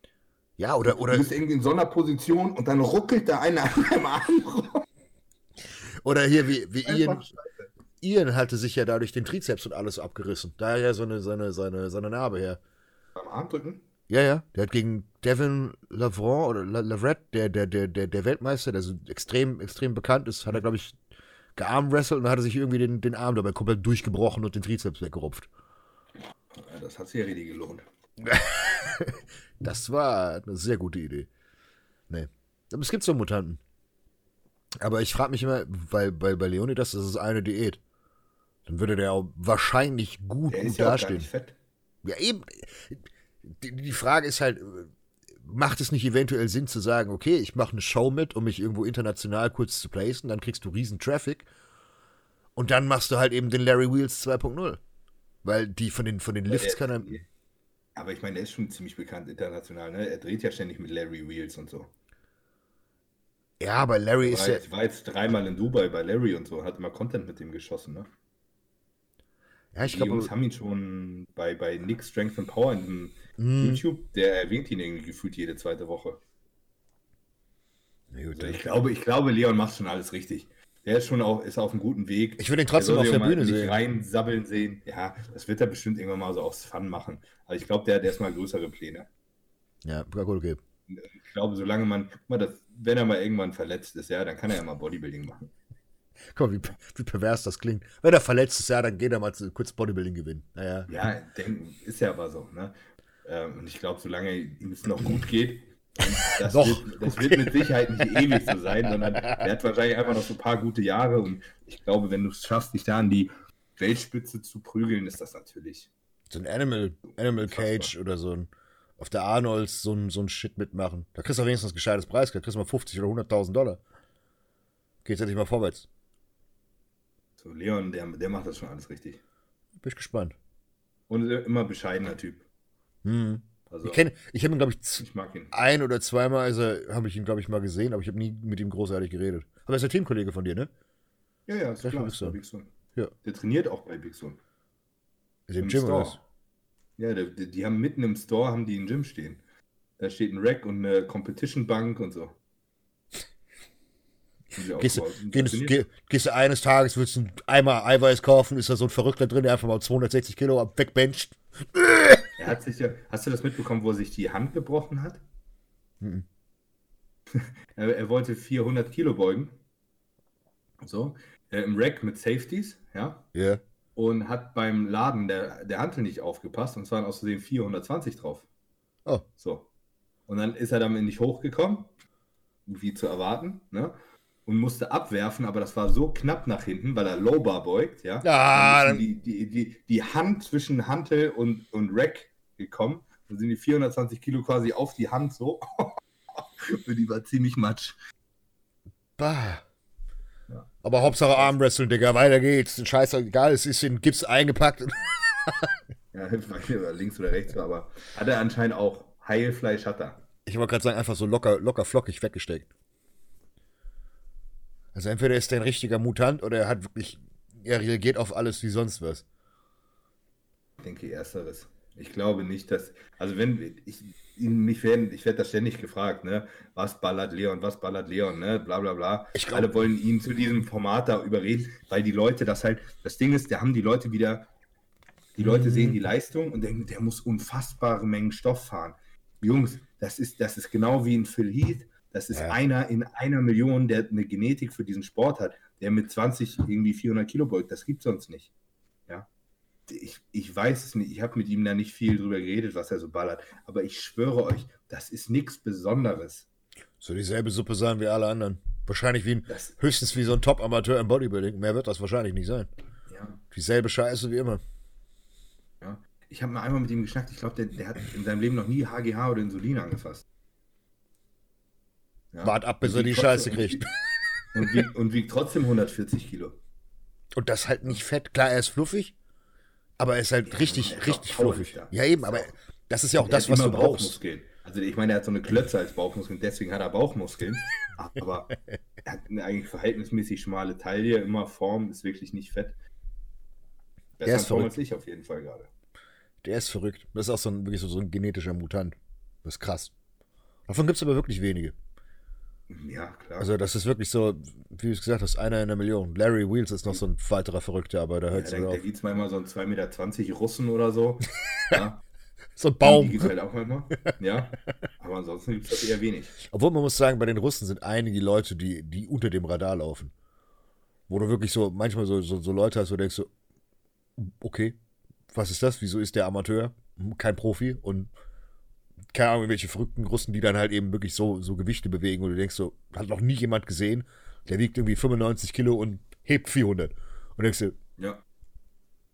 Ja, oder. oder du bist irgendwie in so einer Position und dann ruckelt da einer an deinem Arm rum. Oder hier, wie, wie Ian. Ian hatte sich ja dadurch den Trizeps und alles abgerissen. Daher so eine, seine, seine, seine Narbe her. Am Armdrücken? Ja, ja. Der hat gegen Devin Lavron oder Lavret, der, der, der, der, der Weltmeister, der so extrem, extrem bekannt ist, hat er, glaube ich, gearmwrestelt und hat er sich irgendwie den, den Arm dabei komplett durchgebrochen und den Trizeps weggerupft. Das hat sich ja richtig gelohnt. das war eine sehr gute Idee. Nee. Aber es gibt so Mutanten. Aber ich frage mich immer, weil bei, bei Leonidas ist es eine Diät. Dann würde der auch wahrscheinlich gut, der gut ist ja dastehen. Auch gar nicht fett. Ja, eben die, die Frage ist halt, macht es nicht eventuell Sinn zu sagen, okay, ich mache eine Show mit, um mich irgendwo international kurz zu placen, dann kriegst du riesen Traffic und dann machst du halt eben den Larry Wheels 2.0. Weil die von den, von den Lifts kann er. Aber ich meine, er ist schon ziemlich bekannt international, ne? Er dreht ja ständig mit Larry Wheels und so. Ja, aber Larry ist ja. Ich war jetzt dreimal in Dubai bei Larry und so, hat immer Content mit dem geschossen, ne? Ja, ich glaube. Die Jungs haben ihn schon bei, bei Nick Strength and Power in mm. YouTube, der erwähnt ihn irgendwie gefühlt jede zweite Woche. Also ich, glaube, ich glaube, Leon macht schon alles richtig. Der ist schon auch, ist auf einem guten Weg. Ich würde ihn trotzdem auf der Bühne sehen. rein sabbeln sehen. Ja, das wird er bestimmt irgendwann mal so aufs Fun machen. Aber ich glaube, der hat erstmal größere Pläne. Ja, gut, okay. Ich glaube, solange man, mal das, wenn er mal irgendwann verletzt ist, ja, dann kann er ja mal Bodybuilding machen. Guck mal, wie, wie, pervers das klingt. Wenn er verletzt ist, ja, dann geht er mal zu, kurz Bodybuilding gewinnen. Naja. Ja, denk, ist ja aber so. Ne? Ähm, und ich glaube, solange ihm es noch gut geht, das, wird, das okay. wird mit Sicherheit nicht ewig so sein, sondern er hat wahrscheinlich einfach noch so ein paar gute Jahre. Und ich glaube, wenn du es schaffst, dich da an die Weltspitze zu prügeln, ist das natürlich. So ein Animal, Animal Cage oder so ein auf der Arnolds so ein, so ein Shit mitmachen. Da kriegst du wenigstens ein gescheites Preisgeld. Da kriegst du mal 50 oder 100.000 Dollar. Geht's nicht mal vorwärts. So, Leon, der, der macht das schon alles richtig. Bin ich gespannt. Und immer bescheidener Typ. Hm. Also, ich kenne, ich habe ihn, glaube ich, ich ihn. ein oder zweimal, also habe ich ihn, glaube ich, mal gesehen, aber ich habe nie mit ihm großartig geredet. Aber er ist der Teamkollege von dir, ne? Ja, ja, ist klar, ist Big Son. Ja. Der trainiert auch bei Big Son. Ist im, im Gym Store. Ja, der, die, die haben mitten im Store haben die ein Gym stehen. Da steht ein Rack und eine Competition Bank und so. Gehst du, gehst, gehst, du eines Tages, willst du einmal Eiweiß kaufen, ist da so ein Verrückter drin, der einfach mal 260 Kilo wegbencht. Er hat sich ja, hast du das mitbekommen, wo er sich die Hand gebrochen hat? Mhm. er, er, wollte 400 Kilo beugen. So, äh, im Rack mit Safeties, ja. Ja. Yeah. Und hat beim Laden der, der Hantel nicht aufgepasst und zwar aus Versehen 420 drauf. Oh. So. Und dann ist er damit nicht hochgekommen, wie zu erwarten, ne? und musste abwerfen, aber das war so knapp nach hinten, weil er Lowbar beugt, ja. Ah, die, die, die, die Hand zwischen Hantel und, und Rack gekommen. Dann sind die 420 Kilo quasi auf die Hand so. und die war ziemlich matsch. Bah. Ja. Aber Hauptsache Armwrestling, Digga, weiter geht's. Scheiße, egal, es ist in Gips eingepackt. ja, links oder rechts war, aber hat er anscheinend auch. Heilfleisch hat er. Ich wollte gerade sagen, einfach so locker, locker flockig weggesteckt. Also entweder ist er ein richtiger Mutant oder er hat wirklich, er reagiert auf alles wie sonst was. Ich denke ersteres. Ich glaube nicht, dass, also wenn, ich, mich werden, ich werde das ständig gefragt, ne, was ballert Leon, was ballert Leon, ne, bla bla bla. Ich glaub, Alle wollen ihn zu diesem Format da überreden, weil die Leute das halt, das Ding ist, da haben die Leute wieder, die Leute mhm. sehen die Leistung und denken, der muss unfassbare Mengen Stoff fahren. Jungs, das ist, das ist genau wie ein Phil Heath, das ist ja. einer in einer Million, der eine Genetik für diesen Sport hat, der mit 20 irgendwie 400 Kilo beugt, das gibt es sonst nicht ich, ich weiß es nicht, ich habe mit ihm da nicht viel drüber geredet, was er so ballert, aber ich schwöre euch, das ist nichts Besonderes. So dieselbe Suppe sein wie alle anderen. Wahrscheinlich wie ein, das, höchstens wie so ein Top-Amateur im Bodybuilding. Mehr wird das wahrscheinlich nicht sein. Ja. Dieselbe Scheiße wie immer. Ja. Ich habe mal einmal mit ihm geschnackt. Ich glaube, der, der, hat in seinem Leben noch nie HGH oder Insulin angefasst. Ja. Wart ab, bis er die Scheiße kriegt. Und wiegt, und wiegt trotzdem 140 Kilo. Und das halt nicht fett. Klar, er ist fluffig, aber er ist halt ja, richtig, richtig fluffig. Ja, eben, aber das ist ja auch das, was du brauchst. Also ich meine, er hat so eine Klötze als Bauchmuskeln, deswegen hat er Bauchmuskeln. aber er hat eine eigentlich verhältnismäßig schmale Taille, immer Form, ist wirklich nicht fett. Besser der ist verrückt. als ich auf jeden Fall gerade. Der ist verrückt. Das ist auch so ein, wirklich so, so ein genetischer Mutant. Das ist krass. Davon gibt es aber wirklich wenige. Ja, klar. Also das ist wirklich so, wie du es gesagt hast, einer in einer Million. Larry Wheels ist noch so ein weiterer Verrückter, aber da hört es ja, Da gibt es manchmal so ein 2,20 Meter Russen oder so. ja. so ein Baum. Die gibt es halt auch manchmal. Ja, aber ansonsten gibt es das eher wenig. Obwohl man muss sagen, bei den Russen sind einige Leute, die, die unter dem Radar laufen. Wo du wirklich so manchmal so, so, so Leute hast, wo du denkst so, okay, was ist das? Wieso ist der Amateur? Kein Profi und keine Ahnung, welche verrückten Russen, die dann halt eben wirklich so, so Gewichte bewegen und du denkst so, hat noch nie jemand gesehen, der wiegt irgendwie 95 Kilo und hebt 400. Und denkst du, ja.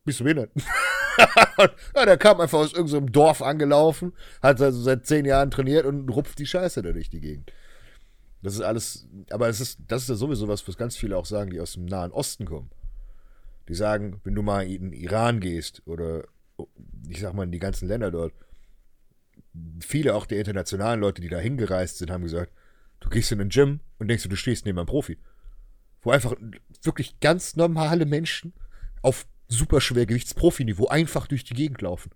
bist du behindert? ja, der kam einfach aus irgendeinem Dorf angelaufen, hat also seit zehn Jahren trainiert und rupft die Scheiße da durch die Gegend. Das ist alles, aber es ist, das ist ja sowieso was, was ganz viele auch sagen, die aus dem Nahen Osten kommen. Die sagen, wenn du mal in den Iran gehst oder ich sag mal in die ganzen Länder dort, viele auch der internationalen Leute, die da hingereist sind, haben gesagt, du gehst in ein Gym und denkst du, du stehst neben einem Profi. Wo einfach wirklich ganz normale Menschen auf Superschwergewichtsprofiniveau einfach durch die Gegend laufen.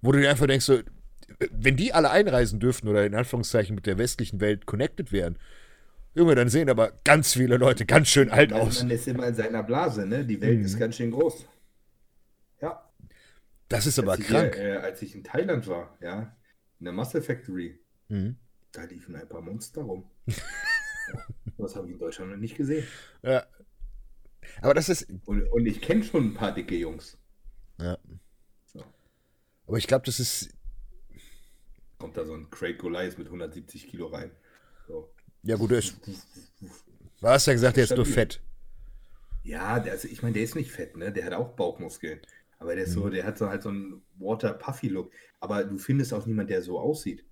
Wo du dir einfach denkst, so, wenn die alle einreisen dürften oder in Anführungszeichen mit der westlichen Welt connected wären, Junge, dann sehen aber ganz viele Leute ganz schön alt aus. Man ist immer in seiner Blase, ne? Die Welt mhm. ist ganz schön groß. Ja. Das ist aber als krank. Ich, äh, als ich in Thailand war, ja, in der Muscle Factory. Mhm. Da liefen ein paar Monster rum. ja, das habe ich in Deutschland noch nicht gesehen. Ja. Aber das ist. Und, und ich kenne schon ein paar dicke Jungs. Ja. So. Aber ich glaube, das ist. Kommt da so ein Craig Goliath mit 170 Kilo rein. So. Ja, gut, der ist. Du hast ja gesagt, der ist nur fett. Ja, der, also ich meine, der ist nicht fett, ne? Der hat auch Bauchmuskeln. Aber der ist so, mhm. der hat so halt so einen Water Puffy Look. Aber du findest auch niemanden, der so aussieht.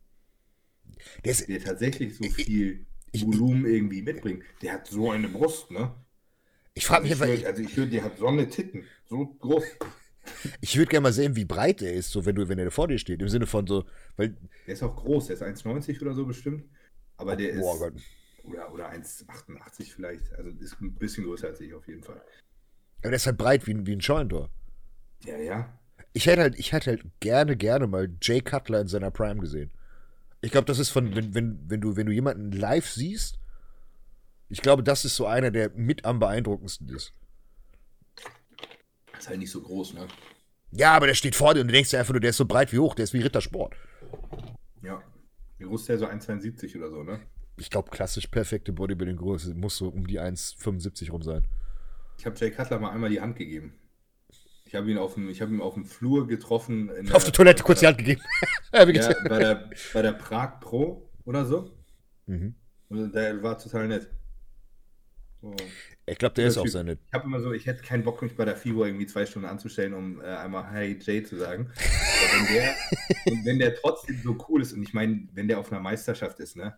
Der, ist, der tatsächlich so viel ich, Volumen irgendwie mitbringt. Der hat so eine Brust, ne? Ich frage mich also einfach. also ich höre, der hat so eine Titten. So groß. Ich würde gerne mal sehen, wie breit er ist, so wenn du, wenn er vor dir steht. Im Sinne von so, weil. Der ist auch groß, der ist 1,90 oder so bestimmt. Aber der oh, ist. Gott. Oder, oder 1,88 vielleicht. Also ist ein bisschen größer als ich auf jeden Fall. Aber der ist halt breit wie, wie ein Scheunentor. Ja, ja. Ich hätte halt, ich hätte halt gerne, gerne mal Jay Cutler in seiner Prime gesehen. Ich glaube, das ist von, wenn, wenn, wenn du, wenn du jemanden live siehst, ich glaube, das ist so einer, der mit am beeindruckendsten ist. Ist halt nicht so groß, ne? Ja, aber der steht vor dir und du denkst dir einfach nur, der ist so breit wie hoch, der ist wie Rittersport. Ja. Wie groß ist der so 1,72 oder so, ne? Ich glaube, klassisch perfekte Bodybuilding-Größe muss so um die 1,75 rum sein. Ich habe Jay Cutler mal einmal die Hand gegeben. Ich habe ihn auf dem, ich habe ihn auf dem Flur getroffen. auf der, der Toilette kurz die Hand gegeben. ja, bei der, bei der Prag Pro oder so. Mhm. Und der war total nett. So. Ich glaube, der ist auch sehr nett. Ich habe immer so, ich hätte keinen Bock, mich bei der FIBO irgendwie zwei Stunden anzustellen, um äh, einmal Hey Jay zu sagen. Wenn der, und wenn der trotzdem so cool ist, und ich meine, wenn der auf einer Meisterschaft ist, ne,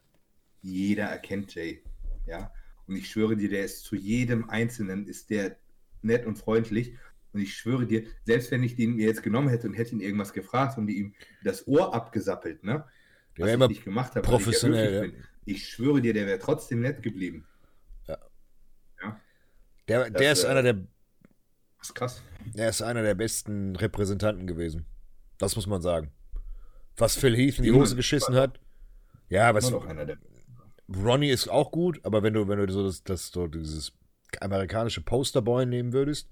jeder erkennt Jay. Ja. Und ich schwöre dir, der ist zu jedem Einzelnen, ist der nett und freundlich. Und ich schwöre dir, selbst wenn ich den mir jetzt genommen hätte und hätte ihn irgendwas gefragt und ihm das Ohr abgesappelt, ne? Der was ich nicht gemacht habe, professionell. Ich, ich, schwöre dir, der wäre trotzdem nett geblieben. Ja. ja? Der, das, der ist äh, einer der. Das ist krass. Er ist einer der besten Repräsentanten gewesen. Das muss man sagen. Was Phil Heath in die Hose geschissen hat. Ja, was. Ronnie ist auch gut, aber wenn du, wenn du so das, das so dieses amerikanische Posterboy nehmen würdest,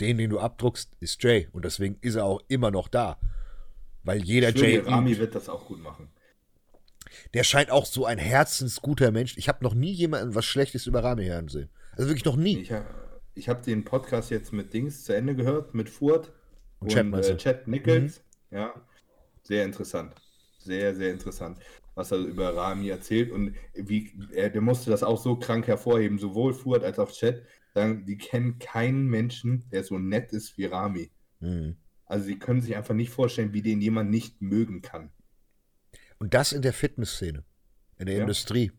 den, den du abdruckst, ist Jay. Und deswegen ist er auch immer noch da. Weil jeder ich Jay. Rami wird das auch gut machen. Der scheint auch so ein herzensguter Mensch. Ich habe noch nie jemanden was Schlechtes über Rami hören sehen. Also wirklich noch nie. Ich, habe den Podcast jetzt mit Dings zu Ende gehört, mit Furt und, und Chad, äh, Chad Nichols. Mhm. Ja, sehr interessant. Sehr, sehr interessant, was er über Rami erzählt. Und wie er, der musste das auch so krank hervorheben, sowohl Furt als auch Chad. Sagen, die kennen keinen Menschen, der so nett ist wie Rami. Mhm. Also sie können sich einfach nicht vorstellen, wie den jemand nicht mögen kann. Und das in der Fitnessszene, in der ja. Industrie,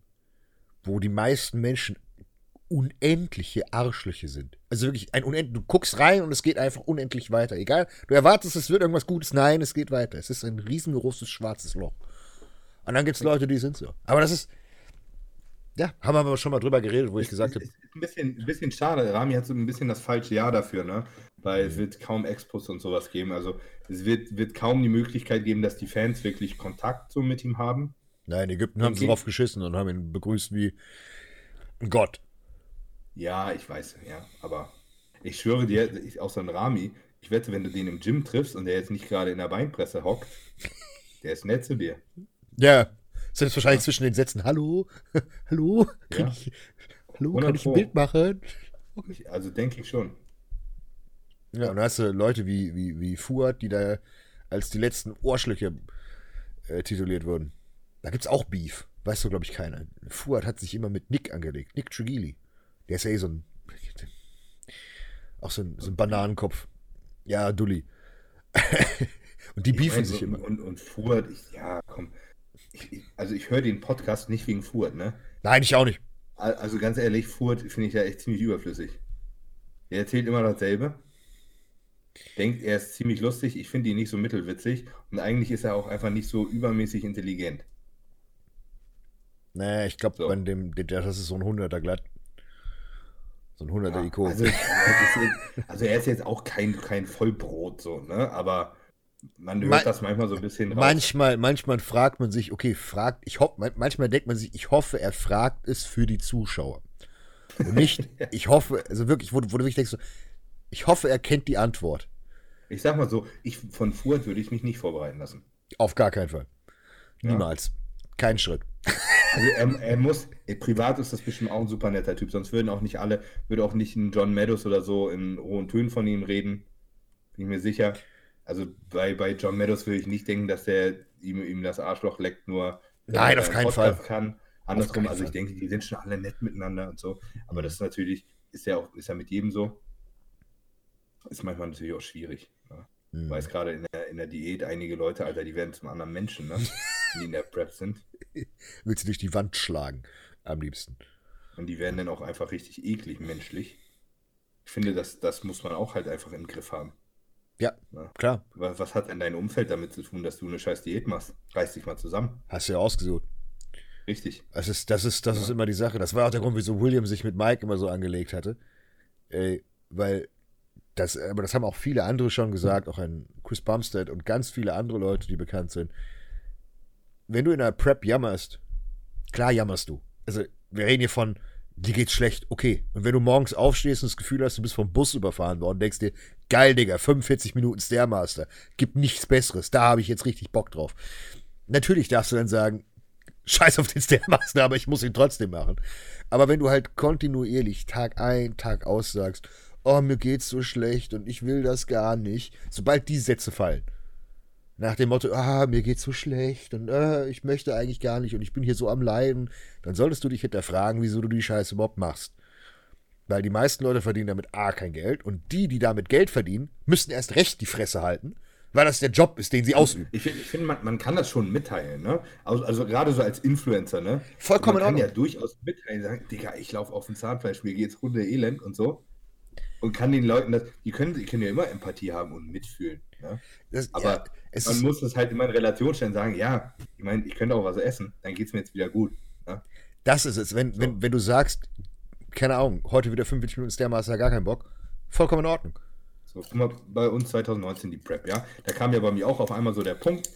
wo die meisten Menschen unendliche Arschlöche sind. Also wirklich ein unendlich. Du guckst rein und es geht einfach unendlich weiter. Egal, du erwartest, es wird irgendwas Gutes. Nein, es geht weiter. Es ist ein riesengroßes schwarzes Loch. Und dann gibt es Leute, die sind so. Aber das ist. Ja, haben wir aber schon mal drüber geredet, wo ich gesagt habe. Ein bisschen, ein bisschen schade. Rami hat so ein bisschen das falsche Jahr dafür, ne? Weil es wird kaum Expos und sowas geben. Also es wird, wird kaum die Möglichkeit geben, dass die Fans wirklich Kontakt so mit ihm haben. Nein, Ägypten haben sie drauf geschissen und haben ihn begrüßt wie ein Gott. Ja, ich weiß, ja, aber ich schwöre dir, ich, auch so ein Rami, ich wette, wenn du den im Gym triffst und der jetzt nicht gerade in der Beinpresse hockt, der ist nett zu dir. Ja, selbst wahrscheinlich ja. zwischen den Sätzen, hallo, hallo, kann ja. ich, hallo, kann ich ein Bild machen? Ich, also denke ich schon. Ja, und da hast du Leute wie, wie, wie Fuad, die da als die letzten Ohrschlöcher äh, tituliert wurden. Da gibt's auch Beef. Weißt du, glaube ich, keiner. Fuad hat sich immer mit Nick angelegt. Nick Trigili. Der ist ja eh so ein. Auch so ein, so ein Bananenkopf. Ja, Dulli. und die ich beefen sich immer. Und, und Fuhrt, ich, ja, komm. Ich, also ich höre den Podcast nicht wegen Fuhrt, ne? Nein, ich auch nicht. Also ganz ehrlich, Fuhrt finde ich ja echt ziemlich überflüssig. Er erzählt immer dasselbe. Denkt, er ist ziemlich lustig. Ich finde ihn nicht so mittelwitzig. Und eigentlich ist er auch einfach nicht so übermäßig intelligent. Naja, ich glaube, so. das ist so ein Hunderter glatt. So ein 100er ja, Ikon. Also, also, er ist jetzt auch kein, kein Vollbrot, so, ne? Aber man hört Man, das manchmal so ein bisschen raus. Manchmal, manchmal fragt man sich, okay, fragt, ich hoffe, manchmal denkt man sich, ich hoffe, er fragt es für die Zuschauer. Und nicht, ich hoffe, also wirklich, wo, wo du wirklich denkst, so, ich hoffe, er kennt die Antwort. Ich sag mal so, ich, von Furt würde ich mich nicht vorbereiten lassen. Auf gar keinen Fall. Niemals. Ja. Kein Schritt. Also er, er muss, privat ist das bestimmt auch ein super netter Typ, sonst würden auch nicht alle, würde auch nicht ein John Meadows oder so in hohen Tönen von ihm reden. Bin ich mir sicher. Also bei, bei John Meadows würde ich nicht denken, dass der ihm, ihm das Arschloch leckt, nur Nein, auf keinen Fall. kann. Andersrum, also ich denke, die sind schon alle nett miteinander und so. Aber das ist natürlich, ist ja auch, ist ja mit jedem so. Ist manchmal natürlich auch schwierig. Ne? Mhm. Weiß gerade in der, in der Diät einige Leute, Alter, die werden zum anderen Menschen, ne? die in der Prep sind. Willst du durch die Wand schlagen, am liebsten. Und die werden dann auch einfach richtig eklig menschlich. Ich finde, das, das muss man auch halt einfach im Griff haben. Ja, ja, klar. Was, hat denn dein Umfeld damit zu tun, dass du eine scheiß Diät machst? Reiß dich mal zusammen. Hast du ja ausgesucht. Richtig. Das ist, das ist, das ja. ist immer die Sache. Das war auch der Grund, wieso William sich mit Mike immer so angelegt hatte. Äh, weil das, aber das haben auch viele andere schon gesagt, auch ein Chris Bumstead und ganz viele andere Leute, die bekannt sind wenn du in der Prep jammerst, klar jammerst du. Also, wir reden hier von, dir geht's schlecht, okay. Und wenn du morgens aufstehst und das Gefühl hast, du bist vom Bus überfahren worden, denkst dir, geil, Digga, 45 Minuten Stairmaster, gibt nichts Besseres, da habe ich jetzt richtig Bock drauf. Natürlich darfst du dann sagen, scheiß auf den Stairmaster, aber ich muss ihn trotzdem machen. Aber wenn du halt kontinuierlich Tag ein, Tag aus sagst, oh, mir geht's so schlecht und ich will das gar nicht, sobald die Sätze fallen, nach dem Motto, ah, mir geht's so schlecht und äh, ich möchte eigentlich gar nicht und ich bin hier so am Leiden, dann solltest du dich hinterfragen, wieso du die Scheiße überhaupt machst. Weil die meisten Leute verdienen damit A kein Geld und die, die damit Geld verdienen, müssen erst recht die Fresse halten, weil das der Job ist, den sie ausüben. Ich, ich finde, man, man, kann das schon mitteilen, ne? Also, also gerade so als Influencer, ne? Vollkommen Man kann ja durchaus mitteilen, sagen, Digga, ich laufe auf dem Zahnfleisch, mir geht's runde elend und so. Und kann den Leuten das, die können, die können ja immer Empathie haben und mitfühlen. Ja? Das, Aber ja, man muss es halt immer in Relation stellen, sagen, ja, ich meine, ich könnte auch was essen, dann geht es mir jetzt wieder gut. Ja? Das ist es. Wenn, so. wenn, wenn du sagst, keine Ahnung, heute wieder 45 Minuten Stairmaster, gar keinen Bock, vollkommen in Ordnung. So, guck mal, bei uns 2019 die Prep, ja. Da kam ja bei mir auch auf einmal so der Punkt,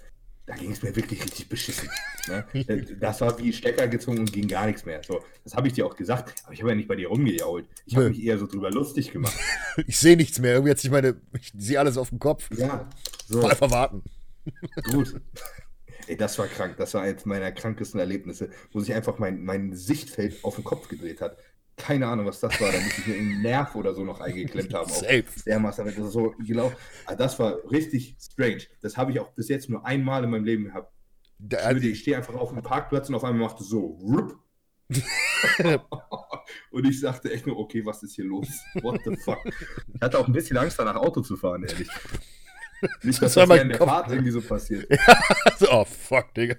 da ging es mir wirklich richtig beschissen. Ne? Das war wie Stecker gezogen und ging gar nichts mehr. So, das habe ich dir auch gesagt, aber ich habe ja nicht bei dir rumgejault. Ich habe mich eher so drüber lustig gemacht. ich sehe nichts mehr. Irgendwie hat sich meine, ich sehe alles auf dem Kopf. Ja, so. Mal einfach warten. Gut. Ey, das war krank. Das war eines meiner krankesten Erlebnisse, wo sich einfach mein, mein Sichtfeld auf den Kopf gedreht hat. Keine Ahnung, was das war. Da muss ich mir einen Nerv oder so noch eingeklemmt haben. Safe. Dermaßen, das ist so gelaufen. Ah, das war richtig strange. Das habe ich auch bis jetzt nur einmal in meinem Leben gehabt. Da, ich, ich stehe einfach auf dem Parkplatz und auf einmal macht es so. und ich sagte echt nur, okay, was ist hier los? What the fuck? Ich hatte auch ein bisschen Angst, danach Auto zu fahren, ehrlich. Nicht, dass das, das in der. Fahrt irgendwie so passiert. Ja, oh, fuck, Digga.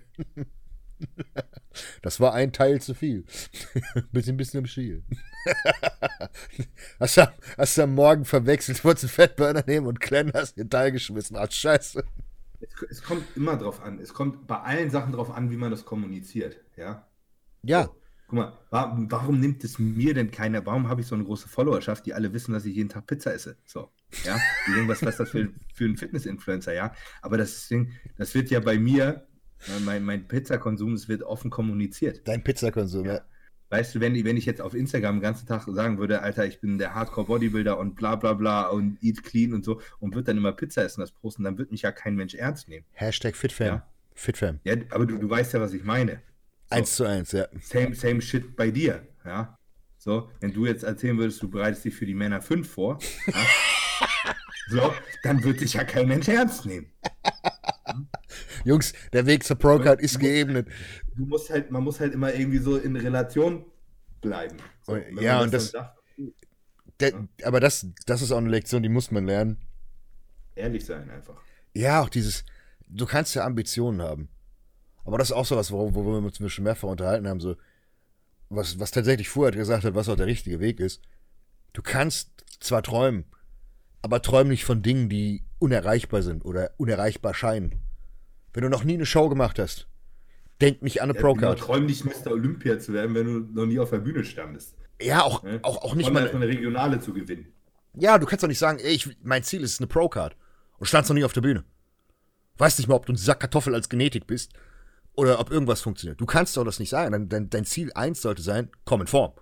Das war ein Teil zu viel. bisschen, bisschen im Schiel. hast, du, hast du am Morgen verwechselt, wolltest einen Fettburner nehmen und Glenn hast den Teil geschmissen. Ach, scheiße. Es, es, kommt immer drauf an. Es kommt bei allen Sachen drauf an, wie man das kommuniziert. Ja. Ja. So, guck mal, warum, warum, nimmt es mir denn keiner? Warum habe ich so eine große Followerschaft, die alle wissen, dass ich jeden Tag Pizza esse? So. Ja. Die denken, was, was ist das für, für ein Fitness-Influencer? Ja. Aber das Ding, das wird ja bei mir mein, mein Pizzakonsum, es wird offen kommuniziert. Dein Pizzakonsum, ja. ja. Weißt du, wenn, wenn ich jetzt auf Instagram den ganzen Tag sagen würde, Alter, ich bin der Hardcore-Bodybuilder und bla bla bla und eat clean und so und würde dann immer Pizza essen, das posten, dann wird mich ja kein Mensch ernst nehmen. Hashtag FitFam. Ja? FitFam. Ja, aber du, du weißt ja, was ich meine. So. Eins zu eins, ja. Same, same shit bei dir, ja. So, wenn du jetzt erzählen würdest, du bereitest dich für die Männer 5 vor, ja? so, dann wird dich ja kein Mensch ernst nehmen. Jungs, der Weg zur Procard ist geebnet. Du musst halt, man muss halt immer irgendwie so in Relation bleiben. So, ja, und das. Sagt, der, ja. Aber das, das ist auch eine Lektion, die muss man lernen. Ehrlich sein einfach. Ja, auch dieses, du kannst ja Ambitionen haben. Aber das ist auch so was, worüber wo wir uns schon mehrfach unterhalten haben, so, was, was tatsächlich vorher gesagt hat, was auch der richtige Weg ist. Du kannst zwar träumen, aber träum nicht von Dingen, die unerreichbar sind oder unerreichbar scheinen. Wenn du noch nie eine Show gemacht hast, denk nicht an eine ja, Pro-Card. Genau, träum nicht Mr. Olympia zu werden, wenn du noch nie auf der Bühne standest. Ja, auch, ja? auch, auch nicht mal. eine Regionale zu gewinnen. Ja, du kannst doch nicht sagen, ey, ich, mein Ziel ist eine Pro-Card und standst noch nie auf der Bühne. Weißt nicht mal, ob du ein Sack Kartoffel als Genetik bist oder ob irgendwas funktioniert. Du kannst doch das nicht sagen. Dein, dein, dein Ziel 1 sollte sein, komm in Form.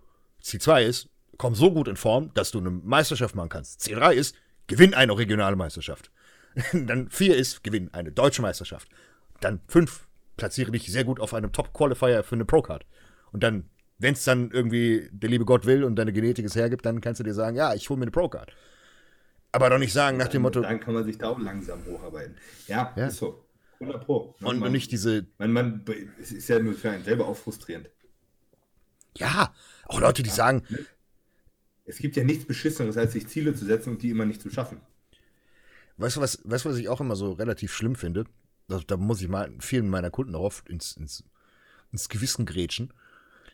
Ziel 2 ist, komm so gut in Form, dass du eine Meisterschaft machen kannst. Ziel 3 ist, gewinn eine regionale Meisterschaft. Dann 4 ist, gewinn eine deutsche Meisterschaft. Dann 5, platziere dich sehr gut auf einem Top-Qualifier für eine Pro-Card. Und dann, wenn es dann irgendwie der liebe Gott will und deine Genetik es hergibt, dann kannst du dir sagen, ja, ich hole mir eine Pro-Card. Aber doch nicht sagen nach dem Motto. Dann kann man sich da auch langsam hocharbeiten. Ja, ja. ist so. 100 Pro. Man, und, man, nicht diese. Man, man, es ist ja nur für einen selber auch frustrierend. Ja, auch Leute, die ja. sagen. Es gibt ja nichts Beschisseneres, als sich Ziele zu setzen und die immer nicht zu schaffen. Weißt du, was, weißt, was ich auch immer so relativ schlimm finde? Da, da muss ich mal vielen meiner Kunden auch oft ins, ins, ins Gewissen grätschen.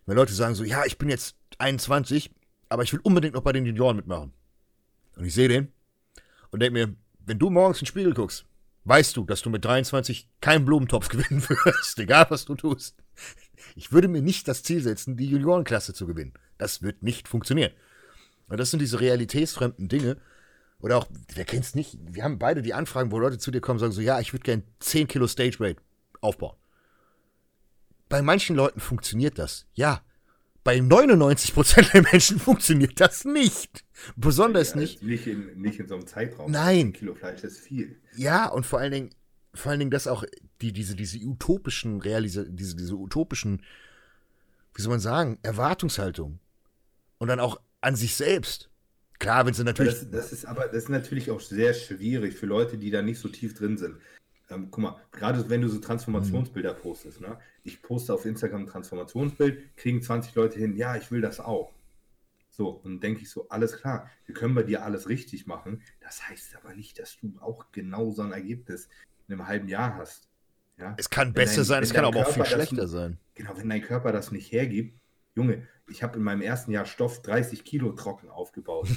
Wenn Leute sagen so, ja, ich bin jetzt 21, aber ich will unbedingt noch bei den Junioren mitmachen. Und ich sehe den und denke mir, wenn du morgens in den Spiegel guckst, weißt du, dass du mit 23 keinen Blumentopf gewinnen wirst, egal was du tust. Ich würde mir nicht das Ziel setzen, die Juniorenklasse zu gewinnen. Das wird nicht funktionieren. Und das sind diese realitätsfremden Dinge. Oder auch, wer kennt es nicht? Wir haben beide die Anfragen, wo Leute zu dir kommen und sagen so, ja, ich würde gerne 10 Kilo Stage Weight aufbauen. Bei manchen Leuten funktioniert das, ja. Bei 99% der Menschen funktioniert das nicht. Besonders ja, nicht. Nicht in, nicht in so einem Zeitraum. Nein. Ein Kilo Fleisch ist viel. Ja, und vor allen Dingen, vor allen Dingen, dass auch die, diese, diese utopischen Realisa diese, diese utopischen, wie soll man sagen, Erwartungshaltung. Und dann auch an sich selbst. Klar, wenn sie natürlich. Das, das, ist aber das ist natürlich auch sehr schwierig für Leute, die da nicht so tief drin sind. Ähm, guck mal, gerade wenn du so Transformationsbilder mhm. postest, ne? Ich poste auf Instagram ein Transformationsbild, kriegen 20 Leute hin, ja, ich will das auch. So, und denke ich so, alles klar, wir können bei dir alles richtig machen. Das heißt aber nicht, dass du auch genau so ein Ergebnis in einem halben Jahr hast. Ja? Es kann besser dein, sein, es kann aber auch viel schlechter sein. Genau, wenn dein Körper das nicht hergibt, Junge, ich habe in meinem ersten Jahr Stoff 30 Kilo trocken aufgebaut.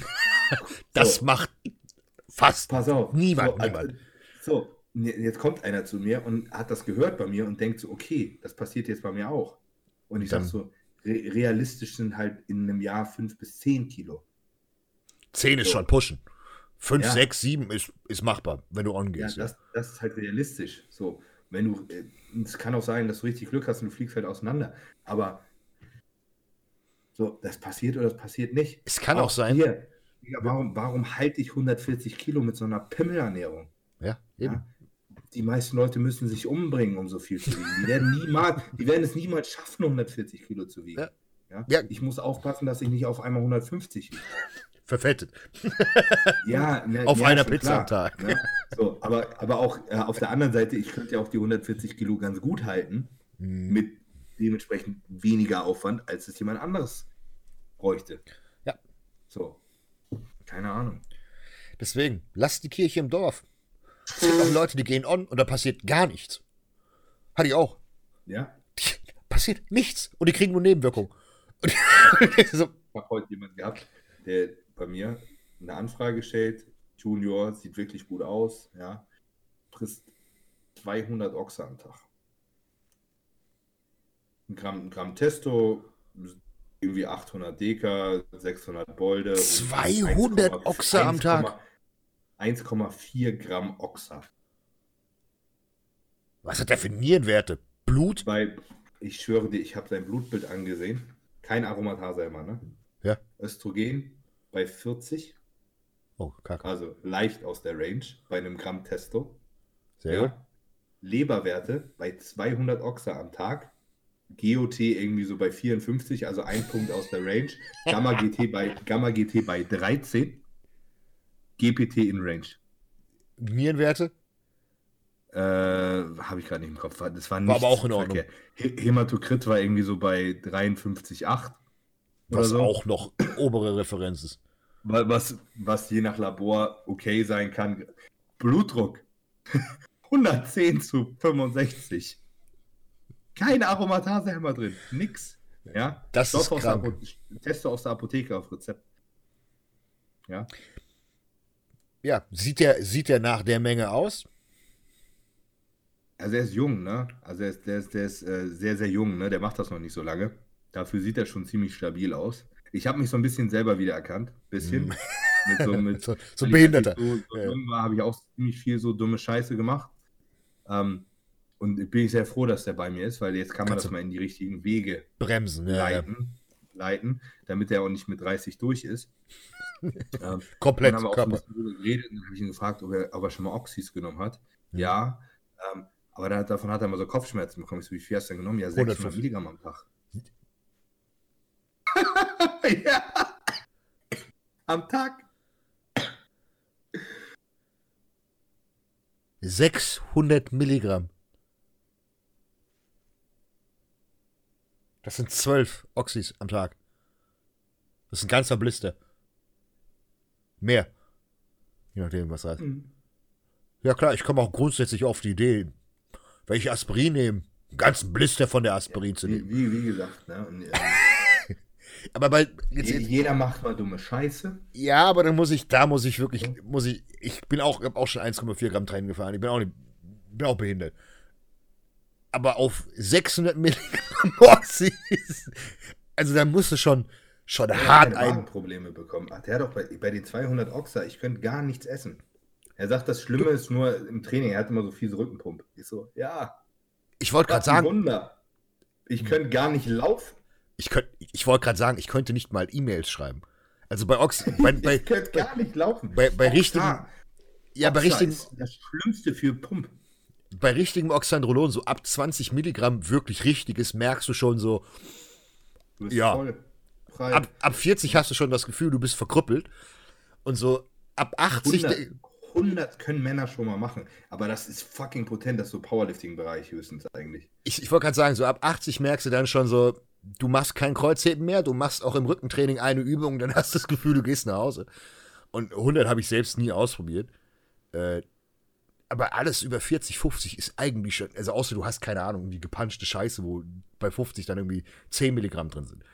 das so. macht fast Pass auf. niemand. So, niemand. so, jetzt kommt einer zu mir und hat das gehört bei mir und denkt so, okay, das passiert jetzt bei mir auch. Und ich sage so, re realistisch sind halt in einem Jahr 5 bis 10 Kilo. 10 ist so. schon pushen. 5, ja. 6, 7 ist, ist machbar, wenn du ongehst. Ja, das, das ist halt realistisch. So, wenn du, äh, es kann auch sein, dass du richtig Glück hast und du fliegst halt auseinander. Aber so, das passiert oder das passiert nicht. Es kann auch, auch sein. Hier, warum, warum halte ich 140 Kilo mit so einer Pimmelernährung? Ja, eben. Ja? Die meisten Leute müssen sich umbringen, um so viel zu wiegen. Die werden niemals, die werden es niemals schaffen, 140 Kilo zu wiegen. Ja. Ja? ja. Ich muss aufpassen, dass ich nicht auf einmal 150 wiege. Verfettet. ja, ne, auf ja, einer Pizza klar, am Tag. Ne? So, aber, aber auch äh, auf der anderen Seite, ich könnte ja auch die 140 Kilo ganz gut halten, hm. mit dementsprechend weniger Aufwand, als es jemand anderes bräuchte. Ja. So. Keine Ahnung. Deswegen, lasst die Kirche im Dorf. Es gibt auch Leute, die gehen on und da passiert gar nichts. Hatte ich auch. Ja. Die, passiert nichts und die kriegen nur Nebenwirkungen. so. Ich habe heute jemanden gehabt, der bei mir eine Anfrage stellt. Junior sieht wirklich gut aus, ja. Frisst 200 Ochse am Tag. Ein Gramm, ein Gramm Testo, irgendwie 800 Deka, 600 Bolde. 200 Ochse am Tag? 1,4 Gramm Ochser. Was hat der für Nierenwerte? Blut? Bei, ich schwöre dir, ich habe sein Blutbild angesehen. Kein Aromatase immer, ne? Ja. Östrogen bei 40. Oh, kacke. Also leicht aus der Range bei einem Gramm Testo. Sehr ja. gut. Leberwerte bei 200 Ochser am Tag. GOT irgendwie so bei 54, also ein Punkt aus der Range. Gamma GT bei, Gamma GT bei 13. GPT in Range. Nierenwerte? Äh, habe ich gerade nicht im Kopf. Das war, war aber auch in Ordnung. Hämatokrit war irgendwie so bei 53,8. Was so. auch noch obere Referenz ist. Was, was je nach Labor okay sein kann. Blutdruck 110 zu 65. Keine Aromatase-Hämmer drin. Nix. Ja? Das Stoff ist krank. Teste aus der Apotheke auf Rezept. Ja. Ja, sieht der, sieht der nach der Menge aus? Also er ist jung, ne? Also er ist, der ist, der ist äh, sehr, sehr jung, ne? Der macht das noch nicht so lange. Dafür sieht er schon ziemlich stabil aus. Ich habe mich so ein bisschen selber wiedererkannt. Bisschen. Mm. mit so, mit, so, so Behinderter. So, so ja. habe ich auch ziemlich viel so dumme Scheiße gemacht. Ähm, und bin ich sehr froh, dass der bei mir ist, weil jetzt kann man Kannst das mal in die richtigen Wege bremsen, leiten, ja. leiten, damit er auch nicht mit 30 durch ist. ähm, Komplett dann haben wir Körper. Auch ein geredet und habe ich ihn gefragt, ob er, ob er schon mal Oxys genommen hat. Mhm. Ja, ähm, aber da, davon hat er mal so Kopfschmerzen bekommen. Ich so, wie viel hast du denn genommen? Ja, 600 Milligramm am Tag. ja. Am Tag. 600 Milligramm. Das sind zwölf Oxys am Tag. Das ist ein ganzer Blister. Mehr. Je nachdem, was heißt. Mhm. Ja klar, ich komme auch grundsätzlich auf die Idee, wenn ich Aspirin nehme, einen ganzen Blister von der Aspirin ja, zu nehmen. Wie, wie gesagt, ne? Und, äh, aber bei jetzt, jeder macht mal dumme Scheiße. Ja, aber dann muss ich, da muss ich wirklich, muss ich, ich bin auch, habe auch schon 1,4 Gramm Tränen gefahren. Ich bin auch nicht, bin auch behindert aber auf 600 Milligramm Oxys. Also da musst du schon, schon er hart ein. Probleme bekommen. Ach, der hat doch bei, bei den 200 Oxer, ich könnte gar nichts essen. Er sagt, das Schlimme ist nur im Training, er hat immer so fiese Rückenpumpe. Ich so, ja. Ich wollte gerade sagen. Wunder. Ich könnte gar nicht laufen. Ich, könnt, ich wollte gerade sagen, ich könnte nicht mal E-Mails schreiben. Also bei Ox. Bei, bei, ich könnte gar nicht laufen. Bei, bei richtigen. Ja, bei richtigen. das Schlimmste für Pump bei richtigem Oxandrolon, so ab 20 Milligramm wirklich richtiges, merkst du schon so, ja, ab, ab 40 hast du schon das Gefühl, du bist verkrüppelt. Und so ab 80. 100, 100 können Männer schon mal machen, aber das ist fucking potent, das ist so Powerlifting-Bereich höchstens eigentlich. Ich, ich wollte gerade sagen, so ab 80 merkst du dann schon so, du machst kein Kreuzheben mehr, du machst auch im Rückentraining eine Übung, dann hast du das Gefühl, du gehst nach Hause. Und 100 habe ich selbst nie ausprobiert. Äh, aber alles über 40, 50 ist eigentlich schon, also außer du hast keine Ahnung, die gepanschte Scheiße, wo bei 50 dann irgendwie 10 Milligramm drin sind.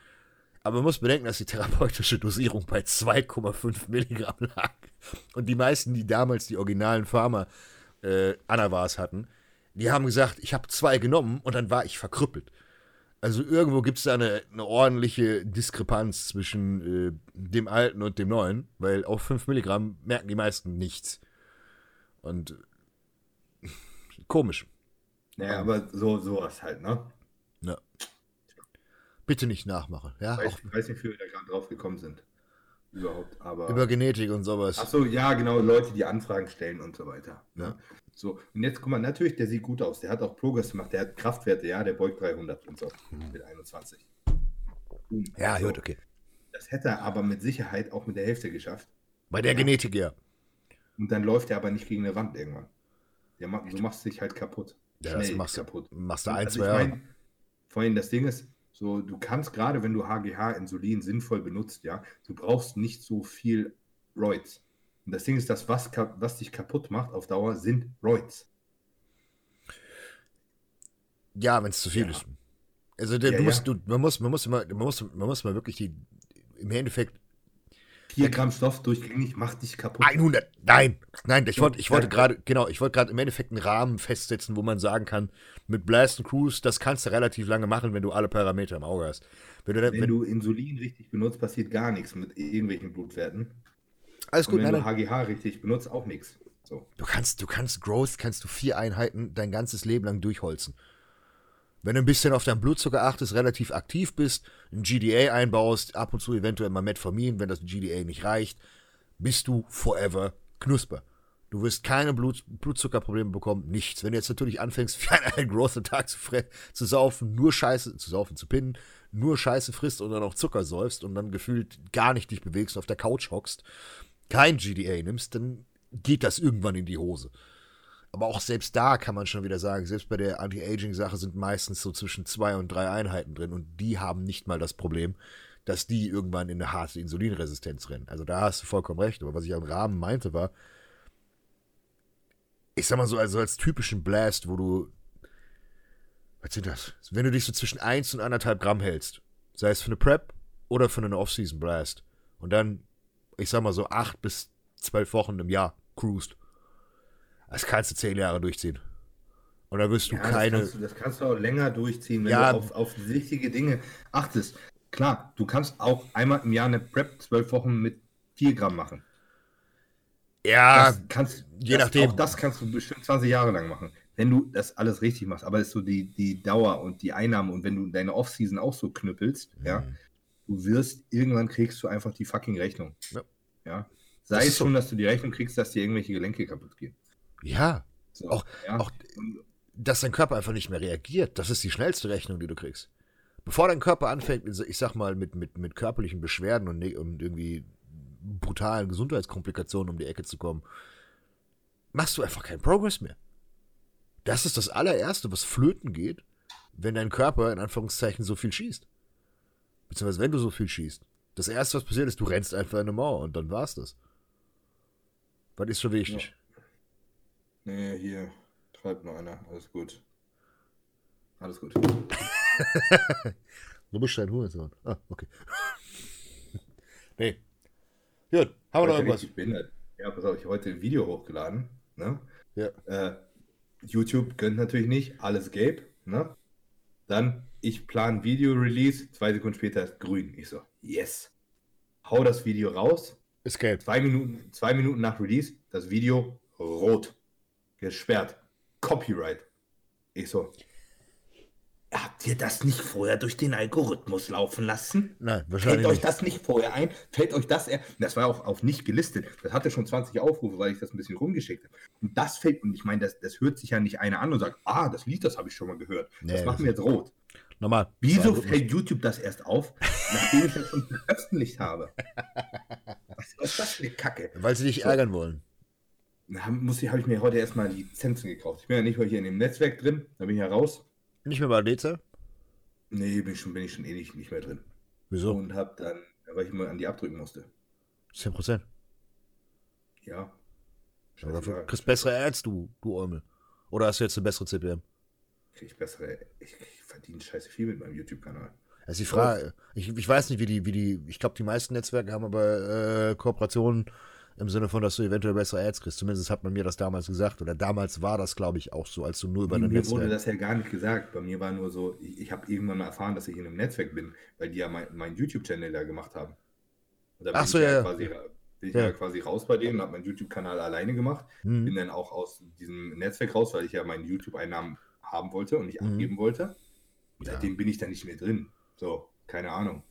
Aber man muss bedenken, dass die therapeutische Dosierung bei 2,5 Milligramm lag. Und die meisten, die damals die originalen Pharma äh, Anavas hatten, die haben gesagt, ich habe zwei genommen und dann war ich verkrüppelt. Also irgendwo gibt es da eine, eine, ordentliche Diskrepanz zwischen äh, dem alten und dem neuen, weil auf 5 Milligramm merken die meisten nichts. Und komisch. Naja, aber so sowas halt, ne? Ja. Bitte nicht nachmachen. Ja, ich weiß, weiß nicht, wie wir da gerade drauf gekommen sind. Überhaupt, aber. Über Genetik und sowas. Achso, ja, genau, Leute, die Anfragen stellen und so weiter. Ja. So, und jetzt guck mal, natürlich, der sieht gut aus. Der hat auch Progress gemacht, der hat Kraftwerte, ja, der beugt 300 und so mhm. mit 21. Ja, also, gut, okay. Das hätte er aber mit Sicherheit auch mit der Hälfte geschafft. Bei der ja. Genetik, ja. Und dann läuft er aber nicht gegen eine Wand irgendwann. Der macht, du machst dich halt kaputt. Ja, das machst, kaputt. machst du ein, also zwei Jahre. Vorhin, das Ding ist, so, du kannst gerade, wenn du HGH-Insulin sinnvoll benutzt, ja, du brauchst nicht so viel Roids. Und das Ding ist, das, was, was dich kaputt macht auf Dauer, sind Roids. Ja, wenn es zu viel ja. ist. Also du ja, musst, ja. Du, man muss, man muss immer, man muss, man muss mal wirklich die, im Endeffekt 4 Gramm Stoff durchgängig macht dich kaputt. 100, nein, nein, ich wollte, ich wollte gerade, genau, ich wollte gerade im Endeffekt einen Rahmen festsetzen, wo man sagen kann, mit Blast and Cruise, das kannst du relativ lange machen, wenn du alle Parameter im Auge hast. Wenn du, wenn, wenn du Insulin richtig benutzt, passiert gar nichts mit irgendwelchen Blutwerten. Alles gut, Und wenn nein, du HGH richtig benutzt, auch nichts. So. Du kannst, du kannst Growth, kannst du vier Einheiten dein ganzes Leben lang durchholzen. Wenn du ein bisschen auf deinen Blutzucker achtest, relativ aktiv bist, ein GDA einbaust, ab und zu eventuell mal Metformin, wenn das GDA nicht reicht, bist du forever knusper. Du wirst keine Blut, Blutzuckerprobleme bekommen, nichts. Wenn du jetzt natürlich anfängst, für einen großen Tag zu, zu saufen, nur Scheiße, zu saufen, zu pinnen, nur Scheiße frisst und dann auch Zucker säufst und dann gefühlt gar nicht dich bewegst, auf der Couch hockst, kein GDA nimmst, dann geht das irgendwann in die Hose. Aber auch selbst da kann man schon wieder sagen, selbst bei der Anti-Aging-Sache sind meistens so zwischen zwei und drei Einheiten drin und die haben nicht mal das Problem, dass die irgendwann in eine harte Insulinresistenz rennen. Also da hast du vollkommen recht. Aber was ich am Rahmen meinte war, ich sag mal so, also als typischen Blast, wo du, was sind das? Wenn du dich so zwischen 1 und 1,5 Gramm hältst, sei es für eine Prep oder für einen Off-Season Blast und dann, ich sag mal so 8 bis 12 Wochen im Jahr cruist das kannst du zehn Jahre durchziehen. Und da wirst du ja, keine. Das kannst du, das kannst du, auch länger durchziehen, wenn ja, du auf, auf wichtige Dinge achtest. Klar, du kannst auch einmal im Jahr eine Prep zwölf Wochen mit 4 Gramm machen. Ja, das kannst, je das, nachdem. Auch das kannst du bestimmt 20 Jahre lang machen, wenn du das alles richtig machst. Aber es ist so die, die Dauer und die Einnahme und wenn du deine Offseason auch so knüppelst, mhm. ja, du wirst, irgendwann kriegst du einfach die fucking Rechnung. Ja. ja? Sei es schon, so. dass du die Rechnung kriegst, dass dir irgendwelche Gelenke kaputt gehen. Ja. So, auch, ja. auch, dass dein Körper einfach nicht mehr reagiert. Das ist die schnellste Rechnung, die du kriegst. Bevor dein Körper anfängt, ich sag mal, mit, mit, mit körperlichen Beschwerden und, ne, und irgendwie brutalen Gesundheitskomplikationen um die Ecke zu kommen, machst du einfach keinen Progress mehr. Das ist das allererste, was flöten geht, wenn dein Körper in Anführungszeichen so viel schießt. Beziehungsweise wenn du so viel schießt. Das erste, was passiert ist, du rennst einfach in eine Mauer und dann war's das. Was ist schon wichtig? Ja. Nee, hier treibt nur einer. Alles gut. Alles gut. du bist ein Hurensohn. Ah, okay. nee. Gut, haben wir noch irgendwas? Ja, pass auf, ich habe heute ein Video hochgeladen. Ne? Ja. Äh, YouTube gönnt natürlich nicht, alles gelb. Ne? Dann, ich plane Video-Release, zwei Sekunden später ist grün. Ich so, yes. Hau das Video raus. Ist gelb. Zwei Minuten, zwei Minuten nach Release, das Video rot gesperrt. Copyright. Ich so. Habt ihr das nicht vorher durch den Algorithmus laufen lassen? Nein, wahrscheinlich. Fällt euch das nicht vorher ein? Fällt euch das er Das war auch auf nicht gelistet. Das hatte schon 20 Aufrufe, weil ich das ein bisschen rumgeschickt habe. Und das fällt, und ich meine, das, das hört sich ja nicht einer an und sagt, ah, das Lied, das habe ich schon mal gehört. Nee, das machen wir jetzt rot. Normal. Wieso fällt YouTube das erst auf, nachdem ich das schon veröffentlicht habe? Was ist das für eine Kacke? Weil sie dich so. ärgern wollen habe ich mir heute erstmal Lizenzen gekauft. Ich bin ja nicht mehr hier in dem Netzwerk drin, da bin ich ja raus. Nicht mehr bei Leze? Nee, bin ich schon, bin ich schon eh nicht, nicht mehr drin. Wieso? Und hab dann, weil ich immer an die abdrücken musste. 10%? Ja. Aber dafür kriegst bessere Ads, du, du Eumel. Oder hast du jetzt eine bessere CPM? Krieg ich bessere, ich, ich verdiene scheiße viel mit meinem YouTube-Kanal. Also die Frage, ich, ich weiß nicht, wie die, wie die, ich glaube, die meisten Netzwerke haben aber äh, Kooperationen Im Sinne von, dass du eventuell bessere Ads kriegst. Zumindest hat man mir das damals gesagt. Oder damals war das, glaube ich, auch so, als du nur über ein Netzwerk... Mir wurde das ja gar nicht gesagt. Bei mir war nur so, ich, ich habe irgendwann mal erfahren, dass ich in einem Netzwerk bin, weil die ja meinen mein YouTube-Channel da gemacht haben. Ach so, ja. ja. Quasi, bin ich ja. ja. quasi raus bei denen, habe meinen YouTube-Kanal alleine gemacht. Mhm. Bin dann auch aus diesem Netzwerk raus, weil ich ja meinen YouTube-Einnahmen haben wollte und nicht mhm. abgeben wollte. Und seitdem bin ich da nicht mehr drin. So, keine Ahnung.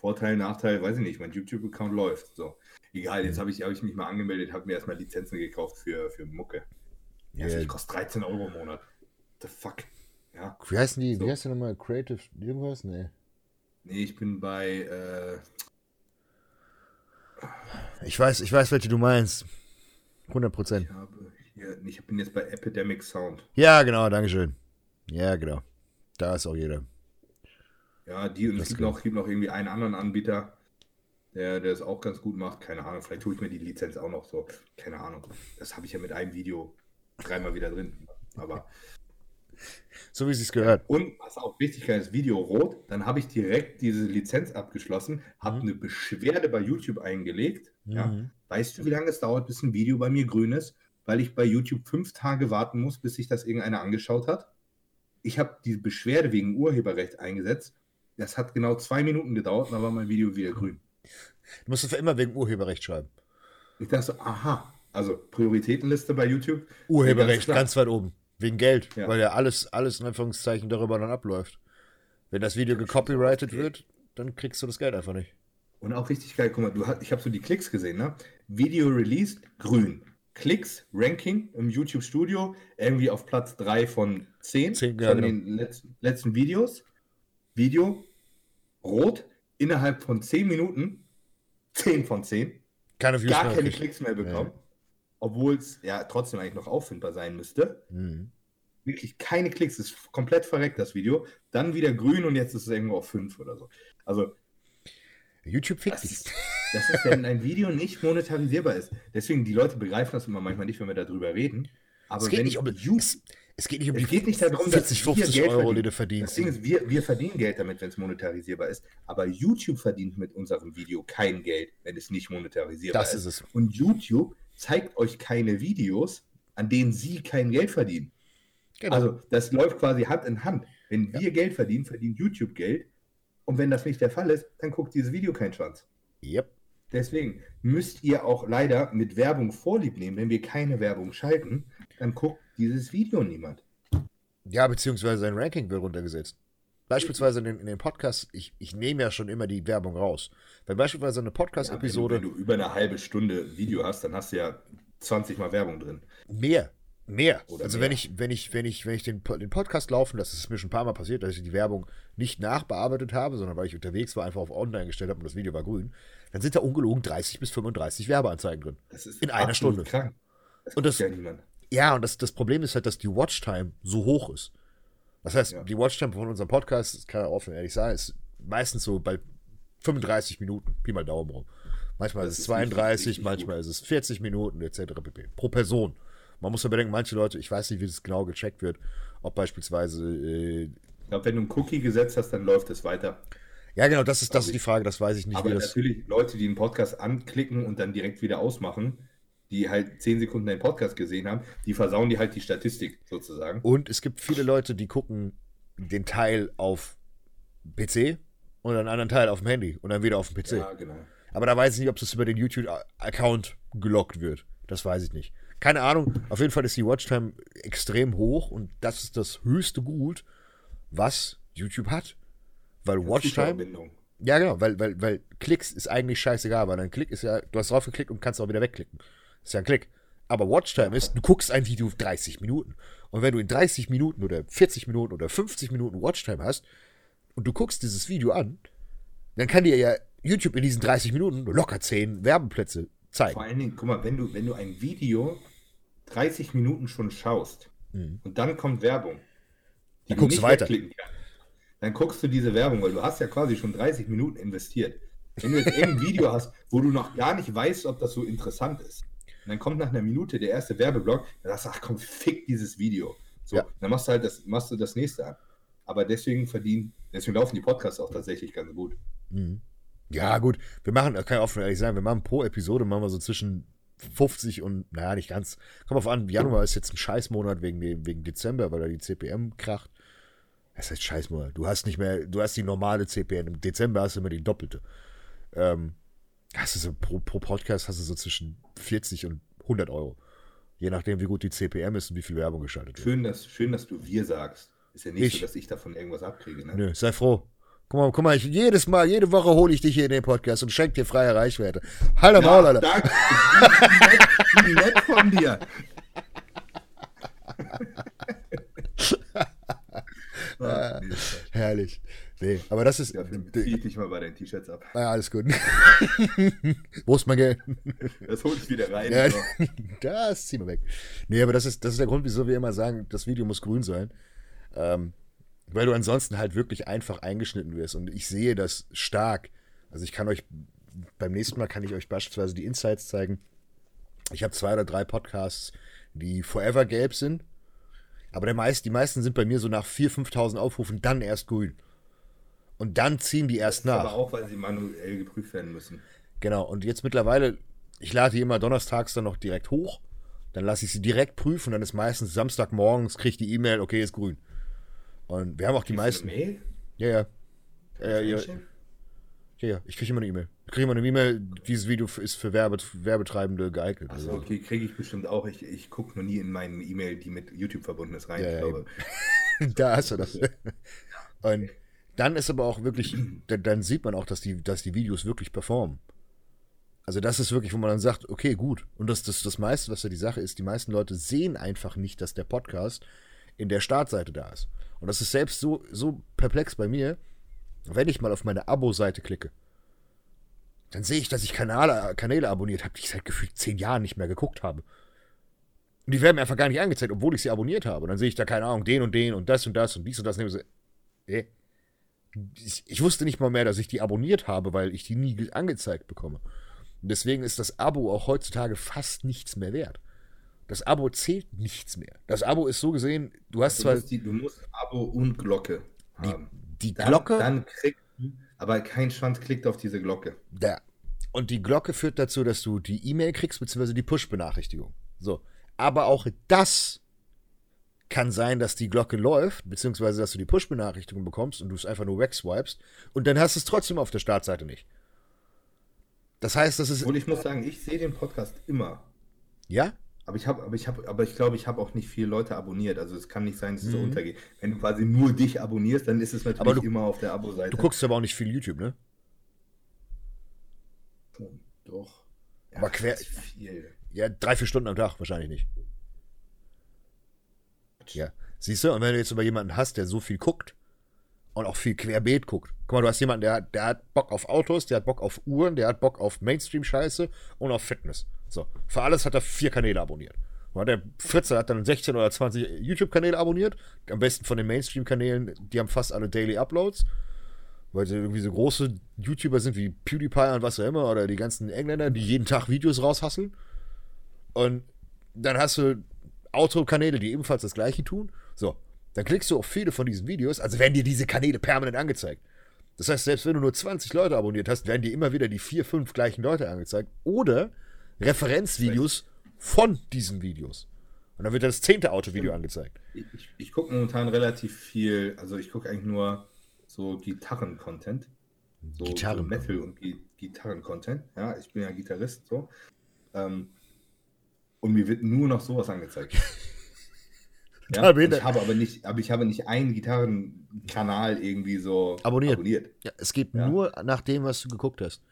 Vorteil, Nachteil, weiß ich nicht. Mein YouTube-Account läuft. So. Egal, jetzt habe ich, hab ich mich mal angemeldet, habe mir erstmal Lizenzen gekauft für, für Mucke. Ja, yeah. kostet 13 Euro im Monat. The fuck? Ja. Wie heißen die? So. Wie heißt der nochmal? Creative irgendwas? Nee. Nee, ich bin bei. Äh... Ich weiß, ich weiß, welche du meinst. 100 Prozent. Ich, ich bin jetzt bei Epidemic Sound. Ja, genau, Dankeschön. Ja, genau. Da ist auch jeder. Ja, die und es gibt noch, gibt noch irgendwie einen anderen Anbieter, der, der es auch ganz gut macht. Keine Ahnung, vielleicht tue ich mir die Lizenz auch noch so. Keine Ahnung. Das habe ich ja mit einem Video dreimal wieder drin. Aber. So wie es sich gehört. Und was auch wichtig ist, Video rot, dann habe ich direkt diese Lizenz abgeschlossen, habe mhm. eine Beschwerde bei YouTube eingelegt. Mhm. Ja. Weißt du, wie lange es dauert, bis ein Video bei mir grün ist? Weil ich bei YouTube fünf Tage warten muss, bis sich das irgendeiner angeschaut hat. Ich habe die Beschwerde wegen Urheberrecht eingesetzt. Das hat genau zwei Minuten gedauert, dann war mein Video wieder grün. Du musst es für immer wegen Urheberrecht schreiben. Ich dachte so, aha, also Prioritätenliste bei YouTube. Urheberrecht ganz, ganz, weit oben. Wegen Geld, ja. weil ja alles, alles in Anführungszeichen darüber dann abläuft. Wenn das Video gecopyrighted wird, dann kriegst du das Geld einfach nicht. Und auch richtig geil, guck mal, du ich habe so die Klicks gesehen, ne? Video released, grün. Klicks, Ranking im YouTube Studio, irgendwie auf Platz 3 von 10, 10 ja, von genau. den letzten, letzten Videos. Video, rot, innerhalb von 10 Minuten 10 von 10. Keine Views Gar keine Klicks mehr bekommen. Ja. Obwohl es ja trotzdem eigentlich noch auffindbar sein müsste. Mhm. Wirklich keine Klicks. Es ist komplett verreckt, das Video. Dann wieder grün und jetzt ist es irgendwo auf 5 oder so. Also. YouTube fickt dich. Das ist, wenn ein Video nicht monetarisierbar ist. Deswegen, die Leute begreifen das immer manchmal nicht, wenn wir darüber reden. Aber es geht wenn nicht um YouTube. Es geht nicht um es geht nicht darum, 40, 50 Geld Euro, die du verdienst. Das Ding ist, wir, wir verdienen Geld damit, wenn es monetarisierbar ist. Aber YouTube verdient mit unserem Video kein Geld, wenn es nicht monetarisierbar das ist. Das ist es. Und YouTube zeigt euch keine Videos, an denen sie kein Geld verdienen. Genau. Also das läuft quasi Hand in Hand. Wenn wir ja. Geld verdienen, verdient YouTube Geld. Und wenn das nicht der Fall ist, dann guckt dieses Video keinen Schwanz. Yep. Deswegen müsst ihr auch leider mit Werbung Vorlieb nehmen. Wenn wir keine Werbung schalten, dann guckt dieses Video niemand. Ja, beziehungsweise sein Ranking wird runtergesetzt. Beispielsweise in den, in den Podcasts, ich, ich nehme ja schon immer die Werbung raus. Wenn beispielsweise eine Podcast-Episode. Ja, wenn, wenn, du über eine halbe Stunde Video hast, dann hast du ja 20 Mal Werbung drin. Mehr. Mehr. Oder also mehr. wenn ich, wenn ich, wenn ich, wenn ich den, den Podcast laufen, das ist mir schon ein paar Mal passiert, dass ich die Werbung nicht nachbearbeitet habe, sondern weil ich unterwegs war, einfach auf online gestellt habe und das Video war grün, dann sind da ungelogen 30 bis 35 Werbeanzeigen drin. in einer Stunde. Krank. Das und das, ja niemand. Ja, und das, das Problem ist halt, dass die Watchtime so hoch ist. Das heißt, ja. die Watchtime von unserem Podcast, das kann ja offen ehrlich sagen, ist meistens so bei 35 Minuten, Pi mal Daumen rum. Manchmal das ist es 32, richtig, manchmal gut. ist es 40 Minuten, etc. pp. Pro Person. Man muss ja bedenken, manche Leute, ich weiß nicht, wie das genau gecheckt wird, ob beispielsweise. Äh, ich glaube, wenn du einen Cookie gesetzt hast, dann läuft es weiter. Ja, genau, das ist, das ist die Frage, das weiß ich nicht. Aber natürlich, Leute, die einen Podcast anklicken und dann direkt wieder ausmachen, die halt zehn Sekunden den Podcast gesehen haben, die versauen die halt die Statistik sozusagen. Und es gibt viele Leute, die gucken den Teil auf PC und einen anderen Teil auf dem Handy und dann wieder auf dem PC. Ja, genau. Aber da weiß ich nicht, ob das über den YouTube-Account gelockt wird. Das weiß ich nicht. Keine Ahnung. Auf jeden Fall ist die Watchtime extrem hoch und das ist das höchste Gut, was YouTube hat. Weil Watchtime. Ja, genau, weil, weil, weil Klicks ist eigentlich scheißegal, weil ein Klick ist ja, du hast drauf geklickt und kannst auch wieder wegklicken. Ist ja ein Klick. Aber Watchtime ist, du guckst ein Video 30 Minuten. Und wenn du in 30 Minuten oder 40 Minuten oder 50 Minuten Watchtime hast und du guckst dieses Video an, dann kann dir ja YouTube in diesen 30 Minuten locker 10 Werbeplätze zeigen. Vor allen Dingen, guck mal, wenn du, wenn du ein Video 30 Minuten schon schaust mhm. und dann kommt Werbung, die dann du guckst nicht weiter. dann guckst du diese Werbung, weil du hast ja quasi schon 30 Minuten investiert. Wenn du jetzt irgendein Video hast, wo du noch gar nicht weißt, ob das so interessant ist, und dann kommt nach einer Minute der erste Werbeblock, dann sagst du, ach komm, fick dieses Video. So, ja. dann machst du halt das, machst du das nächste an. Aber deswegen verdienen, deswegen laufen die Podcasts auch tatsächlich ganz gut. Mhm. Ja, gut, wir machen, kann ich offen ehrlich sagen, wir machen pro Episode machen wir so zwischen 50 und, naja, nicht ganz. Kommt auf an, Januar ist jetzt ein Scheißmonat wegen, wegen Dezember, weil da die CPM kracht. Das heißt Scheißmonat. Du hast nicht mehr, du hast die normale CPM. Im Dezember hast du immer die doppelte. Ähm, hast du so pro, pro Podcast hast du so zwischen 40 und 100 Euro. Je nachdem, wie gut die CPM ist und wie viel Werbung geschaltet wird. Schön, dass, schön, dass du wir sagst. Ist ja nicht ich, so, dass ich davon irgendwas abkriege. Ne? Nö, sei froh. Guck mal, guck mal, ich, jedes Mal, jede Woche hole ich dich hier in den Podcast und schenke dir freie Reichweite. Hallo ja, Maul, Alter. Danke. Wie nett, nett von dir. ja, herrlich. Nee, aber das ist. Ja, zieh dich mal bei deinen T-Shirts ab. Ja, alles gut. Wo ist mein Geld? Das hol ich wieder rein. Ja, das ziehen wir weg. Nee, aber das ist, das ist der Grund, wieso wir immer sagen, das Video muss grün sein. Ähm, weil du ansonsten halt wirklich einfach eingeschnitten wirst. Und ich sehe das stark. Also ich kann euch, beim nächsten Mal kann ich euch beispielsweise die Insights zeigen. Ich habe zwei oder drei Podcasts, die forever gelb sind. Aber der meist, die meisten sind bei mir so nach 4.000, 5.000 Aufrufen dann erst grün. Und dann ziehen die erst nach. Aber auch, weil sie manuell geprüft werden müssen. Genau. Und jetzt mittlerweile, ich lade die immer donnerstags dann noch direkt hoch. Dann lasse ich sie direkt prüfen. Dann ist meistens Samstagmorgens, kriege ich die E-Mail, okay, ist grün. Und wir haben auch die Kriegst meisten. Mail? Ja, ja. Äh, ja, ja, ja, ich kriege immer eine E-Mail. Ich kriege immer eine E-Mail, dieses Video ist für Werbe, Werbetreibende geeignet. Achso, okay, kriege ich bestimmt auch. Ich, ich gucke noch nie in meine E-Mail, die mit YouTube verbunden ist, rein. Ja, ja, da hast du das. Und dann ist aber auch wirklich, dann sieht man auch, dass die, dass die Videos wirklich performen. Also das ist wirklich, wo man dann sagt, okay, gut. Und das, das, das meiste, was ja die Sache ist, die meisten Leute sehen einfach nicht, dass der Podcast in der Startseite da ist. Und das ist selbst so, so perplex bei mir, wenn ich mal auf meine Abo-Seite klicke. Dann sehe ich, dass ich Kanäle, Kanäle abonniert habe, die ich seit gefühlt zehn Jahren nicht mehr geguckt habe. Und die werden mir einfach gar nicht angezeigt, obwohl ich sie abonniert habe. Und dann sehe ich da, keine Ahnung, den und den und das und das und dies und das. Und äh, ich, ich wusste nicht mal mehr, dass ich die abonniert habe, weil ich die nie angezeigt bekomme. Und deswegen ist das Abo auch heutzutage fast nichts mehr wert. Das Abo zählt nichts mehr. Das Abo ist so gesehen, du hast also zwar. Die, du musst Abo und Glocke haben. Die, die dann, Glocke. Dann kriegst du, aber kein Schwanz klickt auf diese Glocke. Da. Und die Glocke führt dazu, dass du die E-Mail kriegst, beziehungsweise die Push-Benachrichtigung. So. Aber auch das kann sein, dass die Glocke läuft, beziehungsweise dass du die Push-Benachrichtigung bekommst und du es einfach nur wegswipest und dann hast du es trotzdem auf der Startseite nicht. Das heißt, das ist. Und ich muss sagen, ich sehe den Podcast immer. Ja? Aber ich habe, aber ich habe, aber ich glaube, ich habe auch nicht viele Leute abonniert. Also es kann nicht sein, dass es mhm. so untergeht. Wenn du quasi nur dich abonnierst, dann ist es natürlich du, immer auf der Abo-Seite. Du guckst aber auch nicht viel YouTube, ne? Doch. Ja, aber quer. Viel. Ja, drei, vier Stunden am Tag wahrscheinlich nicht. Ja. Siehst du, und wenn du jetzt über jemanden hast, der so viel guckt und auch viel querbeet guckt. Guck mal, du hast jemanden, der, der hat Bock auf Autos, der hat Bock auf Uhren, der hat Bock auf Mainstream-Scheiße und auf Fitness. So, für alles hat er vier Kanäle abonniert. Der Fritze hat dann 16 oder 20 YouTube-Kanäle abonniert. Am besten von den Mainstream-Kanälen, die haben fast alle Daily Uploads. Weil sie irgendwie so große YouTuber sind wie PewDiePie und was auch immer. Oder die ganzen Engländer, die jeden Tag Videos raushasseln. Und dann hast du Autokanäle, die ebenfalls das gleiche tun. So, dann klickst du auf viele von diesen Videos, also werden dir diese Kanäle permanent angezeigt. Das heißt, selbst wenn du nur 20 Leute abonniert hast, werden dir immer wieder die vier, fünf gleichen Leute angezeigt. Oder Referenzvideos von diesen Videos. Und dann wird das zehnte Autovideo angezeigt. Ich, ich, ich gucke momentan relativ viel, also ich gucke eigentlich nur so Gitarren-Content. So, Gitarren. so Metal- und Gitarren-Content. Ja, ich bin ja Gitarrist, so. Ähm, und mir wird nur noch sowas angezeigt. ja, ich habe aber nicht, aber ich habe nicht einen Gitarrenkanal irgendwie so abonniert. abonniert. Ja, es geht ja. nur nach dem, was du geguckt hast.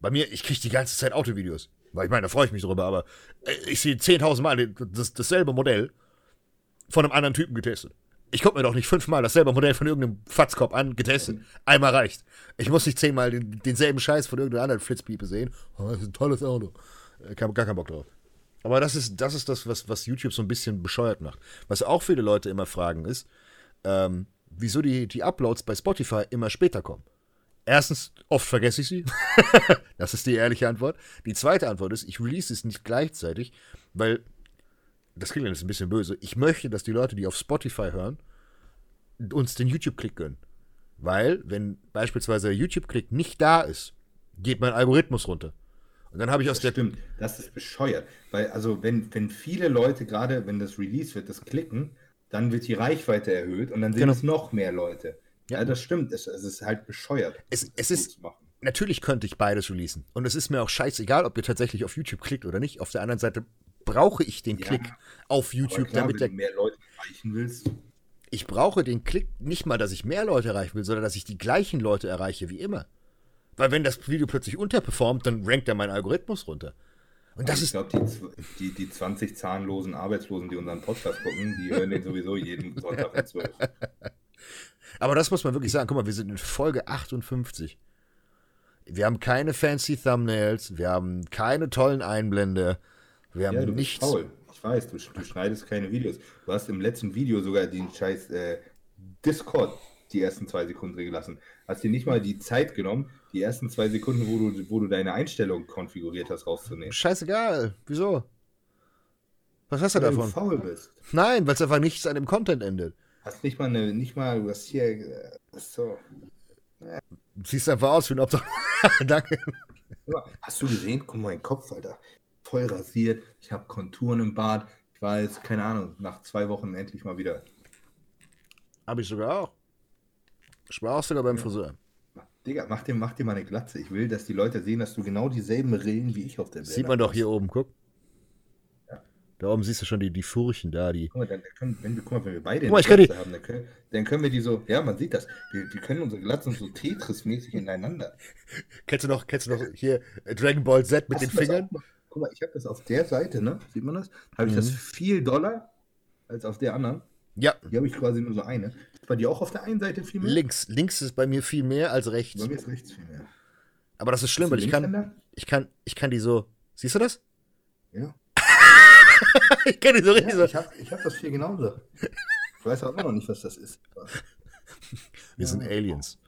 Bei mir, ich kriege die ganze Zeit Autovideos. Weil ich meine, da freue ich mich drüber, aber äh, ich sehe 10.000 Mal das, dasselbe Modell von einem anderen Typen getestet. Ich gucke mir doch nicht fünfmal dasselbe Modell von irgendeinem Fatzkopf an, getestet. Einmal reicht. Ich muss nicht zehnmal den, denselben Scheiß von irgendeiner anderen Flitzpiepe sehen. Oh, das ist ein tolles Auto. Ich habe gar keinen Bock drauf. Aber das ist, das ist das, was, was YouTube so ein bisschen bescheuert macht. Was auch viele Leute immer fragen ist, ähm, wieso die, die Uploads bei Spotify immer später kommen. Erstens, oft vergesse ich sie. das ist die ehrliche Antwort. Die zweite Antwort ist, ich release es nicht gleichzeitig, weil, das klingt jetzt ein bisschen böse, ich möchte, dass die Leute, die auf Spotify hören, uns den YouTube-Klick gönnen. Weil, wenn beispielsweise der YouTube-Klick nicht da ist, geht mein Algorithmus runter. Und dann habe ich aus das der. Stimmt, das ist bescheuert. Weil, also, wenn, wenn viele Leute, gerade wenn das Release wird, das klicken, dann wird die Reichweite erhöht und dann sehen Genau. es noch mehr Leute. Ja. Ja, das stimmt. Es, es ist halt bescheuert. Es- es ist-. Natürlich könnte ich beides releasen. Und es ist mir auch scheißegal, ob ihr tatsächlich auf YouTube klickt oder nicht. Auf der anderen Seite brauche ich den Ja, Klick auf YouTube, klar, damit wenn der du mehr Leute erreichen willst, ich brauche den Klick nicht mal, dass ich mehr Leute erreichen will, sondern dass ich die gleichen Leute erreiche wie immer. Weil wenn das Video plötzlich unterperformt, dann rankt er mein Algorithmus runter. Und das ich glaube, die, die, die 20 zahnlosen Arbeitslosen, die unseren Podcast gucken, die hören den sowieso jeden Sonntag um 12. aber das muss man wirklich sagen. Guck mal, wir sind in Folge 58. Wir haben keine fancy Thumbnails, wir haben keine tollen Einblende, wir haben Ja, du bist nichts. faul. Ich weiß, du, du schneidest keine Videos. Du hast im letzten Video sogar den scheiß äh, Discord die ersten zwei Sekunden drin gelassen. Hast dir nicht mal die Zeit genommen, die ersten zwei Sekunden, wo du, wo du deine Einstellung konfiguriert hast, rauszunehmen. Scheißegal. Wieso? Was hast du Weil du davon? faul bist. Nein, weil es einfach nichts an dem Content endet. Hast nicht mal eine, nicht mal was hier. Äh, so. Du siehst einfach aus wie ein Obdach. Danke. Hast du gesehen? Guck mal, mein Kopf, Alter. Voll rasiert. Ich habe Konturen im Bart. Ich war jetzt, keine Ahnung, nach zwei Wochen endlich mal wieder. Hab ich sogar auch. Ich war auch sogar beim Friseur. Digga, mach dir, mach dir mal eine Glatze. Ich will, dass die Leute sehen, dass du genau dieselben Rillen wie ich auf der Bilder Sieht man doch hier oben, guck. Da oben siehst du schon die, die Furchen da, die. Guck mal, dann, können, wenn, wir, guck mal, wenn wir beide Guck mal, ich kann die- haben, dann können, dann können wir die so, ja, man sieht das. Wir, wir können unsere Glatzen so Tetris-mäßig ineinander. Kennst du noch, kennst du noch hier äh, Dragon Ball Z mit Hast den Fingern? auch? Guck mal, ich habe das auf der Seite, ne? Sieht man das? Habe ich das Mhm. viel doller als auf der anderen. Ja, Hier habe ich quasi nur so eine. Bei dir auch auf der einen Seite viel mehr? links. Links ist bei mir viel mehr als rechts. Bei mir ist rechts viel mehr. Aber das ist schlimm, weil ich kann, ich kann, ich kann die so. Siehst du das? Ja. ich kann die so richtig ja so. ich habe hab das hier genauso. Ich weiß auch immer noch nicht, was das ist. Wir sind Aliens.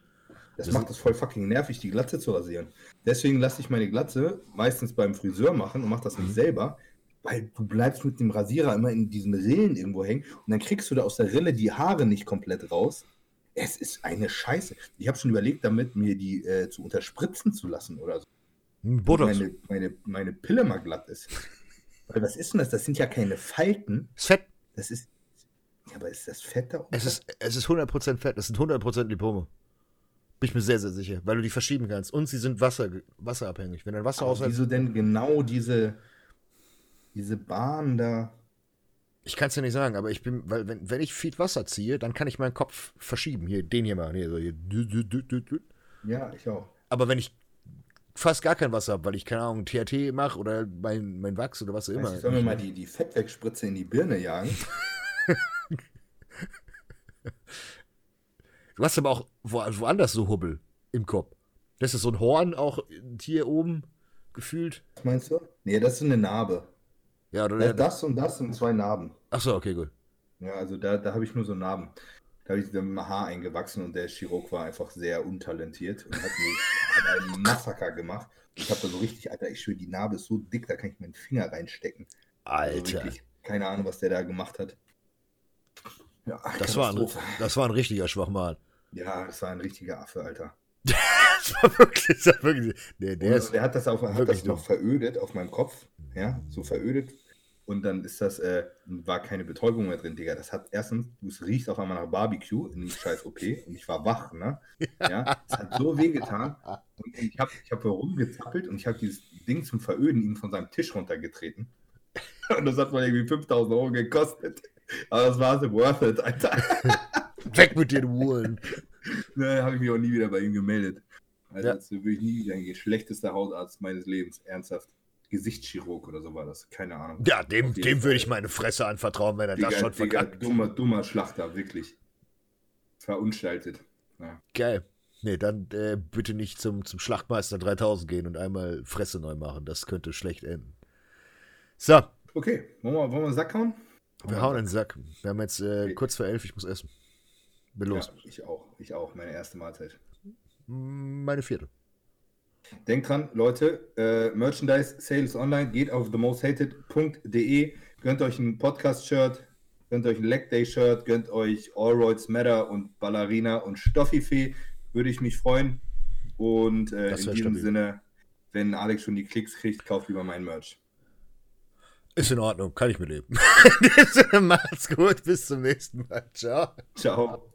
Das Wir macht es voll fucking nervig, die Glatze zu rasieren. Deswegen lasse ich meine Glatze meistens beim Friseur machen und mache das Mhm. nicht selber, weil du bleibst mit dem Rasierer immer in diesen Rillen irgendwo hängen und dann kriegst du da aus der Rille die Haare nicht komplett raus. Es ist eine Scheiße. Ich habe schon überlegt, damit mir die äh, zu unterspritzen zu lassen oder so. Botox. Meine, meine, meine Pille mal glatt ist. Weil was ist denn das? Das sind ja keine Falten. Ist fett. Das ist. Ja, aber ist das Fett da? Es ist, es ist 100% fett. Das sind 100% Lipome. Bin ich mir sehr, sehr sicher. Weil du die verschieben kannst. Und sie sind Wasser, wasserabhängig. Wenn dein Wasser Aber aushält. wieso denn genau diese, diese Bahn da? Ich kann es dir nicht sagen, aber ich bin, weil wenn, wenn ich viel Wasser ziehe, dann kann ich meinen Kopf verschieben. Hier, den hier mal. Hier, so hier. Ja, ich auch. Aber wenn ich fast gar kein Wasser habe, weil ich, keine Ahnung, THT mache oder mein, mein Wachs oder was auch immer. Sollen wir mal die, die Fettwegspritze in die Birne jagen? Du hast aber auch wo, woanders so Hubbel im Kopf. Das ist so ein Horn auch hier oben gefühlt. Was meinst du? Nee, das ist eine Narbe. Ja, oder? Ja, das und das sind zwei Narben. Achso, okay, gut. Ja, also da, da habe ich nur so Narben. Da habe ich ein Haar eingewachsen und der Chirurg war einfach sehr untalentiert und hat, mich, hat einen Massaker gemacht. Ich habe da so richtig, Alter, ich schwöre, die Narbe ist so dick, da kann ich meinen Finger reinstecken. Also Alter. wirklich, keine Ahnung, was der da gemacht hat. Ja, Das war, ein, das war ein richtiger Schwachmal. Ja, das war ein richtiger Affe, Alter. Das war wirklich, das war wirklich. Der, der ist. der hat das, auf, hat das noch verödet auf meinem Kopf. Ja, so verödet. Und dann ist das, äh, war keine Betäubung mehr drin, Digga. Das hat erstens, es riecht auf einmal nach Barbecue in die scheiß OP und ich war wach, ne? Ja, es hat so weh getan. Und ich habe ich hab rumgezappelt und ich habe dieses Ding zum Veröden ihm von seinem Tisch runtergetreten. Und das hat mal irgendwie 5000 Euro gekostet. Aber das war so worth it, Alter. Weg mit dir, du Huren. Ne, habe ich mich auch nie wieder bei ihm gemeldet. Also Ja. das würde ich nie wieder hingehen. Schlechtester Hautarzt meines Lebens, ernsthaft. Gesichtschirurg oder so war das, keine Ahnung. Ja, dem, dem würde ich meine Fresse anvertrauen, wenn er das Digga, schon Digga, verkackt. dummer, dummer Schlachter, wirklich. Verunstaltet. Ja. Geil. Nee, dann äh, bitte nicht zum, zum Schlachtmeister 3000 gehen und einmal Fresse neu machen. Das könnte schlecht enden. So, Okay, wollen wir, wollen wir einen Sack hauen? wir hauen in den Sack. Wir haben jetzt äh, Okay. kurz vor elf, ich muss essen. Bin los. Ja, ich auch, ich auch, meine erste Mahlzeit. Meine vierte. Denkt dran, Leute, äh, Merchandise Sales online, geht auf themosthated.de, gönnt euch ein Podcast-Shirt, gönnt euch ein Leg Day-Shirt, gönnt euch Allroids Matter und Ballerina und Stoffifee, würde ich mich freuen. Und äh, in diesem stabil. Sinne, wenn Alex schon die Klicks kriegt, kauft lieber mein Merch. Ist in Ordnung, kann ich mir leben. Macht's gut, bis zum nächsten Mal. Ciao. Ciao.